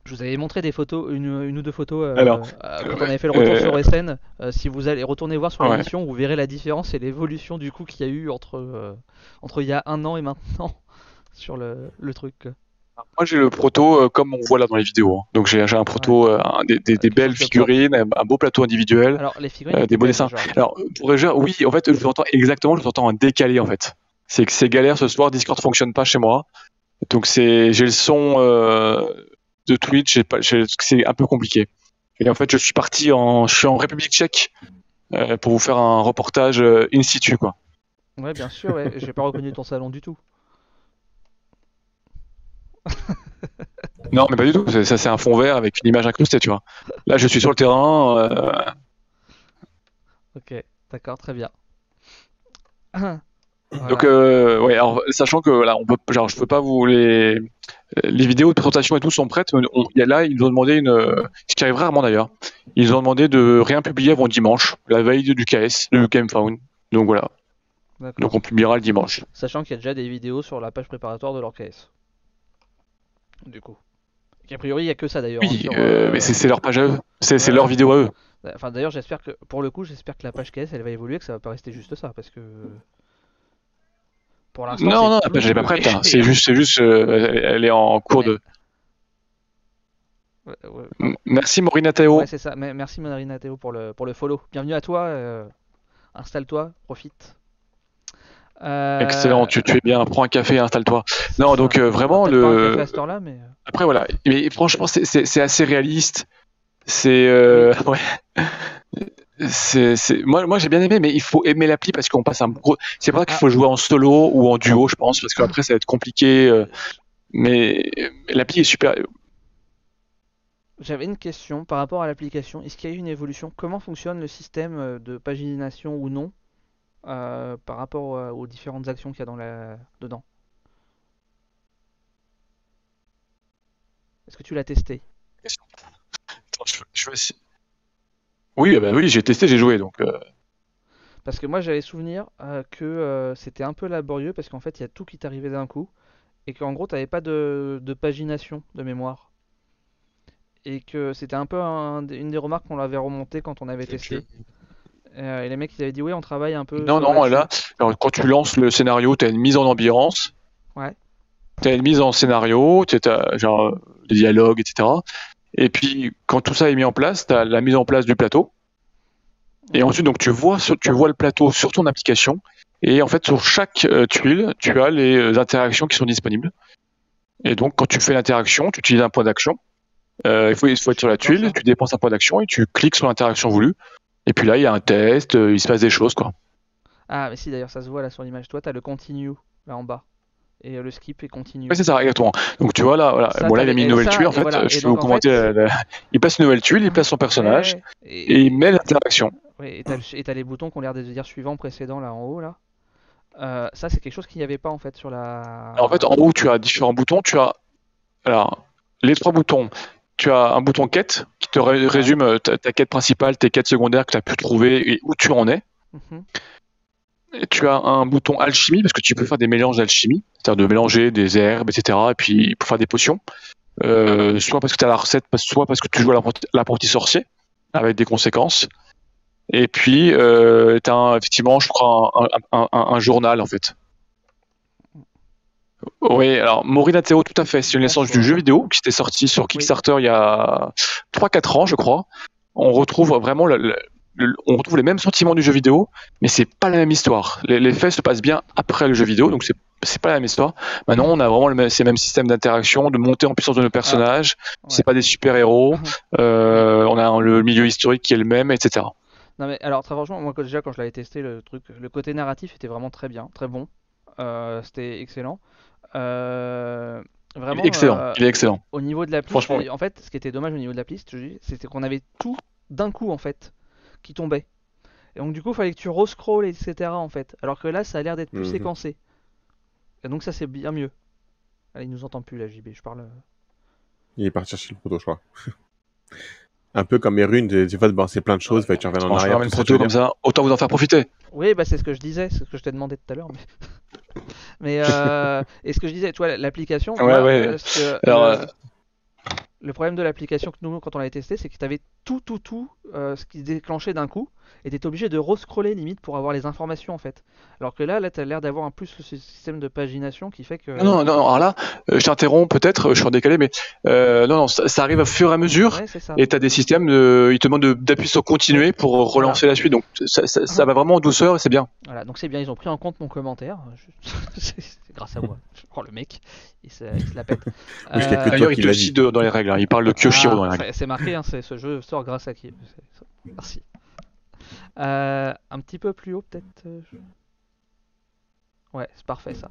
Je vous avais montré des photos, une, une ou deux photos euh, Alors, quand on avait fait le retour sur SN. Si vous allez retourner voir sur Ouais. l'émission, vous verrez la différence et l'évolution du coup qu'il y a eu entre, entre il y a un an et maintenant sur le, le truc. Moi, j'ai le proto euh, comme on voit là dans les vidéos. hein. Donc, j'ai un proto, euh, un- des, des- des Avec belles figurines, un, un beau plateau individuel. Alors les figurines, Euh, des beaux dessins. Alors, pour Roger, oui, en fait, je vous entends exactement, je vous entends en décalé, en fait. C'est que c'est galère ce soir, Discord fonctionne pas chez moi. Donc, j'ai le son de Twitch, c'est un peu compliqué. Et en fait, je suis parti en, je suis en République tchèque pour vous faire un reportage in situ, quoi. Ouais, bien sûr, ouais. j'ai pas reconnu ton salon du tout. Non, mais pas du tout. Ça, c'est un fond vert avec une image incrustée, tu vois. Là, je suis sur le terrain. euh, Ok, d'accord, très bien. Voilà. Donc, euh, ouais, alors, sachant que là, on peut, genre, je peux pas vous les, les vidéos de présentation et tout sont prêtes. mais on- il y a là, ils nous ont demandé une, ce qui arrive rarement d'ailleurs. Ils nous ont demandé de rien publier avant dimanche, la veille du KS, du Game Found. Donc voilà. Donc on publiera le dimanche. Sachant qu'il y a déjà des vidéos sur la page préparatoire de leur KS. Du coup. Et a priori, il n'y a que ça d'ailleurs. hein, Oui, sur, euh, euh, mais c'est leur page à eux. C'est leur vidéo à eux. Enfin, d'ailleurs, j'espère que, pour le coup, j'espère que la page KS elle va évoluer, que ça va pas rester juste ça, parce que. Pour l'instant. Non, non, la page pas prête. hein. C'est juste, c'est juste, euh, elle, est en cours de. Ouais, ouais, M- Merci Théo. Ouais, c'est ça. Merci Théo pour le, pour le follow. Bienvenue à toi. euh, Installe-toi, profite. Euh, Excellent, tu, tu es bien. Prends un café et installe-toi. Non, donc, euh, vraiment, pas un le- café à cette heure-là, mais. euh, Après voilà, mais franchement c'est- assez réaliste. C'est euh, ouais. C'est c'est moi moi j'ai bien aimé mais il faut aimer l'appli parce qu'on passe un gros c'est pour ça qu'il faut jouer en solo ou en duo je pense parce qu'après ça va être compliqué mais l'appli est super J'avais une question par rapport à l'application. Est-ce qu'il y a eu une évolution? Comment fonctionne le système de pagination ou non? Euh, par rapport euh, aux différentes actions qu'il y a dans la... dedans Est-ce que tu l'as testé? Attends, je, je vais essayer. Oui, ah bah oui, j'ai testé, j'ai joué donc euh, Parce que moi j'avais souvenir euh, que euh, c'était un peu laborieux parce qu'en fait il y a tout qui t'arrivait d'un coup et qu'en gros t'avais pas de, de pagination de mémoire. Et que c'était un peu un- une des remarques qu'on avait remonté quand on avait testé. Euh, et les mecs ils avaient dit oui on travaille un peu. non sur non là alors, quand tu lances le scénario, tu as une mise en ambiance. Ouais. Tu as une mise en scénario, tu as genre euh, des dialogues etc. Et puis quand tout ça est mis en place, tu as la mise en place du plateau. Et ensuite, donc, tu vois, tu vois le plateau sur ton application. Et en fait, sur chaque euh, tuile, tu as les euh, interactions qui sont disponibles. Et donc, quand tu fais l'interaction, tu utilises un point d'action. Euh, il, faut, il faut être sur la tuile, tu dépenses un point d'action et tu cliques sur l'interaction voulue. Et puis là, il y a un test, euh, il se passe des choses, quoi. Ah mais si d'ailleurs ça se voit là sur l'image. Toi t'as le continue là en bas. Et euh, le skip est continue. Ouais, c'est ça, exactement. Donc, tu vois, là, voilà. Ça, bon, là, il a mis une nouvelle ça, tuile, en fait. voilà. Je peux vous commenter. fait- la- la- Il place une nouvelle tuile, il place son personnage Ouais, et il met l'interaction. Ouais, et t'as le- les boutons qui ont l'air de dire suivant, précédent là en haut là. Euh, ça c'est quelque chose qu'il n'y avait pas en fait sur la. En fait, en haut, tu as différents boutons. Tu as alors les trois boutons. Tu as un bouton quête qui te ré- résume euh, ta, ta quête principale, tes quêtes secondaires que tu as pu trouver et où tu en es. Mhm. Et tu as un bouton alchimie parce que tu peux faire des mélanges d'alchimie, c'est-à-dire de mélanger des herbes, etc. Et puis pour faire des potions. Euh, soit parce que tu as la recette, soit parce que tu joues à l'apprenti- sorcier avec des conséquences. Et puis, euh, tu as effectivement, je crois, un- un journal en fait. Oui, alors Théo, tout à fait. C'est une licence du jeu vidéo qui était sortie sur Kickstarter il y a 3-4 ans, je crois. On retrouve vraiment le- le- le- on retrouve les mêmes sentiments du jeu vidéo, mais c'est pas la même histoire. Les, les faits se passent bien après le jeu vidéo, donc c'est c'est pas la même histoire. Maintenant, on a vraiment le même, ces mêmes systèmes d'interaction, de montée en puissance de nos personnages. C'est pas des super héros. Euh, on a le milieu historique qui est le même, etc. Non mais alors très franchement, moi déjà quand je l'avais testé le truc, le côté narratif était vraiment très bien, très bon. Euh, c'était excellent. Euh, vraiment. excellent. euh, Il est excellent. Au niveau de l'appli, Franchement, et en fait, ce qui était dommage au niveau de l'appli, je te dis, c'était qu'on avait tout d'un coup en fait qui tombait. Et donc du coup, il fallait que tu rescrolles, etc. en fait. Alors que là, ça a l'air d'être plus Mhm. séquencé. Et donc ça c'est bien mieux. Ah, il nous entend plus là, JB, je parle. euh. Il est parti chercher le proto, je crois. Un peu comme les runes, fois, bon, c'est plein de choses, fait, tu reviens en arrière. tout ça, tu comme ça, autant vous en faire profiter. Oui, bah c'est ce que je disais, c'est ce que je t'ai demandé tout à l'heure. Mais, mais euh, et ce que je disais, tu vois, l'application. Ouais, ouais. euh, ce que- Alors, le, euh, problème de l'application que nous, quand on l'avait testé, c'est que tu avais tout, tout, tout, euh, ce qui se déclenchait d'un coup, et tu étais obligé de rescroller limite pour avoir les informations en fait. Alors que là, là, tu as l'air d'avoir un plus ce système de pagination qui fait que. Non, non, non, alors là, euh, je t'interromps peut-être, je suis en décalé, mais euh, non, non, ça, ça arrive au fur et à mesure. Ouais, ça. Et tu as des systèmes, de, ils te demandent de- d'appuyer sur continuer pour relancer la suite. Donc ça, ça- ça va vraiment en douceur et c'est bien. Voilà, donc c'est bien, ils ont pris en compte mon commentaire. Je- c'est grâce à moi. Je prends le mec, il se, il se la pète. Oui, Euh. D'ailleurs, il te l'a cite dit. dans les règles. Il parle de Kyoshiro Ah, dans règles. c'est- marqué, hein, ce jeu sort grâce à qui? Merci. Euh, un petit peu plus haut, peut-être. euh, Ouais, c'est parfait ça.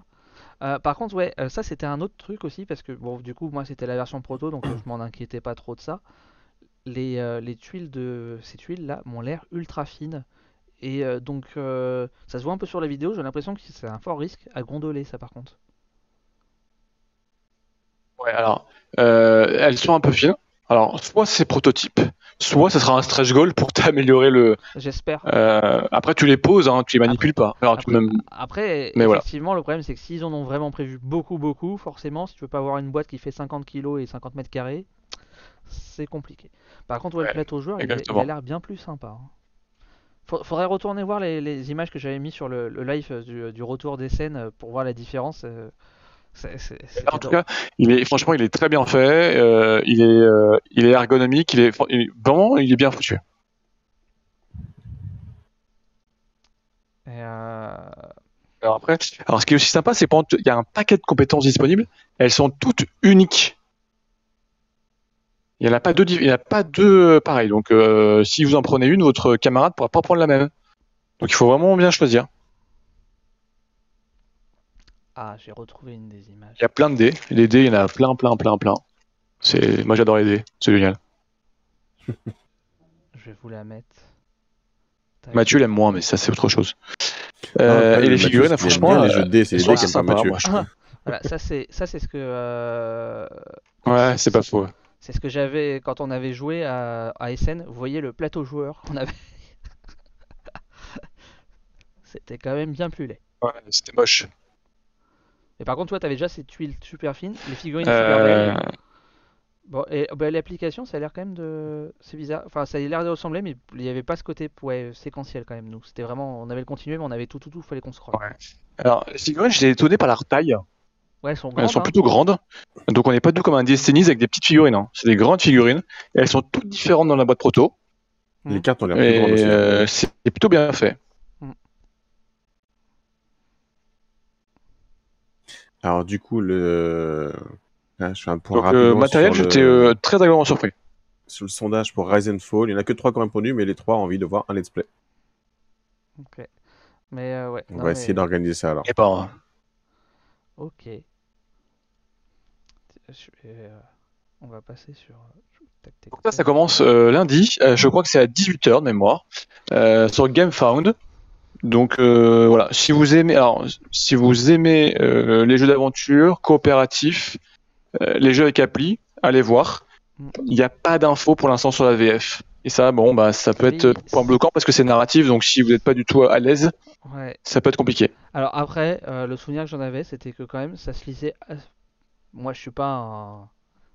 Euh, par contre, ouais, ça c'était un autre truc aussi parce que bon, du coup, moi c'était la version proto, donc je m'en inquiétais pas trop de ça. Les, euh, les tuiles de ces tuiles là m'ont l'air ultra fines et donc ça se voit un peu sur la vidéo. J'ai l'impression que c'est un fort risque à gondoler ça par contre. Ouais, alors, euh, elles sont un peu fines. Alors, soit c'est prototype, soit ce sera un stretch goal pour t'améliorer le. J'espère. euh, après, tu les poses, hein, tu les manipules pas. Alors, tu Après, même. après, Mais voilà. effectivement, le problème c'est que s'ils en ont vraiment prévu beaucoup, beaucoup, forcément, si tu veux pas avoir une boîte qui fait 50 kg et 50 mètres carrés, c'est compliqué. Par contre, ouais, le Ouais, plateau joueur, il, a- il a l'air bien plus sympa. hein. Fa- Faudrait retourner voir les, les images que j'avais mis sur le, le live euh, du, du retour des scènes pour voir la différence. euh, En tout drôle. cas, il est franchement, il est très bien fait. euh, il est, euh, il est ergonomique. Il est, vraiment, il est bien foutu. Et, euh, Alors après, alors ce qui est aussi sympa, c'est qu'il y a un paquet de compétences disponibles. Elles sont toutes uniques. Il n'y en a pas deux, il y en a pas deux pareilles. Donc, si vous en prenez une, votre camarade pourra pas prendre la même. Donc, il faut vraiment bien choisir. Ah, j'ai retrouvé une des images. Il y a plein de dés. Les dés, il y en a plein, plein, plein, plein. C'est, moi, j'adore les dés. C'est génial. Je vais vous la mettre. Mathieu l'aime moins, mais ça, c'est autre chose. Ah, Euh, pas et le les Mathieu, figurines, franchement, bien les jeux de dés, c'est les sont dés qui aiment pas sympas, Mathieu. moi, je trouve. Voilà, ça c'est ça c'est ce que euh, Ouais, c'est pas faux. C'est ce que j'avais quand on avait joué à, à SN. Vous voyez le plateau joueur qu'on avait. C'était quand même bien plus laid. Ouais, c'était moche. Mais par contre, toi, t'avais déjà ces tuiles super fines, les figurines super Euh, belles. Bon, et bah, l'application, ça a l'air quand même de. C'est bizarre. Enfin, ça a l'air de ressembler, mais il n'y avait pas ce côté ouais, séquentiel quand même. Nous, c'était vraiment. On avait le continué, mais on avait tout, tout, tout. Fallait qu'on scrolle. Ouais. Alors, les figurines, j'étais étonné par leur taille. Ouais, elles sont grandes. Elles sont hein. plutôt grandes. Donc, on n'est pas du tout comme un Destiny avec des petites figurines. hein. C'est des grandes figurines. Et elles sont toutes différentes dans la boîte proto. Les cartes ont l'air plus grandes aussi. euh, c'est plutôt bien fait. Alors, du coup, le. Je fais un point Donc, rapidement euh, matériel, sur le- j'étais euh, très agréablement surpris. sur le sondage pour Rise and Fall. Il n'y en a que trois qui ont répondu, mais les trois ont envie de voir un let's play. Ok. Mais euh, ouais. On non, va mais- essayer d'organiser ça alors. Et pas. Ok. Je vais, euh, On va passer sur. Donc ça, commence euh, lundi. Euh, je crois que c'est à 18h de mémoire. euh, sur GameFound. Donc euh, voilà, si vous aimez, alors si vous aimez euh, les jeux d'aventure coopératifs, euh, les jeux avec appli, allez voir. Il n'y a pas d'infos pour l'instant sur la VF. Et ça, bon, bah ça peut être Oui. point bloquant parce que c'est narratif. Donc si vous n'êtes pas du tout à l'aise, Ouais. ça peut être compliqué. Alors après, le souvenir que j'en avais, c'était que quand même, ça se lisait. Moi, je suis pas un.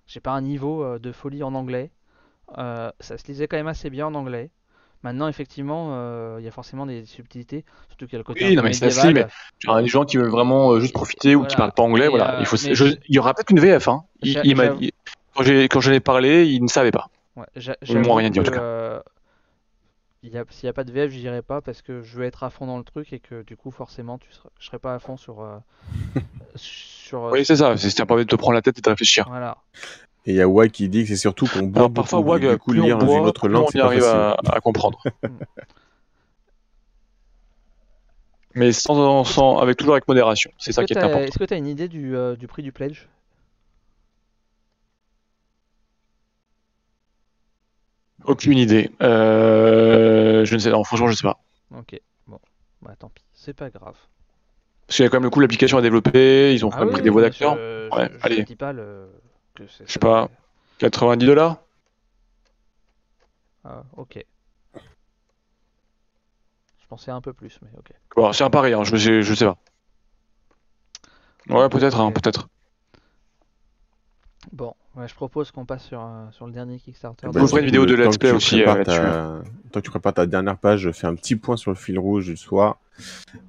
J'ai pas un niveau de folie en anglais. Ça se lisait quand même assez bien en anglais. Maintenant, effectivement, euh, il y a forcément des subtilités, surtout qu'il y a le côté Oui, non, mais Il y a des gens qui veulent vraiment euh, juste profiter ou qui Voilà. parlent pas anglais. Et, voilà, euh, il faut. mais- je- il y aura peut-être une VF. Hein. Il, il m'a quand j'ai quand j'en ai parlé, il ne savait pas. Ouais, j'a- Ils m'ont rien dit, en tout cas. euh, il y a- S'il n'y a pas de VF, j'irai pas parce que je veux être à fond dans le truc et que du coup, forcément, tu seras, je serai pas à fond sur. euh, sur Oui, c'est ça. C'est pas envie de te prendre la tête et de réfléchir. voilà. Et il y a Wag qui dit que c'est surtout qu'on boit Alors beaucoup. parfois, WAG, du coup, lire dans une autre langue, c'est y pas arrive facile. à, à comprendre. Mais sans, sans, avec toujours avec modération. C'est ça qui est important. Est-ce que tu as une idée du, euh, du prix du pledge? Aucune idée. Euh, je ne sais. Non, franchement, je sais pas. Ok, bon, bah tant pis, c'est pas grave. Parce qu'il y a quand même le coup, l'application à développer, ils ont Ah quand même oui, pris des d'acteurs. je- Ouais, je- allez. dis pas le- que Je sais ça pas. va- 90 dollars? Ah, ok. Je pensais un peu plus, mais ok. Bon, c'est un pari, hein, je, sais- je sais pas. Ouais, peut-être, hein, peut-être. Bon, ouais, je propose qu'on passe sur, euh, sur le dernier Kickstarter. Bah, vous ferez une du vidéo de le let's play tu aussi, euh, ta- Tant que tu prépares ta dernière page, je fais un petit point sur le fil rouge du soir.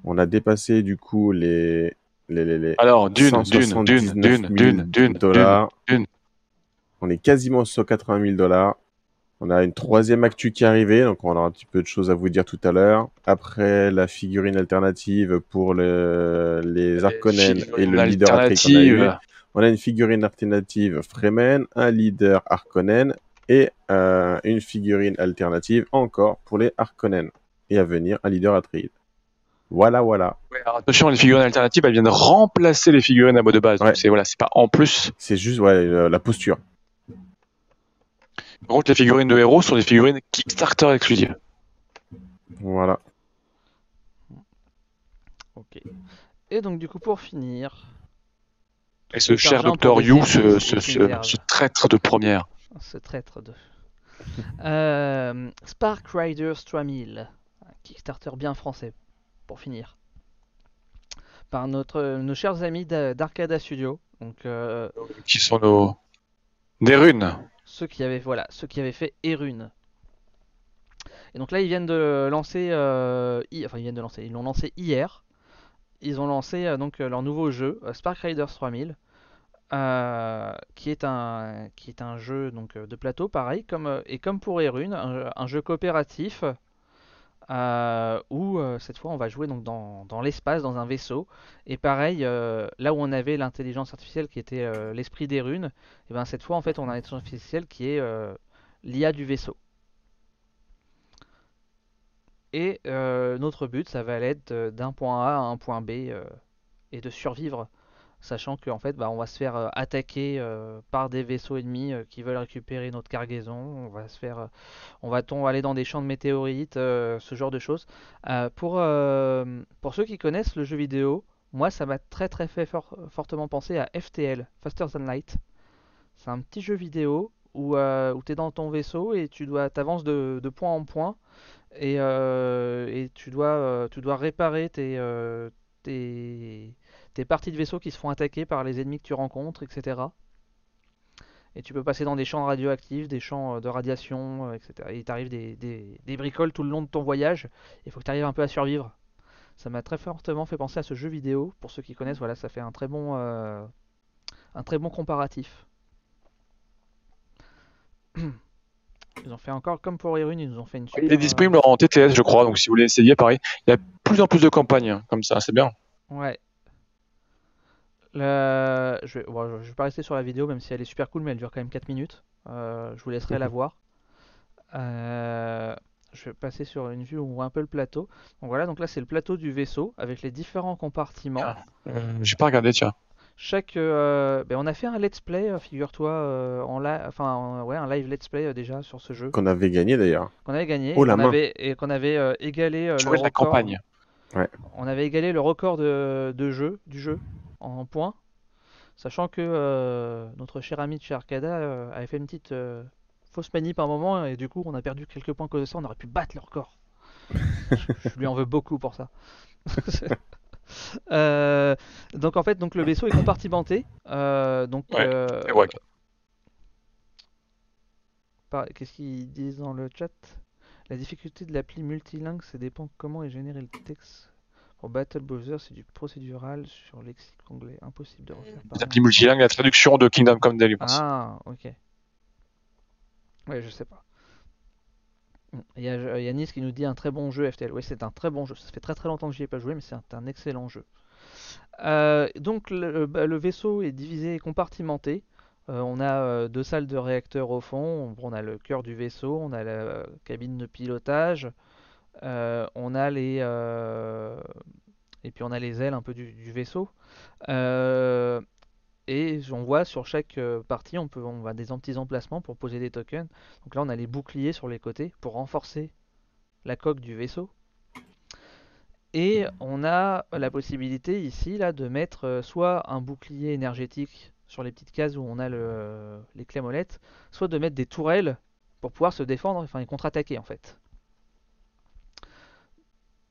On a dépassé du coup les les les, les Alors, Dune, Dune, 179 Dune, 000 Dune, Dune, Dune, dollars. Dune. On est quasiment sur 80 000 dollars. On a une troisième actu qui est arrivée, donc on aura un petit peu de choses à vous dire tout à l'heure. Après la figurine alternative pour le, les Harkonnen et le leader alternative. On a une figurine alternative Fremen, un leader Harkonnen et euh, une figurine alternative encore pour les Harkonnen. Et à venir, un leader Atreides. Voilà, voilà. Ouais, alors attention, les figurines alternatives, elles viennent remplacer les figurines à mot de base. Ouais. C'est voilà, c'est pas en plus. C'est juste ouais, euh, la posture. Par contre, les figurines de héros sont des figurines Kickstarter exclusives. Voilà. Ok. Et donc, du coup, pour finir, Et ce cher docteur You, ce, ce, traître de première. ce traître de. Euh, Spark Riders 3000, un Kickstarter bien français, pour finir. Par notre, nos chers amis d'A- d'Arcada Studio, donc euh, Qui sont nos. Des runes. ceux qui avaient voilà ceux qui avaient fait Erune. Et donc là ils viennent de lancer euh, hi- enfin ils viennent de lancer ils l'ont lancé hier. Ils ont lancé euh, donc leur nouveau jeu Spark Riders 3000 euh, qui est un qui est un jeu donc de plateau pareil comme et comme pour Erune un, un jeu coopératif euh, où euh, cette fois on va jouer donc dans, dans l'espace dans un vaisseau et pareil euh, là où on avait l'intelligence artificielle qui était l'esprit des runes et ben cette fois en fait on a l'intelligence artificielle qui est l'IA du vaisseau. Et notre but ça va être d'un point A à un point B et de survivre, sachant qu'en fait bah, on va se faire euh, attaquer euh, par des vaisseaux ennemis euh, qui veulent récupérer notre cargaison, on va se faire, on va aller dans des champs de météorites, ce genre de choses. Pour, pour ceux qui connaissent le jeu vidéo, moi ça m'a très très fait fort- fortement penser à FTL, Faster Than Light. C'est un petit jeu vidéo où, où tu es dans ton vaisseau et tu dois t'avances de, de point en point et, et tu, dois, tu dois réparer tes, tes, tes parties de vaisseau qui se font attaquer par les ennemis que tu rencontres, etc. Et tu peux passer dans des champs radioactifs, des champs euh, de radiation, euh, etc. Et il t'arrive des, des, des bricoles tout le long de ton voyage. Il faut que tu arrives un peu à survivre. Ça m'a très fortement fait penser à ce jeu vidéo. Pour ceux qui connaissent, voilà, ça fait un très bon, euh, un très bon comparatif. Ils ont fait encore comme pour Irune, ils nous ont fait une super. Il est disponible en TTS, je crois, donc si vous voulez essayer, pareil. Il y a plus en plus de campagnes hein, comme ça, c'est bien. Ouais. Le- Je, vais... bon, je vais pas rester sur la vidéo, même si elle est super cool, mais elle dure quand même 4 minutes. Euh, je vous laisserai la voir. Euh, Je vais passer sur une vue où on voit un peu le plateau. Donc voilà, donc là c'est le plateau du vaisseau avec les différents compartiments. Ah. Euh, J'ai pas regardé, tiens. Chaque, euh, ben, on a fait un let's play, figure-toi, euh, en li- enfin en- ouais, un live let's play euh, déjà sur ce jeu Qu'on avait gagné d'ailleurs. qu'on avait gagné, Oh, la main. avait et qu'on avait euh, égalé euh, le de la record. campagne. On avait égalé le record de, de jeu du jeu en points, sachant que euh, notre cher ami de chez Arcada euh, avait fait une petite euh, fausse manip à un moment et du coup on a perdu quelques points à cause de ça. On aurait pu battre le record. je, je lui en veux beaucoup pour ça. Euh, donc en fait, donc le vaisseau est compartimenté. euh, donc Ouais, euh, Et ouais. par- Qu'est-ce qu'ils disent dans le chat? La difficulté de l'appli multilingue, ça dépend comment est généré le texte. Pour Battle Browser, c'est du procédural sur lexique anglais. Impossible de refaire Les applis multilingues, la traduction de Kingdom Come Deliverance. Ah, ok. Ouais, je sais pas. Il y a euh, Yanis qui nous dit un très bon jeu FTL. Oui, c'est un très bon jeu. Ça fait très très longtemps que j'y ai pas joué, mais c'est un, un excellent jeu. Euh, donc le, bah, le vaisseau est divisé et compartimenté. Euh, on a euh, deux salles de réacteurs au fond. On, on a le cœur du vaisseau, on a la euh, cabine de pilotage, euh, on a les euh, et puis on a les ailes un peu du, vaisseau. Euh, et on voit sur chaque euh, partie, on peut, on va des petits emplacements pour poser des tokens. Donc là, on a les boucliers sur les côtés pour renforcer la coque du vaisseau. Et on a la possibilité ici là de mettre euh, soit un bouclier énergétique sur les petites cases où on a le, les clés molettes, soit de mettre des tourelles pour pouvoir se défendre, enfin et contre-attaquer en fait.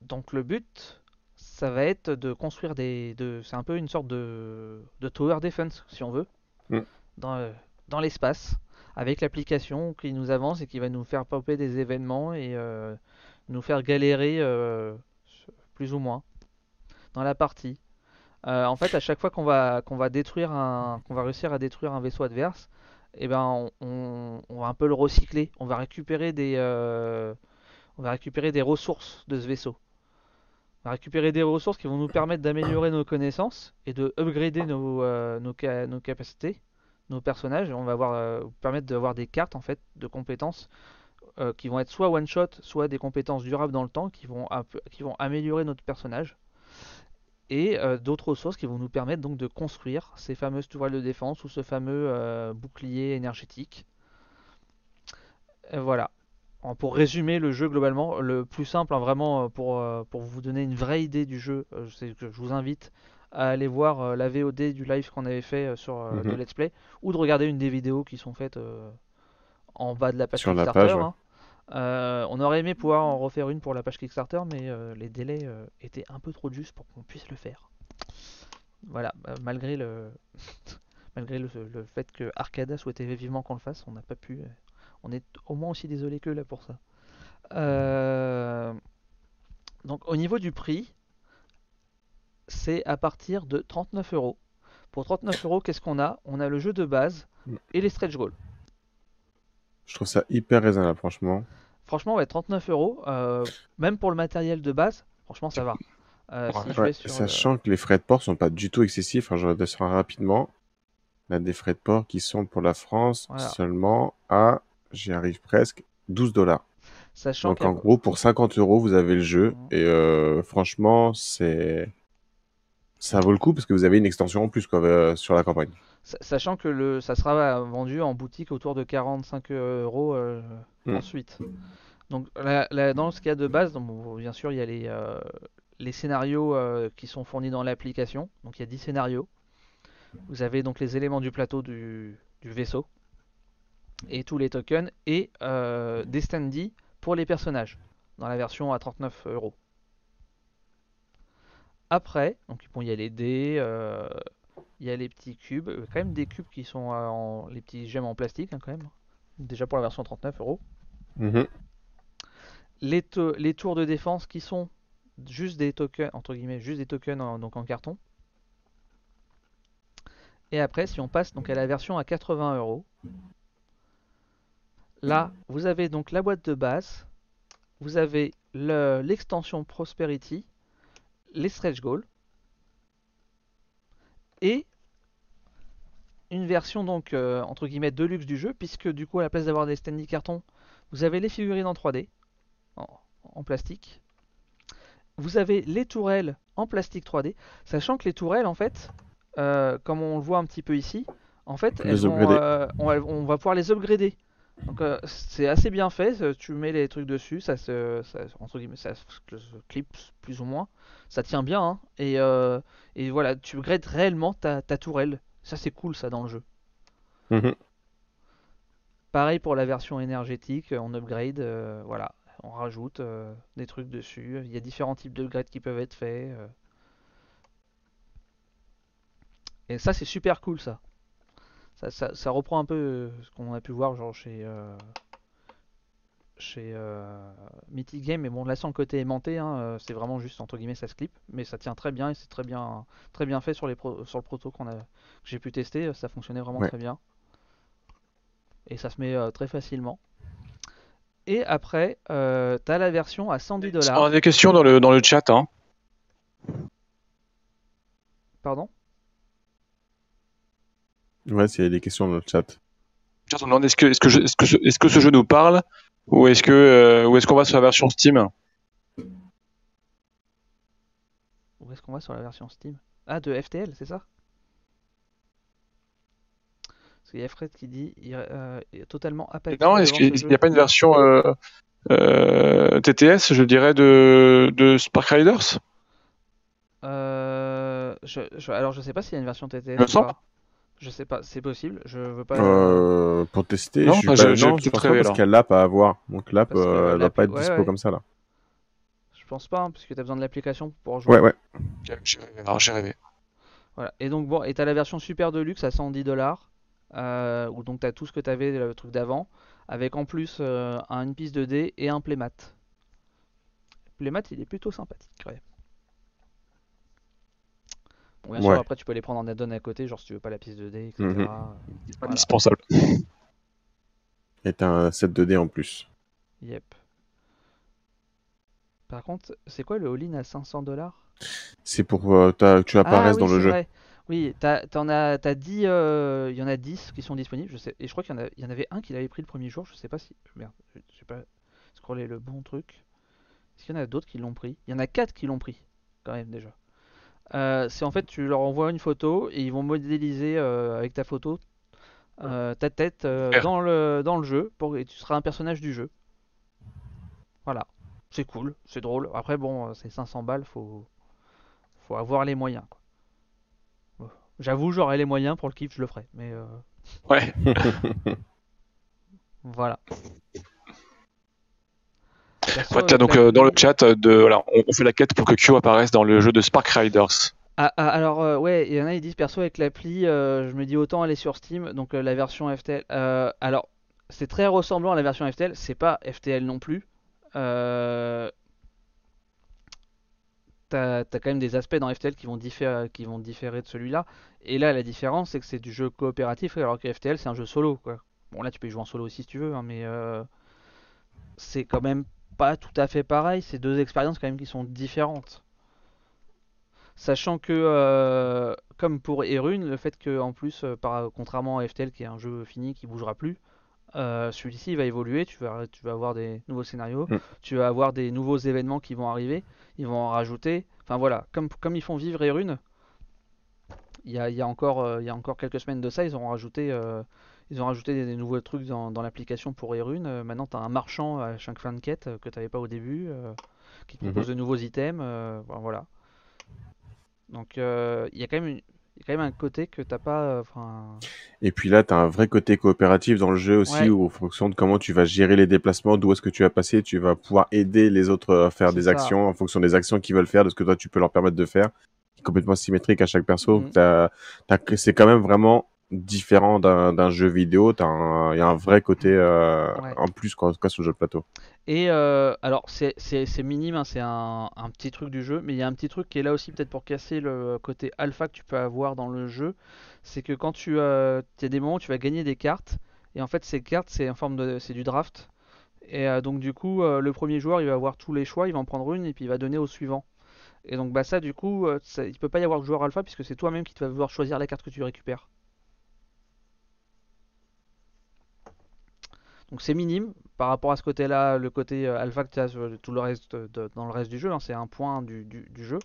Donc le but, ça va être de construire des, de, c'est un peu une sorte de, de tower defense si on veut, Mm. dans, euh, dans l'espace, avec l'application qui nous avance et qui va nous faire popper des événements et euh, nous faire galérer euh, plus ou moins dans la partie. Euh, en fait, à chaque fois qu'on va qu'on va détruire un qu'on va réussir à détruire un vaisseau adverse, et ben on, on- on va un peu le recycler. On va récupérer des on va récupérer des ressources de ce vaisseau. On va récupérer des ressources qui vont nous permettre d'améliorer nos connaissances et de upgrader nos, euh, nos, nos capacités, nos personnages. On va avoir, euh, permettre d'avoir des cartes en fait de compétences euh, qui vont être soit one shot, soit des compétences durables dans le temps qui vont, qui vont améliorer notre personnage. Et d'autres ressources qui vont nous permettre donc de construire ces fameuses tourelles de défense ou ce fameux bouclier énergétique. Voilà. En- Pour résumer le jeu globalement, le plus simple, hein, vraiment euh, pour, euh, pour vous donner une vraie idée du jeu, euh, c'est que je vous invite à aller voir la VOD du live qu'on avait fait sur euh, de Mhm. Let's Play, ou de regarder une des vidéos qui sont faites en bas de la page Sur la Kickstarter. page, ouais. hein. Euh, on aurait aimé pouvoir en refaire une pour la page Kickstarter, mais euh, les délais euh, étaient un peu trop justes pour qu'on puisse le faire. Voilà, bah, malgré le malgré le, le fait que Arcada souhaitait vivement qu'on le fasse, on n'a pas pu. On est au moins aussi désolé que là pour ça. Euh, Donc au niveau du prix, c'est à partir de 39 euros. Pour 39 euros, qu'est-ce qu'on a? On a le jeu de base et les stretch goals. Je trouve ça hyper raisonnable, franchement. Franchement, ouais, 39 euros, euh, même pour le matériel de base, franchement, ça va. Euh, si je Ouais, vais sur, sachant que les frais de port sont pas du tout excessifs, hein, je redescends rapidement. On a des frais de port qui sont pour la France Voilà. seulement à, j'y arrive presque, 12 dollars. sachant Donc en gros, pour 50 euros, vous avez le jeu. Mhm. Et euh, franchement, c'est ça vaut le coup parce que vous avez une extension en plus quoi, euh, sur la campagne. sa- sachant que le, ça sera vendu en boutique autour de 45 euros euh, Mm. ensuite. Donc là, là, dans ce cas de base, donc, bien sûr, il y a les, les scénarios qui sont fournis dans l'application. Donc il y a 10 scénarios. Vous avez donc les éléments du plateau du, du vaisseau et tous les tokens et euh, des standees pour les personnages dans la version à 39 euros. Après, donc bon, il y a les dés, euh, il y a les petits cubes, euh, quand même des cubes qui sont euh, en les petits gemmes en plastique hein, quand même. Déjà pour la version 39 euros. Mhm. Les, to- les tours de défense qui sont juste des tokens entre guillemets, juste des tokens en, donc en carton. Et après, si on passe donc à la version à 80 euros, là vous avez donc la boîte de base, vous avez le- l'extension Prosperity, les stretch goals et une version donc euh, entre guillemets de luxe du jeu puisque du coup à la place d'avoir des standy cartons vous avez les figurines en 3D en, en plastique. Vous avez les tourelles en plastique 3D sachant que les tourelles en fait euh, comme on le voit un petit peu ici en fait elles vont, euh, on, on va pouvoir les upgrader donc euh, c'est assez bien fait, tu mets les trucs dessus, ça se, ça, entre guillemets, ça se se clip plus ou moins, ça tient bien, hein, et, euh, et voilà, tu upgrades réellement ta, ta tourelle, ça c'est cool ça dans le jeu. Mhm. Pareil pour la version énergétique, on upgrade, euh, voilà, on rajoute des trucs dessus, il y a différents types d'upgrades qui peuvent être faits. Et ça c'est super cool ça. Ça, ça, ça reprend un peu euh, ce qu'on a pu voir genre chez euh, chez euh, Mythic Game, mais bon là sans le côté aimanté, hein, c'est vraiment juste entre guillemets ça se clip, mais ça tient très bien et c'est très bien très bien fait sur les pro- sur le proto qu'on a que j'ai pu tester, ça fonctionnait vraiment Ouais. très bien. Et ça se met euh, très facilement. Et après, euh, t'as la version à 110 On a dollars. des questions dans le, dans le chat. Hein. Pardon? Ouais, s'il y a des questions dans le chat. On demande est-ce que, est-ce que, je- est-ce que, ce- est-ce que ce jeu nous parle ou est-ce que, euh, ou est-ce qu'on va sur la version Steam Où est-ce qu'on va sur la version Steam? Ah, de FTL, c'est ça? Parce qu'il y a Fred qui dit il, euh, il est totalement apathique. Non, est-ce qu'il n'y a pas une version euh, euh, TTS, je dirais, de, de Spark Riders? Euh, je, je- alors je sais pas s'il y a une version TTS Me semble. pas. Je sais pas, c'est possible. Je veux pas. Euh, pour tester, Non, je suis pas... j'ai non, je pense pas parce là. qu'il y a l'app à avoir. Donc l'app, euh, elle va l'app- pas être ouais, dispo ouais. comme ça là. Je pense pas, hein, parce que t'as besoin de l'application pour jouer. Ouais, ouais. J'ai rêvé. Alors, j'ai rêvé. Voilà. Et donc bon, et t'as la version super de luxe à 110 dollars, où donc t'as tout ce que t'avais le truc d'avant, avec en plus euh, un- une piste de dés et un playmat. Le playmat, il est plutôt sympathique, ouais. Bon, bien sûr, Ouais. après tu peux les prendre en add-on à côté, genre si tu veux pas la piste de dés, etc. Voilà. Indispensable. Et t'as un set 2D en plus. Yep. Par contre, c'est quoi le all-in à 500 dollars? C'est pour euh, que tu apparaisses Ah dans oui, le c'est jeu. vrai. Oui, t'as, t'en as, t'as 10, euh, il y en a 10 qui sont disponibles, je sais, et je crois qu'il y y en avait un qui l'avait pris le premier jour, je sais pas si, merde, je je sais pas scroller le bon truc. Est-ce qu'il y en a d'autres qui l'ont pris? Il y en a 4 qui l'ont pris, quand même déjà. Euh, c'est en fait, tu leur envoies une photo et ils vont modéliser euh, avec ta photo euh, ta tête euh, dans le, dans le jeu pour, et tu seras un personnage du jeu. Voilà, c'est cool, c'est drôle. Après, bon, c'est 500 balles, faut, faut avoir les moyens. Bon. J'avoue, j'aurais les moyens pour le kiff, je le ferai. Mais euh, Ouais. voilà. Donc euh, dans le chat, euh, on, fait la quête pour que Q apparaisse dans le jeu de Spark Riders. Ah, ah, alors, euh, ouais, il y en a, ils disent perso avec l'appli, je me dis autant aller sur Steam, donc la version FTL. Alors, c'est très ressemblant à la version FTL, c'est pas FTL non plus. T'as quand même des aspects dans FTL qui vont, diffé- qui vont différer de celui-là. Et là, la différence, c'est que c'est du jeu coopératif, alors que FTL, c'est un jeu solo. Bon, là, tu peux y jouer en solo aussi si tu veux, hein, mais c'est quand même pas tout à fait pareil. C'est deux expériences quand même qui sont différentes. Sachant que, euh, comme pour Erune, le fait que, en plus, euh, par, contrairement à FTL qui est un jeu fini qui bougera plus, euh, celui-ci va évoluer. Tu vas, tu vas avoir des nouveaux scénarios, Mm. tu vas avoir des nouveaux événements qui vont arriver, ils vont en rajouter. Enfin voilà, comme, comme ils font vivre Erune, il y a, il y a encore, euh, y a encore quelques semaines de ça, ils ont rajouté, ils ont rajouté des, des nouveaux trucs dans, dans l'application pour Erune. Euh, maintenant, tu as un marchand à chaque fin de quête euh, que tu n'avais pas au début, euh, qui te Mhm. propose de nouveaux items. euh, bon, voilà. Donc il y a quand même une- il y a quand même un côté que t'as pas. Enfin, Et puis là, t'as un vrai côté coopératif dans le jeu aussi, Ouais. où en fonction de comment tu vas gérer les déplacements, d'où est-ce que tu vas passer, tu vas pouvoir aider les autres à faire des ça. actions en fonction des actions qu'ils veulent faire, de ce que toi tu peux leur permettre de faire. C'est complètement symétrique à chaque perso. Mhm. C'est quand même vraiment différent d'un jeu vidéo. T'as un- Il y a un vrai côté euh, Ouais. en plus quand, quand sur le jeu de plateau. Et euh, alors, c'est minime, hein, c'est un, un petit truc du jeu, mais il y a un petit truc qui est là aussi, peut-être pour casser le côté alpha que tu peux avoir dans le jeu. C'est que quand tu euh, il y a des moments où tu vas gagner des cartes, et en fait, ces cartes, c'est en forme de. C'est du draft. Et euh, donc, du coup, le premier joueur, il va avoir tous les choix, il va en prendre une, et puis il va donner au suivant. Et donc, bah, ça, du coup, ça- il peut pas y avoir de joueur alpha, puisque c'est toi-même qui vas vouloir choisir la carte que tu récupères. Donc c'est minime par rapport à ce côté-là, le côté euh, alpha que tu as sur tout le reste de- dans le reste du jeu, hein, c'est un point du, du- du jeu.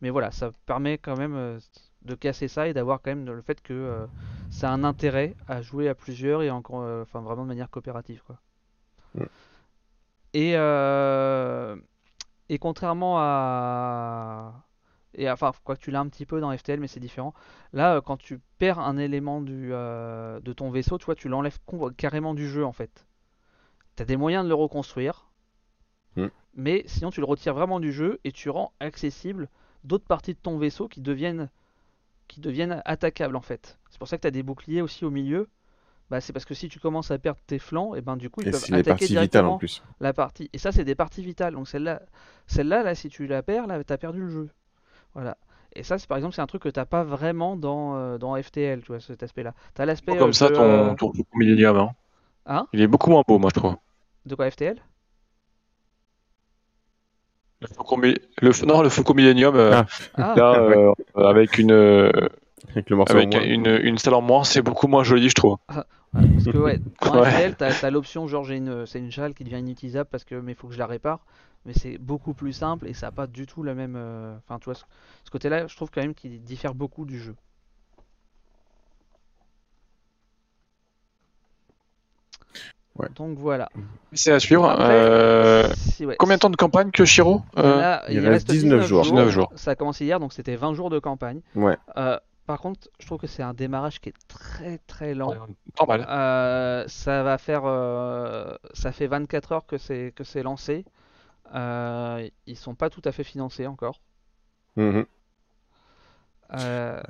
Mais voilà, ça permet quand même euh, de casser ça et d'avoir quand même le fait que euh, ça a un intérêt à jouer à plusieurs et encore, euh, enfin vraiment de manière coopérative quoi. Mm. Et, euh, et contrairement à et enfin quoi que tu l'as un petit peu dans FTL mais c'est différent. Là quand tu perds un élément du, de ton vaisseau, tu vois, tu l'enlèves carrément du jeu en fait. T'as des moyens de le reconstruire, Mm. mais sinon tu le retires vraiment du jeu et tu rends accessible d'autres parties de ton vaisseau qui deviennent, qui deviennent attaquables en fait. C'est pour ça que tu as des boucliers aussi au milieu. Bah, c'est parce que si tu commences à perdre tes flancs, et ben du coup ils Et peuvent c'est les attaquer parties vitales directement en plus. la partie. Et ça c'est des parties vitales. Donc celle-là, celle-là là, si tu la perds, là t'as perdu le jeu. Voilà. Et ça c'est par exemple c'est un truc que t'as pas vraiment dans, euh, dans FTL, tu vois cet aspect-là. T'as l'aspect Comme euh, ça, ton, euh, ton Millennium, hein. Hein? Il est beaucoup moins beau, moi, je trouve. De quoi FTL Le Faucon, le, non, le Faucon Millennium, euh, Ah. Ah, là, euh, avec une, euh, Avec le avec une, une salle en moins, c'est beaucoup moins joli, je trouve. Ouais, parce que ouais, dans Ouais. FTL, t'as as, l'option genre j'ai une, c'est une châle qui devient inutilisable parce que mais faut que je la répare, mais c'est beaucoup plus simple et ça a pas du tout la même, euh, enfin tu vois ce, ce côté-là, je trouve quand même qu'il diffère beaucoup du jeu. Ouais. Donc voilà. C'est à suivre. Après, euh, ouais. Combien de temps de campagne que Shiro euh, Là, il reste 19 jours. 19 jours. Ça a commencé hier, donc c'était 20 jours de campagne. Ouais. Euh, par contre, je trouve que c'est un démarrage qui est très très lent. Normal. Euh, ça va faire, euh, ça fait 24 heures que c'est que c'est lancé. Euh, ils sont pas tout à fait financés encore. Euh,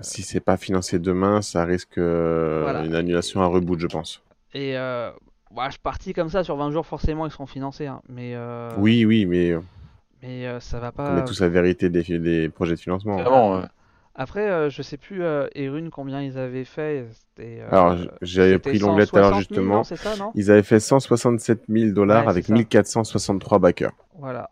Si c'est pas financé demain, ça risque Voilà. une annulation à reboot, je pense. et euh, bah, je suis parti comme ça sur 20 jours, forcément ils seront financés, hein, mais euh, Oui, oui, mais euh, mais euh, ça va on pas. met tous la vérité des, des projets de financement. Euh, Après, euh, je sais plus euh, Erune combien ils avaient fait. Euh, Alors, j'avais pris l'onglet tout à l'heure 160 000, justement. non, c'est ça, non Ils avaient fait 167 000 dollars Ouais, avec c'est ça. 1463 backers. Voilà.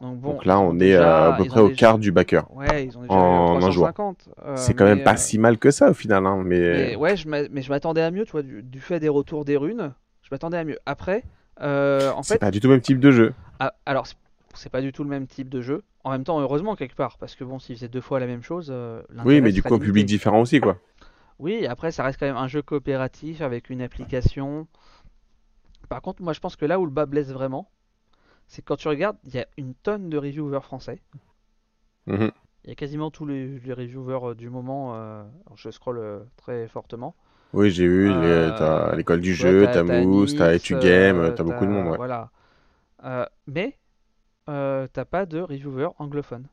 Donc bon, Donc là, on est déjà- à peu près au déjà- quart du backer. Ouais, ils ont déjà en eu un jour. 350. euh, C'est quand mais, même pas euh, si mal que ça au final, hein, mais... mais ouais, je m'a- mais je m'attendais à mieux, tu vois, du, du fait des retours des runes, je m'attendais à mieux. Après, euh, en c'est fait, pas du tout le même type de jeu. ah, alors c'est- c'est pas du tout le même type de jeu. En même temps, heureusement quelque part, parce que bon, s'ils faisaient deux fois la même chose, euh, Oui, mais du coup, un public différent aussi, quoi. Oui, après, ça reste quand même un jeu coopératif avec une application. Par contre, moi, je pense que là où le bas blesse vraiment, c'est quand tu regardes, il y a une tonne de reviewers français. Mhm. Il y a quasiment tous les, les reviewers euh, du moment. euh, je scroll très fortement. Oui, j'ai les- Euh, t'as l'école du jeu, t'as Mousse, t'as Etu Game, euh, t'as beaucoup de monde, ouais. Voilà. Euh, mais euh, t'as pas de reviewers anglophones.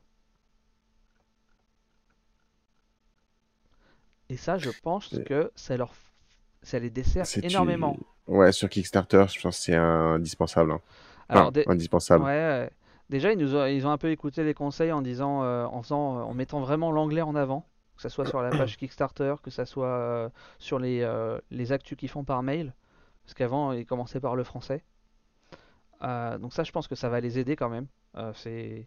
Et ça, je pense que ça leur, ça les dessert énormément. Ouais, sur Kickstarter, je pense que c'est indispensable. hein. Alors, Enfin, dé- indispensable. Ouais. Déjà, ils nous ont, ils ont un peu écouté les conseils en disant, euh, en faisant, euh, en mettant vraiment l'anglais en avant, que ça soit sur la page Kickstarter, que ça soit euh, sur les, euh, les actus qu'ils font par mail, parce qu'avant ils commençaient par le français. Euh, donc ça, je pense que ça va les aider quand même. Euh, c'est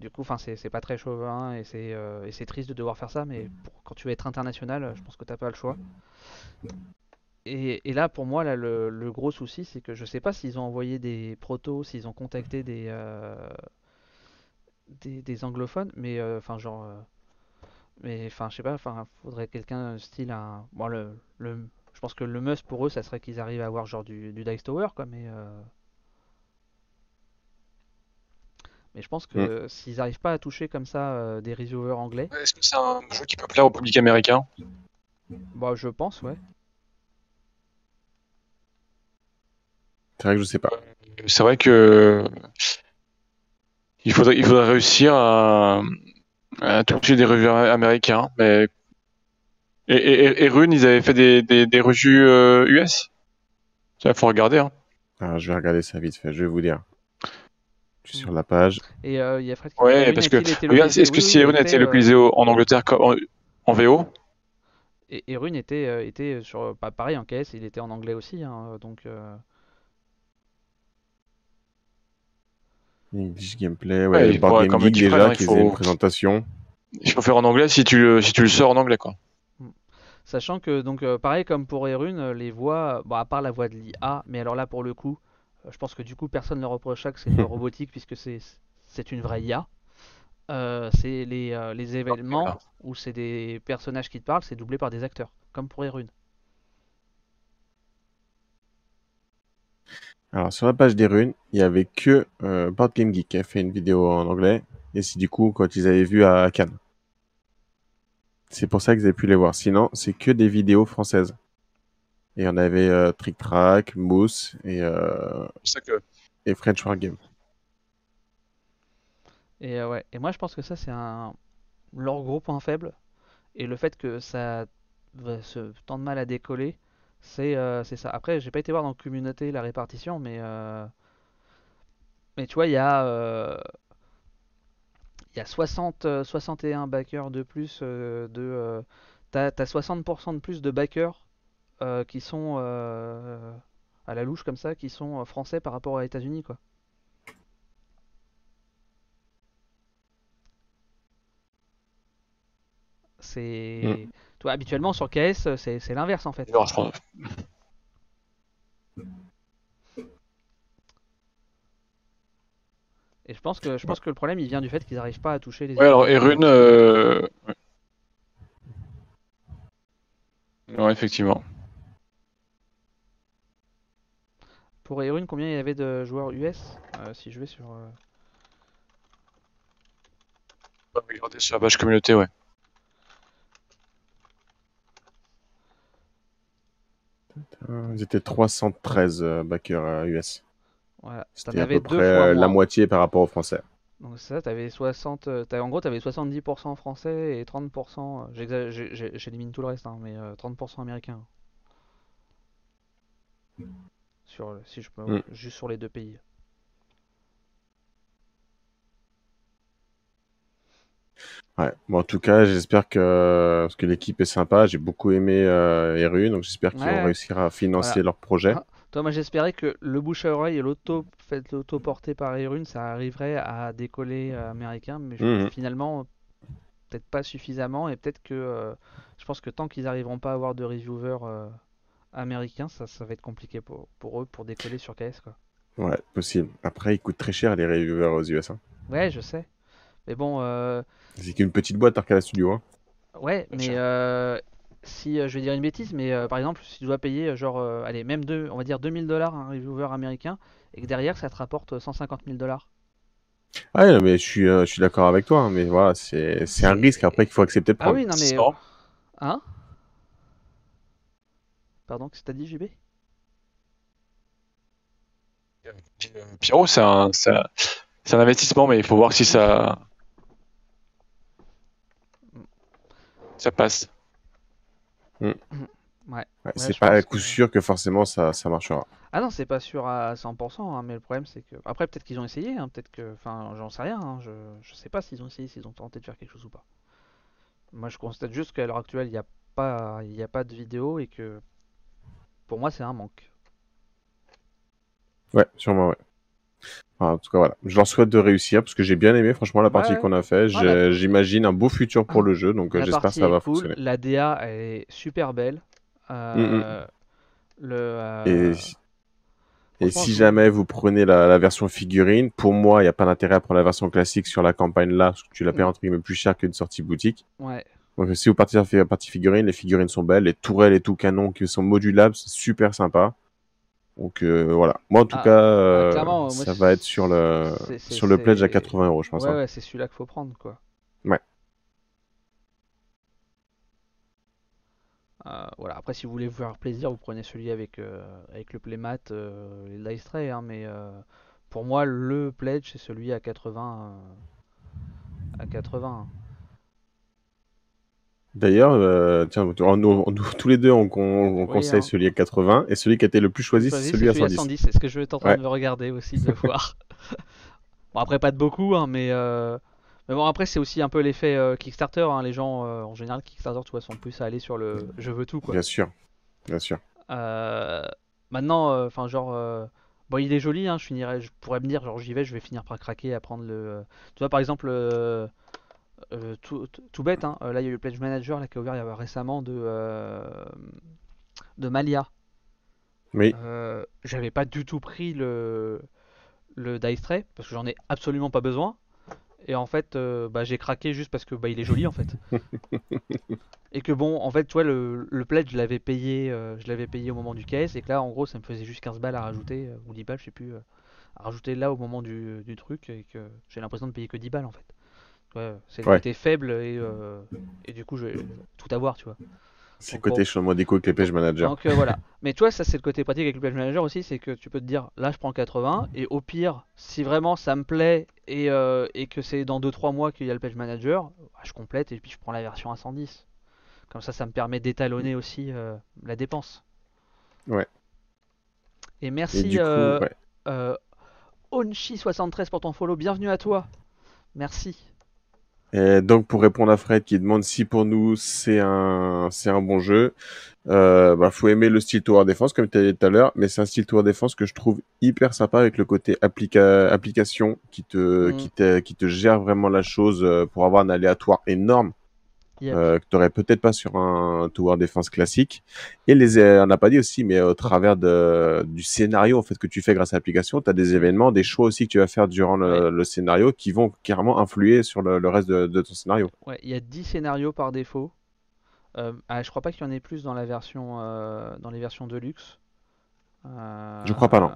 du coup, enfin, c'est pas très chauvin et c'est c'est triste de devoir faire ça, mais pour- quand tu veux être international, je pense que t'as pas le choix. Et, et là, pour moi, là, le, le gros souci, c'est que je sais pas s'ils ont envoyé des protos, s'ils ont contacté des, des, des anglophones, mais enfin, genre, mais enfin, je sais pas, enfin, faudrait quelqu'un style un, bon, le, le, je pense que le must pour eux, ça serait qu'ils arrivent à avoir genre du, du Dice Tower, quoi, mais euh, mais je pense que s'ils arrivent pas à toucher comme ça euh, des reviewers anglais, Est-ce que c'est un jeu qui peut plaire au public américain? Bah, je pense, ouais. C'est vrai que je sais pas. C'est vrai que il faudrait, il faudrait réussir à, à toucher des revues américains. Mais et, et, et Rune, ils avaient fait des, des, des revues euh, US. Il faut regarder. Hein. Alors, je vais regarder ça vite fait, je vais vous dire. Je suis sur la page. Et euh, il y a Fred qui Ouais, parce que est-ce que si Rune était, euh, localisé en Angleterre en, en VO, Et, et Rune était, euh, était sur, pas pareil en KS, il était en anglais aussi, hein, donc English Gameplay, Ouais, ouais, faudrait Game quand même Geek déjà, qui faut- faisait une présentation. il faut faire en anglais si tu, le- si tu le sors en anglais. Quoi. sachant que donc euh, pareil comme pour Erune, euh, les voix, bon à part la voix de l'IA, mais alors là pour le coup, euh, je pense que du coup personne ne reprochera que c'est une robotique puisque c'est c'est une vraie IA. Euh, c'est les, euh, les événements où c'est des personnages qui te parlent, c'est doublé par des acteurs, comme pour Erune. Alors, sur la page des runes, il y avait que euh, Board Game Geek qui a fait une vidéo en anglais. Et c'est du coup quand ils avaient vu à Cannes. C'est pour ça qu'ils avaient pu les voir. Sinon, c'est que des vidéos françaises. Et on avait euh, Trick Track, Mousse et, euh, C'est ça que et French Wargame. Et euh, ouais, et moi je pense que ça c'est un leur gros point faible et le fait que ça va se tant de mal à décoller, c'est euh, c'est ça. Après, j'ai pas été voir dans communauté la répartition, mais euh, mais tu vois, il y a euh, il y a 60 euh, 61 backers de plus de t'as t'as 60% de plus de backers qui sont à la louche comme ça, qui sont français par rapport aux États-Unis quoi. C'est. Toi, habituellement sur KS, c'est l'inverse en fait. Non, je pense- Et je pense que je pense que le problème il vient du fait qu'ils n'arrivent pas à toucher les. Ouais, alors, et Rune. euh, ouais. Effectivement. Pour Erune, combien il y avait de joueurs US euh, Si je vais sur. euh, regarder sur la page communauté, ouais. Ils étaient 313 euh, backers euh, US. Voilà, t'en C'était à avais peu près euh, la moitié par rapport aux Français. Donc c'est ça, t'avais 60, euh, t'avais- en gros t'avais 70% français et 30%, euh, j'exa- j'ai- j'ai- j'élimine tout le reste, hein, mais euh, 30% américain. Sur, si je peux, Mm. juste sur les deux pays. Ouais. Bon, en tout cas, j'espère que parce que l'équipe est sympa. J'ai beaucoup aimé euh, donc j'espère qu'ils Ouais, vont réussir à financer Voilà. leur projet. Ah, Toi, moi j'espérais que le bouche à oreille et l'auto fait l'auto porté par Erune, ça arriverait à décoller euh, américain, mais Mhm. finalement peut-être pas suffisamment et peut-être que euh, je pense que tant qu'ils arriveront pas à avoir de reviewers euh, américains, ça, ça va être compliqué pour, pour eux pour décoller sur KS quoi. Ouais, possible. Après, ils coûtent très cher les reviewers aux US. Hein. Ouais, je sais. Mais bon, euh, C'est qu'une petite boîte Arcade Studio. Hein. ouais, mais euh, si euh, je vais dire une bêtise, mais euh, par exemple, si tu dois payer genre, euh, allez, même deux, on va dire 2000 dollars un reviewer américain et que derrière ça te rapporte 150 000 dollars. Ouais, non, mais je suis, euh, je suis d'accord avec toi. hein, mais voilà, c'est c'est un risque après qu'il faut accepter de Ah prendre. oui, non mais. Hein? Pardon, qu'est-ce que t'as dit, JB Pierrot, c'est un, c'est un, c'est un investissement, mais il faut voir si ça, ça passe. Ouais. Ouais, Ouais, c'est pas à coup que- sûr que forcément ça, ça marchera. Ah non, c'est pas sûr à 100%, hein, mais le problème c'est que. Après, peut-être qu'ils ont essayé, hein, peut-être que. Enfin, j'en sais rien, hein, je... je sais pas s'ils ont essayé, s'ils ont tenté de faire quelque chose ou pas. Moi, je constate juste qu'à l'heure actuelle, il n'y a, pas... il y a pas de vidéo et que. Pour moi, c'est un manque. Ouais, sûrement, ouais. Enfin, en tout cas, voilà. Je leur souhaite de réussir parce que j'ai bien aimé, franchement, la partie Ouais. qu'on a fait. La- J'imagine un beau futur pour Ah. le jeu, donc euh, j'espère que ça va cool, fonctionner. la DA est super belle. Euh, Le. euh, Et, si jamais vous prenez la, la version figurine, pour moi, il n'y a pas d'intérêt à prendre la version classique sur la campagne là, parce que tu la payes Mm. entre guillemets plus cher qu'une sortie boutique. Ouais. Donc si vous partez sur la partie figurine, les figurines sont belles, les tourelles et tout canon qui sont modulables, c'est super sympa. Donc euh, voilà. Moi en tout Ah, cas, euh, clairement, moi, ça va être sur le sur le pledge à c'est- 80 euros, je pense. Ouais, hein. ouais, c'est celui-là qu'il faut prendre, quoi. Ouais. Euh, voilà. Après, si vous voulez vous faire plaisir, vous prenez celui avec, euh, avec le playmat euh, et le dice tray, hein, mais euh, pour moi, le pledge, c'est celui à 80. euh, à 80. D'ailleurs, euh, tiens, on- tous les deux, on, Oui, conseille hein. celui à 80 et celui qui a été le plus choisi, c'est Choisi, celui à c'est 110. C'est ce que je vais en train Ouais. de me regarder aussi, de voir. bon, après, pas de beaucoup, hein, mais, euh, mais bon, après, c'est aussi un peu l'effet euh, Kickstarter. hein, les gens, en général, Kickstarter, tu vois, sont plus à aller sur le je veux tout, quoi. Bien sûr, bien sûr. Maintenant, enfin, genre, bon, il est joli, je finirais, je pourrais me dire, genre, j'y vais, je vais finir par craquer à prendre le. Tu vois, par exemple, euh, tout, bête, hein, euh, là, il y a eu le Pledge Manager là, qui a ouvert il y a récemment de, euh, de Malia. Oui, Euh, j'avais pas du tout pris le, le Dice Tray parce que j'en ai absolument pas besoin. Et en fait, bah, j'ai craqué juste parce que bah, il est joli en fait. et que bon, en fait, tu vois, le, le pledge, je l'avais payé, je l'avais payé au moment du caisse et que là, en gros, ça me faisait juste 15 balles à rajouter, ou 10 balles, je sais plus, à rajouter là au moment du, du truc et que j'ai l'impression de payer que 10 balles en fait. Ouais, c'est le Ouais. côté faible et, euh, et du coup, je vais tout avoir, tu vois. c'est Donc, côté bon. changement d'écho avec les page managers. Donc euh, voilà. Mais toi, ça c'est le côté pratique avec le Pledge Manager aussi, c'est que tu peux te dire, là je prends 80, et au pire, si vraiment ça me plaît et, euh, et que c'est dans 2-3 mois qu'il y a le Pledge Manager, bah, je complète et puis je prends la version à 110. Comme ça, ça me permet d'étalonner aussi la dépense. Ouais. Et Et merci du coup, ouais. euh, Onchi73 pour ton follow, bienvenue à toi. Merci. Et donc pour répondre à Fred qui demande si pour nous c'est un c'est un bon jeu, euh, bah faut aimer le style Tower Defense comme tu as dit tout à l'heure, mais c'est un style Tower Defense que je trouve hyper sympa avec le côté applica application qui te Mm. qui te qui te gère vraiment la chose euh, pour avoir un aléatoire énorme Yep. euh, que t'aurais peut-être pas sur un Tower Defense classique. Et les euh, on n'a pas dit aussi, mais au travers de du scénario en fait que tu fais grâce à l'application, tu as des événements, des choix aussi que tu vas faire durant le, le scénario qui vont carrément influer sur le, le reste de, de ton scénario. Ouais, il y a 10 scénarios par défaut. Euh, ah, je crois pas qu'il y en ait plus dans la version euh, dans les versions Deluxe. Je crois pas, non.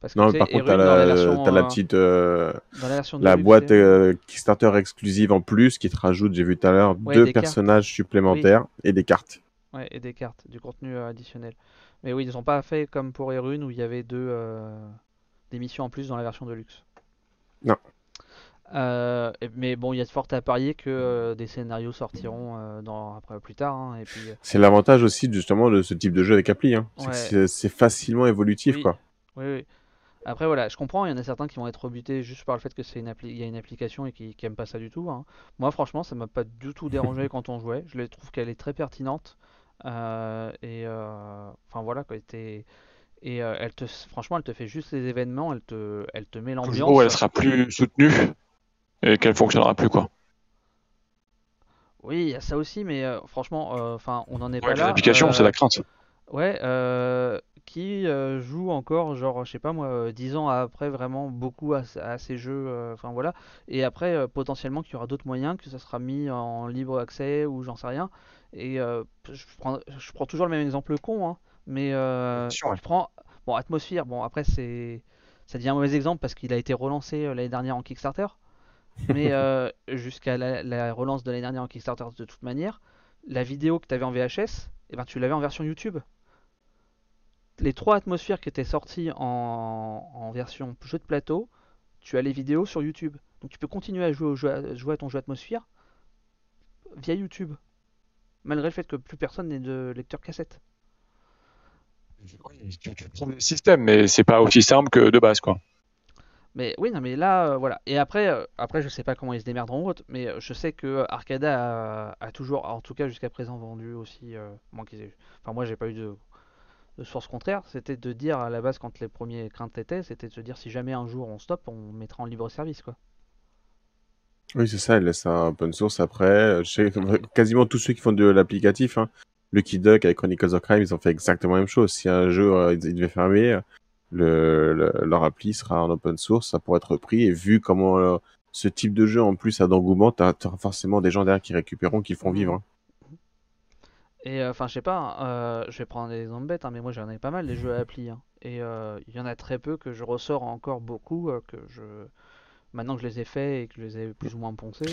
Parce que, Non, par contre, t'as la, la version, t'as la euh, petite, euh, dans la de la boîte euh, Kickstarter exclusive en plus qui te rajoute, j'ai vu tout à l'heure, Ouais, deux cartes. personnages supplémentaires et des cartes. Ouais, et des cartes, du contenu euh, additionnel. Mais oui, ils ont pas fait comme pour Erune où il y avait deux euh, des missions en plus dans la version de luxe. Non. Euh, mais bon, il y a de fortes à parier que euh, des scénarios sortiront euh, dans, après plus tard. hein, et puis, euh, C'est l'avantage aussi justement de ce type de jeu avec appli. Hein. C'est que Ouais. c'est- c'est facilement évolutif, Oui. quoi. oui, oui. Après, voilà, je comprends, il y en a certains qui vont être rebutés juste par le fait que c'est une appli, il y a une application et qui, qui aiment pas ça du tout. hein. Moi, franchement, ça m'a pas du tout dérangé quand on jouait. Je trouve qu'elle est très pertinente. euh, et euh, enfin voilà quoi. Et euh, elle te, franchement, elle te fait juste les événements, elle te, elle te met Le l'ambiance. jour où elle sera plus soutenue et qu'elle fonctionnera plus, quoi. Oui, il y a ça aussi, mais euh, franchement, euh, enfin, on n'en est Ouais, pas les là. applications, euh, c'est la crainte. Ouais, qui joue encore, genre, je sais pas moi, euh, 10 ans après vraiment beaucoup à, à ces jeux, enfin voilà, et après potentiellement qu'il y aura d'autres moyens, que ça sera mis en libre accès ou j'en sais rien. Et je prends, je prends toujours le même exemple con, hein, mais Sûr, ouais. je prends, bon, Atmosphere, bon après c'est, ça devient un mauvais exemple parce qu'il a été relancé l'année dernière en Kickstarter, mais euh, jusqu'à la, la relance de l'année dernière en Kickstarter de toute manière, la vidéo que tu avais en VHS, eh ben, tu l'avais en version YouTube les trois atmosphères qui étaient sorties en, en version jeu de plateau, tu as les vidéos sur YouTube. Donc tu peux continuer à jouer, au jeu, à jouer à ton jeu atmosphère via YouTube. Malgré le fait que plus personne n'ait de lecteur cassette. Oui, Tu, tu trouves des systèmes, mais c'est pas aussi simple que de base, quoi. Mais oui, non, mais là, euh, voilà. Et après, euh, après, je sais pas comment ils se démerderont autres, mais euh, je sais que Arcada a, a toujours, en tout cas jusqu'à présent, vendu aussi. euh, Enfin, moi, j'ai pas eu de, source contraire. C'était de dire à la base, quand les premiers craintes étaient, c'était de se dire si jamais un jour on stoppe, on mettra en libre service, quoi. Oui, c'est ça, elle laisse un open source après. Que quasiment tous ceux qui font de l'applicatif, hein, Lucky Duck avec Chronicles of Crime, ils ont fait exactement la même chose. Si un jeu euh, il devait fermer, le, le- leur appli sera en open source, ça pourrait être repris. Et vu comment euh, ce type de jeu en plus a d'engouement, t'as t'auras forcément des gens derrière qui récupéreront, qui le font vivre. hein. Et euh, enfin, je sais pas, euh, je vais prendre des exemples bêtes, hein, mais moi j'en ai pas mal des jeux à appli. hein. et il y en a très peu que je ressors encore beaucoup, que je. Maintenant que je les ai faits et que je les ai plus ou moins poncés,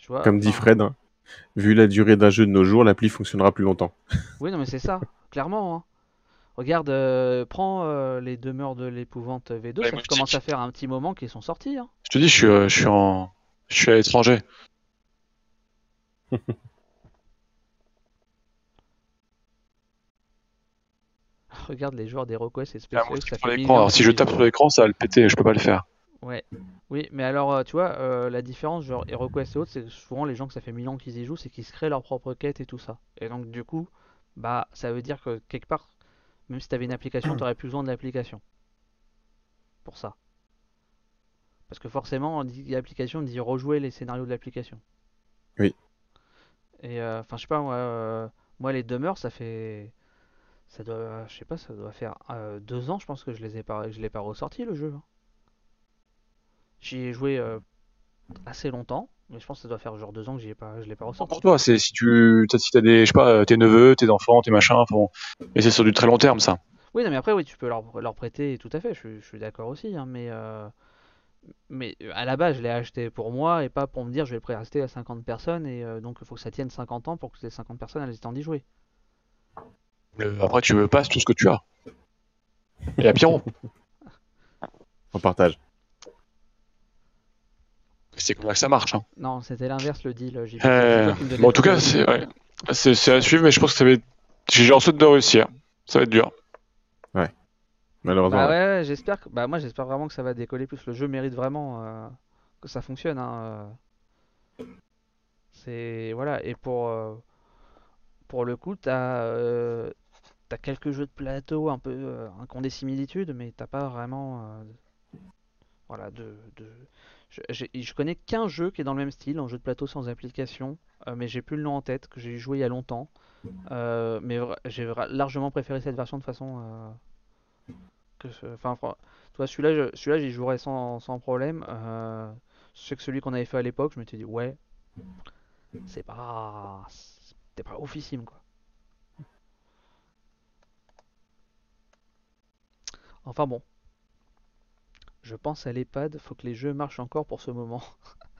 tu vois. Comme dit Fred, hein, vu la durée d'un jeu de nos jours, l'appli fonctionnera plus longtemps. Oui, non, mais c'est ça, clairement. Regarde, euh, prends euh, les demeures de l'épouvante V2, Ouais, ça moustique. commence à faire un petit moment qu'ils sont sortis. hein. Je te dis, je suis, euh, je suis en, je suis à l'étranger. Regarde les joueurs et fait l'écran. millions Alors, si je tape sur l'écran, ça va le péter. Je peux pas le faire. Ouais, oui, mais alors, euh, tu vois, euh, la différence, genre HeroQuest et autres, c'est que souvent les gens que ça fait mille ans qu'ils y jouent, c'est qu'ils se créent leur propre quête et tout ça. Et donc, du coup, bah, ça veut dire que quelque part, même si tu avais une application, tu plus besoin de l'application. Pour ça. Parce que forcément, on dit application, on dit rejouer les scénarios de l'application. Oui. Et euh, enfin, je sais pas, moi, euh, moi, les demeures, ça fait. Ça doit, je sais pas, ça doit faire euh, deux ans, je pense que je les ai pas, je l'ai pas ressorti le jeu. J'y ai joué assez longtemps, mais je pense que ça doit faire genre deux ans que j'y ai pas, je l'ai pas ressorti. Pour toi, c'est si tu, t'as- si t'as des, je sais pas, tes neveux, tes enfants, tes machins, bon. mais c'est sur du très long terme, ça. Oui, non, mais après, oui, tu peux leur, leur prêter, tout à fait, je, suis- je suis d'accord aussi, hein, mais, euh, mais euh, à la base, je l'ai acheté pour moi et pas pour me dire je vais le prêter à 50 personnes et euh, donc il faut que ça tienne 50 ans pour que ces 50 personnes aient le temps d'y jouer. Le- après, tu veux pas tout ce que tu as. Et à Pierrot. On partage. C'est comme ça que ça marche. Hein. Non, c'était l'inverse le deal. Euh, bon, en tout cas, c'est, ouais. c'est, c'est à suivre, mais je pense que ça va être, j'ai en souhaite de réussir. Ça va être dur. Malheureusement. Bah ouais. ouais, ouais, j'espère que... bah moi j'espère vraiment que ça va décoller plus. Le jeu mérite vraiment euh, que ça fonctionne. hein, euh. C'est voilà et pour euh, pour le coup t'as euh, t'as quelques jeux de plateau un peu euh, qui ont des similitudes, mais t'as pas vraiment euh, voilà de, de... Je, connais qu'un jeu qui est dans le même style, un jeu de plateau sans application, euh, mais j'ai plus le nom en tête que j'ai joué il y a longtemps. Euh, mais j'ai largement préféré cette version de façon euh, enfin toi celui-là j'y jouerais sans, sans problème sais que celui qu'on avait fait à l'époque je m'étais dit ouais c'est pas c'était pas oufissime quoi Enfin bon. Je pense à l'EHPAD, faut que les jeux marchent encore pour ce moment.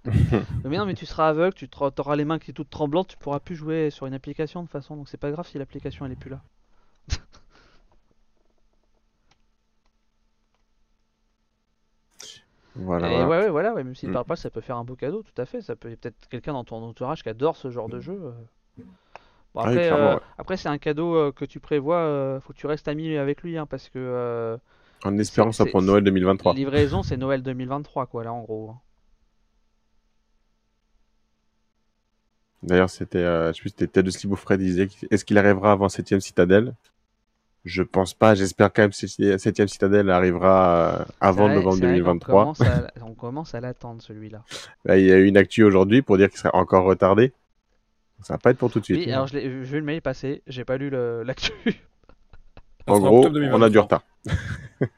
mais non, mais tu seras aveugle, tu auras les mains qui sont toutes tremblantes, tu pourras plus jouer sur une application de toute façon, donc c'est pas grave si l'application elle est plus là. Voilà. Et ouais, ouais, voilà, ouais, même s'il Mm. parle pas, ça peut faire un beau cadeau, tout à fait. Ça peut y a peut-être quelqu'un dans ton entourage qui adore ce genre de jeu. euh. Ah oui, après, euh, après c'est un cadeau euh, que tu prévois, euh, faut que tu restes ami avec lui, hein, parce que euh, En espérant ça pour Noël 2023. livraison c'est Noël 2023, quoi, là en gros. D'ailleurs, c'était, euh, je sais c'était Ted de Sleep Fred, disait est-ce qu'il arrivera avant 7ème Citadelle? Je pense pas, j'espère quand même que 7ème Citadelle arrivera euh, avant vrai- novembre c'est vrai qu'on 2023. commence à- On commence à l'attendre celui-là. Là, il y a eu une actu aujourd'hui pour dire qu'il serait encore retardé. Ça va pas être pour tout de suite. Oui, alors je l'ai j'ai vu le mail passer, j'ai pas lu l'actu. En Ça gros, on a du 2023. retard.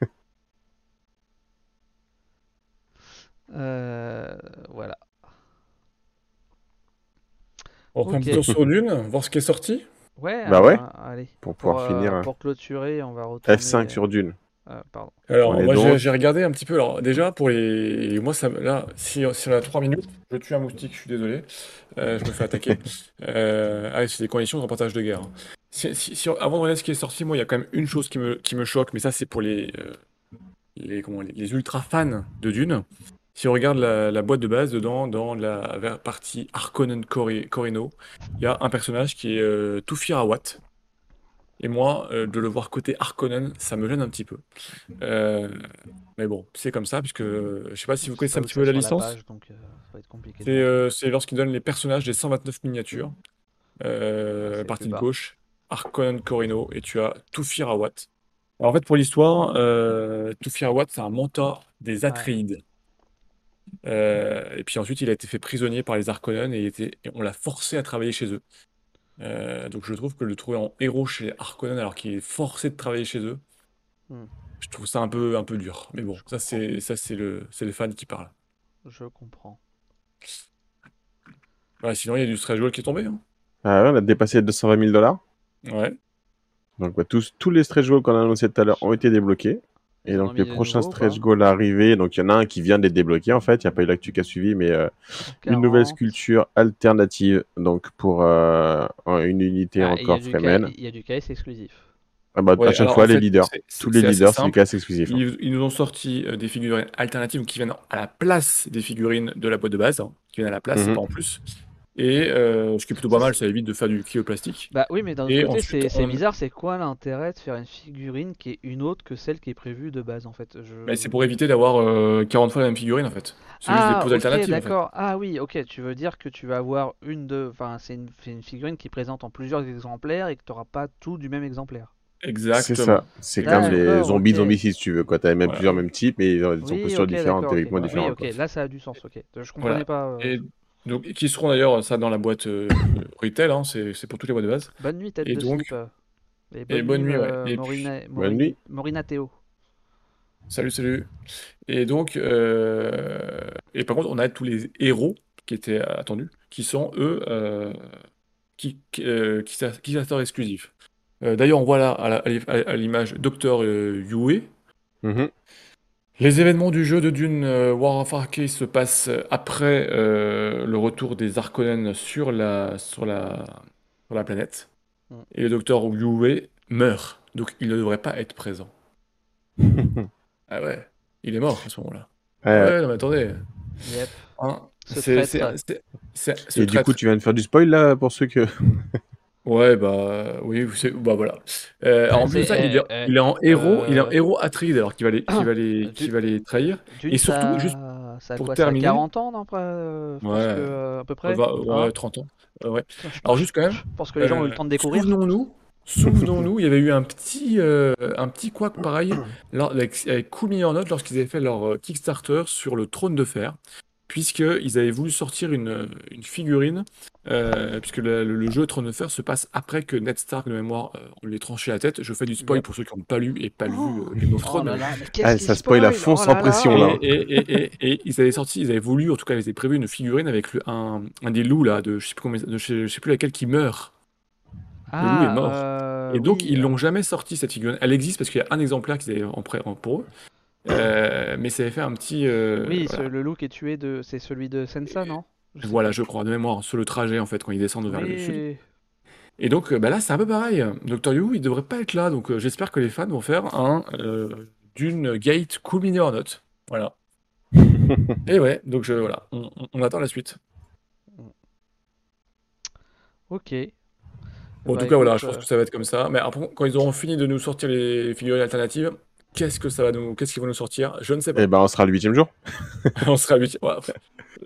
Euh, voilà. On refait un Ok. petit tour sur Dune, voir ce qui est sorti. Ouais, Bah euh, ouais. allez. Pour Pour, pouvoir euh, finir hein. pour clôturer, on va retourner. F5 sur Dune. euh, pardon. Alors, On moi, j'ai j'ai regardé un petit peu. Alors, déjà, pour les. Moi, ça, me- là, si, si on a 3 minutes, je tue un moustique, je suis désolé. Euh, je me fais attaquer. Euh, ah, c'est des conditions de reportage de guerre. Si, si- si- avant de regarder ce qui est sorti, moi, il y a quand même une chose qui me, qui me choque, mais ça, c'est pour les, euh, les, comment, les, les ultra fans de Dune. Si on regarde la, la boîte de base, dedans, dans la partie Harkonnen Cori- Corino, il y a un personnage qui est euh, Tufir Awat. Et moi, euh, de le voir côté Harkonnen, ça me gêne un petit peu. Euh, mais bon, c'est comme ça, puisque je sais pas si vous connaissez un petit peu la licence. C'est lorsqu'il donne les personnages des 129 miniatures. Euh, partie bas. gauche, Harkonnen Corino, et tu as Tufir Awat. Alors, en fait, pour l'histoire, euh, Tufir Awat, c'est un mentor des Atreides. Euh, et puis ensuite, il a été fait prisonnier par les Harkonnen et, il était- et on l'a forcé à travailler chez eux. Euh, donc je trouve que le trouver en héros chez les alors qu'il est forcé de travailler chez eux, Hmm. je trouve ça un peu, un peu dur. Mais bon, ça c'est ça c'est le, c'est les fans qui parlent. Je comprends. Ouais, sinon, il y a du goal qui est tombé. hein. Ah ouais, on a dépassé les 220 000 dollars. Ouais. Donc tous, tous les stretch goals qu'on a annoncés tout à l'heure ont été débloqués. Et donc les prochains nouveaux, stretch goals arrivés, donc il y en a un qui vient d'être débloqué en fait, il n'y a pas eu l'actu qui a suivi, mais euh, une nouvelle 40. sculpture alternative, donc pour euh, une unité Ah, a encore Fremen. Il y a du KS exclusif. Ah bah, Ouais, à chaque fois les fait, leaders, tous les leaders c'est du simple. casse exclusif. hein. Ils, ils nous ont sorti euh, des figurines alternatives qui viennent à la place des figurines de la boîte de base, hein, qui viennent à la place, Mhm. pas en plus. Et euh, ce qui est plutôt pas mal, ça évite de faire du kilo plastique. Bah oui, mais d'un autre Et côté, c'est on- bizarre, c'est quoi l'intérêt de faire une figurine qui est une autre que celle qui est prévue de base en fait? Je... Mais c'est pour éviter d'avoir euh, 40 fois la même figurine en fait. C'est juste Ah, des poses ok, alternatives. en fait. d'accord. Ah oui, ok, tu veux dire que tu vas avoir une de. Enfin, c'est une, figurine qui présente en plusieurs exemplaires et que tu n'auras pas tout du même exemplaire. Exactement. C'est ça, c'est comme les D'accord, zombies ok. zombie si tu veux, quoi. T'as même Voilà. plusieurs mêmes types, mais ils ont des Oui, postures ok, différentes, d'accord, théoriquement ok. différentes. Oui, ok, là ça a du sens, ok. Je comprenais Voilà. pas. euh. Et donc, qui seront d'ailleurs ça dans la boîte euh, retail, hein, c'est c'est pour toutes les boîtes de base. Bonne nuit, tête Et de donc- slip. Et et bonne nuit, ouais. euh, Et Morina, Bonne Morina- nuit. Morina Théo. Salut, salut. Et donc, euh, et par contre, on a tous les héros qui étaient attendus, qui sont eux, euh, qui, qui, euh, qui, exclusifs. Euh, D'ailleurs, on voit là à l'image Docteur Yue. Mhm. Les événements du jeu de Dune euh, War of Arcade se passent après euh, le retour des Harkonnen sur la, sur la, sur la planète. Mm. Et le docteur Yue meurt. Donc il ne devrait pas être présent. Ah ouais, il est mort à ce moment-là. Ouais, Ouais, non mais attendez. Yep. Hein, Ce c'est- traître. c'est- c'est- c'est- ce Et du coup, tu viens de faire du spoil là pour ceux que. Ouais, bah oui, c'est- bah voilà. Euh, en plus de ça, il est, euh, il est en héros, il est en euh, héros Atreides alors qu'il va les, qu'il va les, qu'il va les trahir. Dune, Et surtout, juste ça a pour quoi, ça a terminer- 40 ans, non, euh, je pense Ouais. euh, à peu près. Va- ouais, Hein 30 ans. Euh, ouais. Putain, je Alors juste quand même, je pense que les gens ont eu le euh, temps de découvrir. Souvenons-nous, souvenons-nous, il y avait eu un petit, euh, un petit couac pareil lors- avec, avec Cool Mini or Not lorsqu'ils avaient fait leur euh, Kickstarter sur le trône de fer, puisqu'ils avaient voulu sortir une, une figurine, euh, puisque le, le- le jeu Trône de fer se passe après que Ned Stark, de mémoire, euh, on lui ait tranché la tête. Je fais du spoil pour ceux qui n'ont pas lu et pas vu Oh, euh, Game of Oh Thrones. là là, mais qu'est-ce Ah, ça spoil à fond, Oh sans là là. pression, là. Et, et, et, et, et ils avaient sorti, ils avaient voulu, en tout cas, ils avaient prévu une figurine avec le- un, un des loups là, de je sais plus combien, de je sais, je sais plus laquelle qui meurt. loup est mort. euh, Et donc, oui, ils euh, l'ont jamais sorti, cette figurine. Elle existe parce qu'il y a un exemplaire qu'ils avaient en prêt en- pour eux. Euh, mais ça avait fait un petit. euh, Oui, voilà. ce- le loup qui est tué, de... c'est celui de Sensa, non? Je Voilà, je crois, de mémoire, sur le trajet, en fait, quand ils descendent vers le sud. Et donc, euh, bah là, c'est un peu pareil. Doctor Who, il devrait pas être là. Donc, euh, j'espère que les fans vont faire un euh, d'une Gate Cool Mini or Not. Voilà. Et ouais, donc je, voilà, on, on- on attend la suite. Ok. Bon, en Bah, tout cas, voilà, je pense que ça va être comme ça. Mais après, quand ils auront fini de nous sortir les figurines alternatives, qu'est-ce que ça va nous, qu'est-ce qu'ils vont nous sortir? Je ne sais pas. Et ben, on sera le huitième jour. On sera habitué. Ouais, après,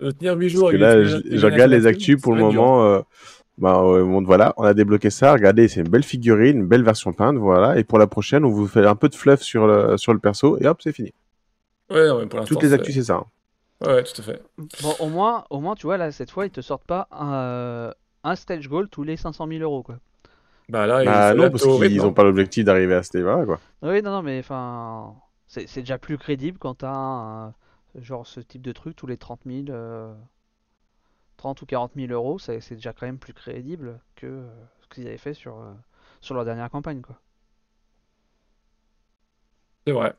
euh, tenir 8 jours Parce que avec là, je, regarde les actus pour le moment. euh, bah, bon, voilà, on a débloqué ça. Regardez, c'est une belle figurine, une belle version peinte, voilà. Et pour la prochaine, on vous fait un peu de fluff sur le, sur le perso et hop, c'est fini. Ouais, non, mais pour l'instant, Toutes les actus, c'est ça. hein. Ouais, tout à fait. Bon, au moins, au moins, tu vois, là, cette fois, ils te sortent pas un, un stage goal tous les 500 000 euros, quoi. Bah là, ils Bah, non, parce qu'ils n'ont pas l'objectif d'arriver à ce voilà, quoi. Oui, non, non, mais enfin, c'est c'est déjà plus crédible quand t'as un, genre ce type de truc tous les 30 000, euh, 30 ou 40 000 euros, c'est c'est déjà quand même plus crédible que euh, ce qu'ils avaient fait sur, euh, sur leur dernière campagne, quoi. C'est vrai.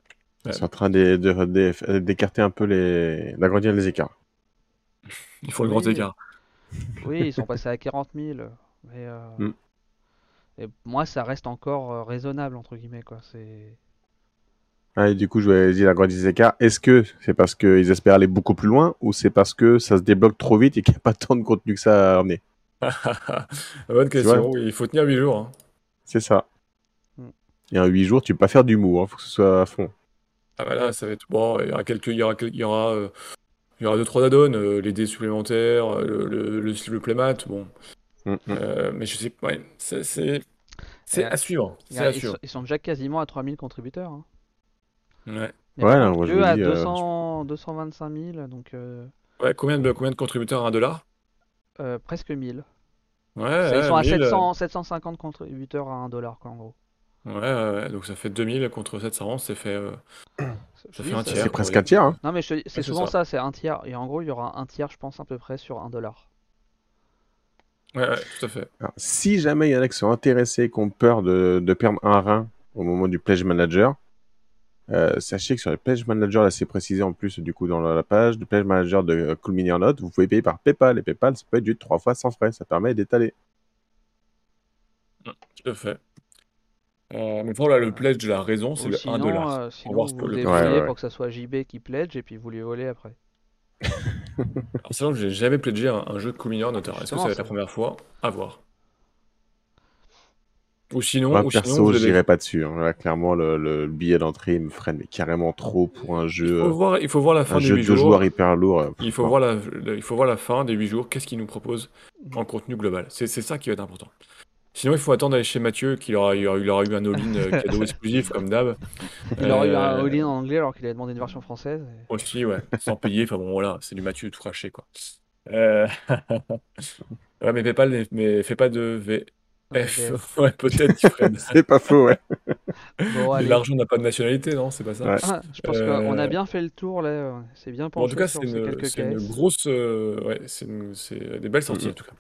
Ils sont en train d'é- de- d'é- d'écarter un peu les, d'agrandir les écarts. Il faut le grand écart. Oui, ils sont passés à 40 000, mais euh, Mm. Et moi, ça reste encore euh, raisonnable, entre guillemets, quoi. C'est... Ah, et du coup, je vais dire agrandir les écarts. Est-ce que c'est parce qu'ils espèrent aller beaucoup plus loin ou c'est parce que ça se débloque trop vite et qu'il n'y a pas tant de contenu que ça à emmener Bonne question. Il faut tenir 8 jours. hein. C'est ça. Mm. Et en 8 jours, tu peux pas faire du mou, il faut que ce soit à fond. Ah bah là, ça va être bon. Il y aura quelques, il y aura, quel- il y aura, euh, il y aura deux trois add-ons, euh, les dés supplémentaires, le, le, le, le playmat, bon. Mm, mm. Euh, mais je sais, ouais, c'est, c'est, Et, à suivre. à ils, suivre. sont, ils sont déjà quasiment à 3000 contributeurs. hein. Ouais. A Ouais, pas non, moi, je à dis, euh, 200, 225 000, donc euh, Ouais, combien de, combien de contributeurs à 1 dollar? euh, presque 1000. Ouais, Ça, Ils sont à 1000, euh, 700, 750 contributeurs à 1 dollar, quoi, en gros. Ouais, ouais, ouais, donc ça fait 2000 contre 700, ça fait. euh, Je fait un ça- tiers. C'est presque un tiers. Hein. Non, mais c'est souvent ça. ça, c'est un tiers. Et en gros, il y aura un tiers, je pense, à peu près sur 1 dollar. Ouais, ouais, tout à fait. Alors, si jamais il y en a qui sont intéressés, qui ont peur de, de perdre un rein au moment du Pledge Manager, euh, sachez que sur les Pledge Manager, là c'est précisé en plus du coup dans la, page, du Pledge Manager de euh, Cool Mini or Not, vous pouvez payer par PayPal. Et PayPal, ça peut être du 3 fois sans frais. Ça permet d'étaler. Tout à fait. Euh, mais voilà, le pledge de la raison, c'est le 1 sinon, dollar. euh, On va sinon vous vous le- débrouillez Ouais, ouais, ouais. pour que ça soit JB qui pledge et puis vous lui volez après. Alors, sinon, j'ai jamais pledgé un, un jeu de Communion notaire. Est-ce que ça va être la première fois? À voir? Ou sinon, Moi, ou sinon, perso, vous avez- j'irai pas dessus. hein. Là, clairement, le, le billet d'entrée me freine mais carrément trop pour un il jeu, faut euh, voir, il faut voir la fin un des jeu de 8 deux jours. joueurs hyper lourd. euh, Il faut voir la, le- il faut voir la fin des 8 jours. Qu'est-ce qu'il nous propose en contenu global? C'est c'est ça qui va être important. Sinon, il faut attendre d'aller chez Mathieu, qu'il aura, il aura, il aura eu un all-in euh, cadeau exclusif, comme d'hab. Il aurait eu un Euh, all-in en anglais alors qu'il avait demandé une version française. et- Aussi, ouais, sans payer. Enfin bon, voilà, c'est du Mathieu tout craché, quoi. Euh... ouais, mais PayPal, mais fait pas de VF. Ouais, peut-être, Fred. C'est pas faux, ouais. Bon. L'argent n'a pas de nationalité, non? C'est pas ça? Ouais. Ah, je pense Euh, qu'on a bien fait le tour là. C'est bien Bon, en tout cas, c'est ces une, grosse. euh, ouais, c'est une- c'est des belles sorties, en tout cas.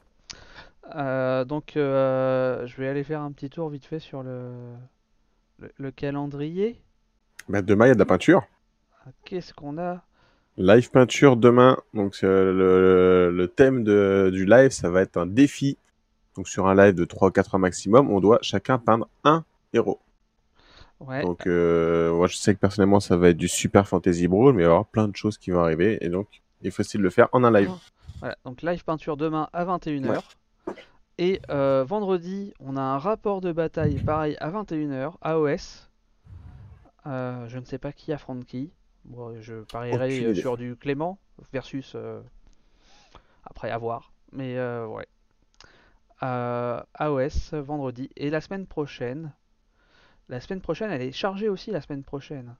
Euh, donc, euh, je vais aller faire un petit tour vite fait sur le, le, le calendrier. Bah, demain, il y a de la peinture. Ah, Qu'est-ce qu'on a? Live peinture demain. Donc, euh, le, le thème de, du live, ça va être un défi. Donc, sur un live de 3 ou 4 heures maximum, on doit chacun peindre un héros. Ouais. Donc, moi, je sais que personnellement, ça va être du super fantasy brawl, mais il va y avoir plein de choses qui vont arriver. Et donc, il faut essayer de le faire en un live. Voilà, donc live peinture demain à 21h. Et euh, vendredi, on a un rapport de bataille pareil à 21h, AOS. Euh, je ne sais pas qui affronte qui. Bon, je idée. sur du Clément versus. euh, après, à voir. Mais ouais. AOS vendredi. Et la semaine prochaine. La semaine prochaine, elle est chargée aussi la semaine prochaine.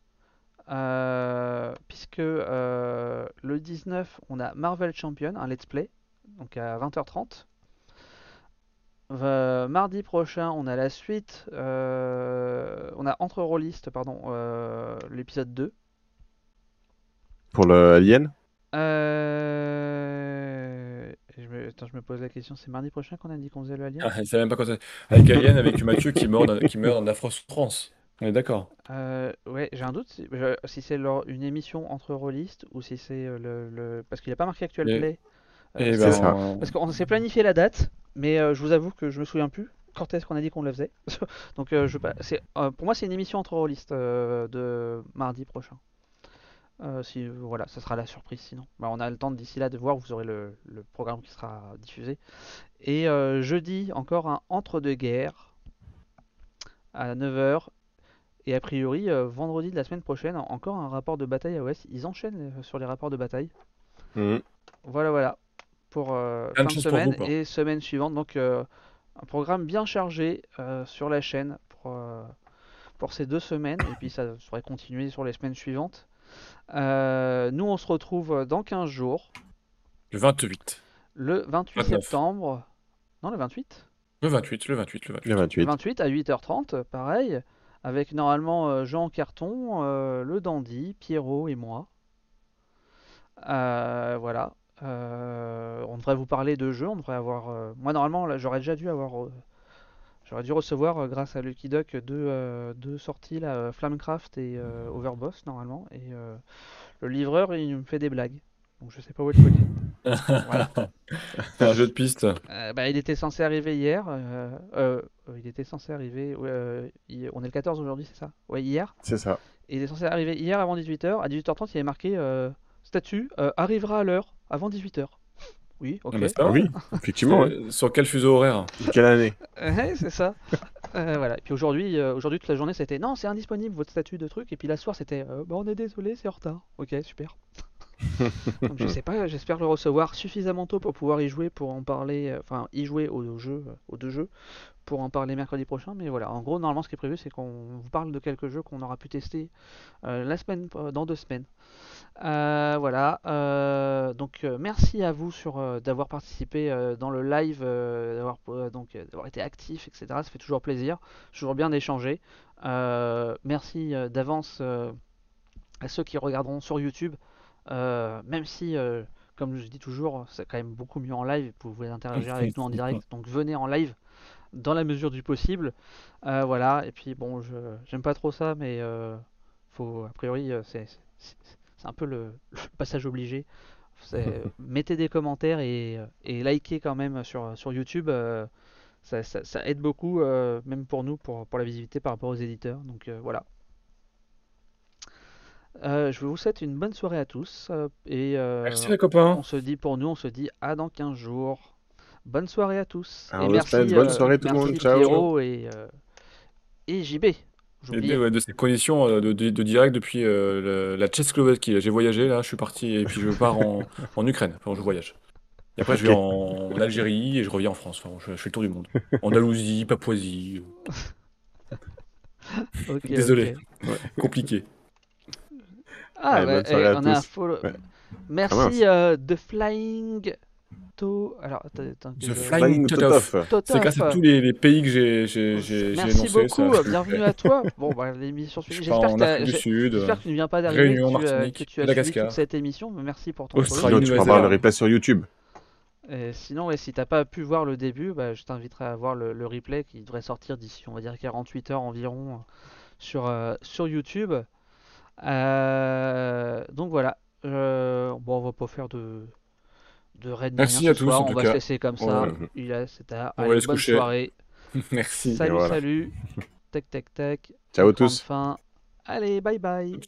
Puisque le 19, on a Marvel Champion, un let's play, donc à 20h30. Euh, mardi prochain, on a la suite, euh, on a entre rôlistes, pardon, euh, l'épisode 2. Pour le Alien, Euh, je me- attends, je me pose la question, c'est mardi prochain qu'on a dit qu'on faisait le Alien? Ah, il savait même pas quand c'est. Avec Alien, avec Mathieu qui meurt, dans- qui meurt en afro-souffrance. On est d'accord. Euh, ouais, j'ai un doute si, je- si c'est leur- une émission entre rôlistes ou si c'est euh, le, le- Parce qu'il a pas marqué actuel Et- play. Euh, Et c'est ben, ça. on- Parce qu'on s'est planifié la date, mais euh, je vous avoue que je me souviens plus quand est-ce qu'on a dit qu'on le faisait. Donc euh, je, pas- c'est, euh, pour moi c'est une émission entre rôlistes de mardi prochain. Si voilà, ça sera la surprise sinon. Bah, on a le temps d'ici là de voir, vous aurez le, le programme qui sera diffusé. Et jeudi encore un entre-deux-guerres à 9h. Et a priori, vendredi de la semaine prochaine, encore un rapport de bataille à OS. Ils enchaînent sur les rapports de bataille. Mhm. Voilà, voilà. Pour euh, fin de pour semaine vous, et semaine suivante. Donc, euh, un programme bien chargé euh, sur la chaîne pour, euh, pour ces deux semaines. Et puis, ça devrait continuer sur les semaines suivantes. Euh, nous, on se retrouve dans 15 jours, Le 28. le 28 29. septembre. Non, le 28 Le 28, le 28, le 28. Le Le 28. 28 à 8h30, pareil. Avec normalement euh, Jean Carton, euh, le Dandy, Pierrot et moi. Euh, voilà. Euh, on devrait vous parler de jeux. On devrait avoir. euh, Moi, normalement, là, j'aurais déjà dû avoir. euh, J'aurais dû recevoir, grâce à Lucky Duck, deux, deux sorties, là, Flamecraft et Overboss, normalement. Et le livreur, il me fait des blagues. Donc, je sais pas où est le colis. Voilà. C'est un jeu de piste. Bah, il était censé arriver hier. il était censé arriver. on est le 14 aujourd'hui, c'est ça? Ouais, hier? C'est ça. Il est censé arriver hier avant 18h. À 18h30, il y avait marqué statut arrivera à l'heure avant 18h. Oui, ok. Ah bah, Ah oui, effectivement. ouais. Sur- quel fuseau horaire Quelle année Ouais, c'est ça. Euh, voilà. Et puis aujourd'hui, euh, aujourd'hui toute la journée, c'était non, c'est indisponible votre statut de truc. Et puis la soir, c'était euh, bah, on est désolé, c'est en retard. Ok, super. Donc je sais pas, j'espère le recevoir suffisamment tôt pour pouvoir y jouer, pour en parler, euh, enfin y jouer aux jeux, euh, aux deux jeux, pour en parler mercredi prochain. Mais voilà, en gros, normalement, ce qui est prévu, c'est qu'on vous parle de quelques jeux qu'on aura pu tester euh, la semaine, euh, dans deux semaines. Euh, voilà. donc merci à vous sur d'avoir participé dans le live, d'avoir donc d'avoir été actif, etc. Ça fait toujours plaisir, toujours bien d'échanger. Merci d'avance à ceux qui regarderont sur YouTube. Même si, comme je dis toujours, c'est quand même beaucoup mieux en live. Vous pouvez interagir avec nous en direct. Donc venez en live dans la mesure du possible. Euh, voilà. Et puis bon, je j'aime pas trop ça, mais euh, faut a priori euh, c'est un peu le, le passage obligé. Mettez des commentaires et, et likez quand même sur, sur YouTube. ça, ça- ça aide beaucoup, même pour nous, pour, pour la visibilité par rapport aux éditeurs. Donc voilà. Euh, je vous souhaite une bonne soirée à tous. euh, et euh, Merci les copains. on se dit pour nous, on se dit à dans 15 jours. Bonne soirée à tous. Alors, et merci, stade, bonne euh, soirée tout le monde, ciao. Pierrot et, euh, et JB. Et de, ouais, de ces conditions euh, de, de- de direct depuis euh, le- la Tchécoslovaquie. J'ai voyagé là, je suis parti et puis je pars en, en Ukraine. Enfin, je voyage. Et après, je vais en, en Algérie et je reviens en France. Enfin, je, je fais le tour du monde. Andalousie, Papouasie. Désolé. Compliqué. Ah, Allez, bah, bonne soirée à on a un tous. follow- Ouais. Merci mince. euh, de Flying to. Alors, attends, attends, The Flying Flying Totof. C'est grâce à tous les, les pays que j'ai j'ai Merci énoncés. beaucoup, ça. euh, bienvenue à toi. Bon, bah, l'émission suivante. J'espère en que, tu ne viens pas d'arriver, Réunion, que, tu, euh, Martinique, que tu as suivi toute cette émission. Merci pour ton Australie. Sinon, tu peux Nouvelle-Zélande. avoir le replay sur YouTube. Et sinon, ouais, si t'as pas pu voir le début, bah, je t'inviterai à voir le, le replay qui devrait sortir d'ici, on va dire, 48 heures environ euh, sur, euh, sur YouTube. Euh, donc voilà. Euh, bon, on va pas faire de, de Merci à tous, soir. en on tout va cas. se laisser comme ça. Ouais. Il est, c'est tard. On va Allez, aller se bonne coucher. soirée. Merci. Salut, voilà. salut. Tac, tac, tac. Ciao Bonne tous. Fin. Allez, bye bye.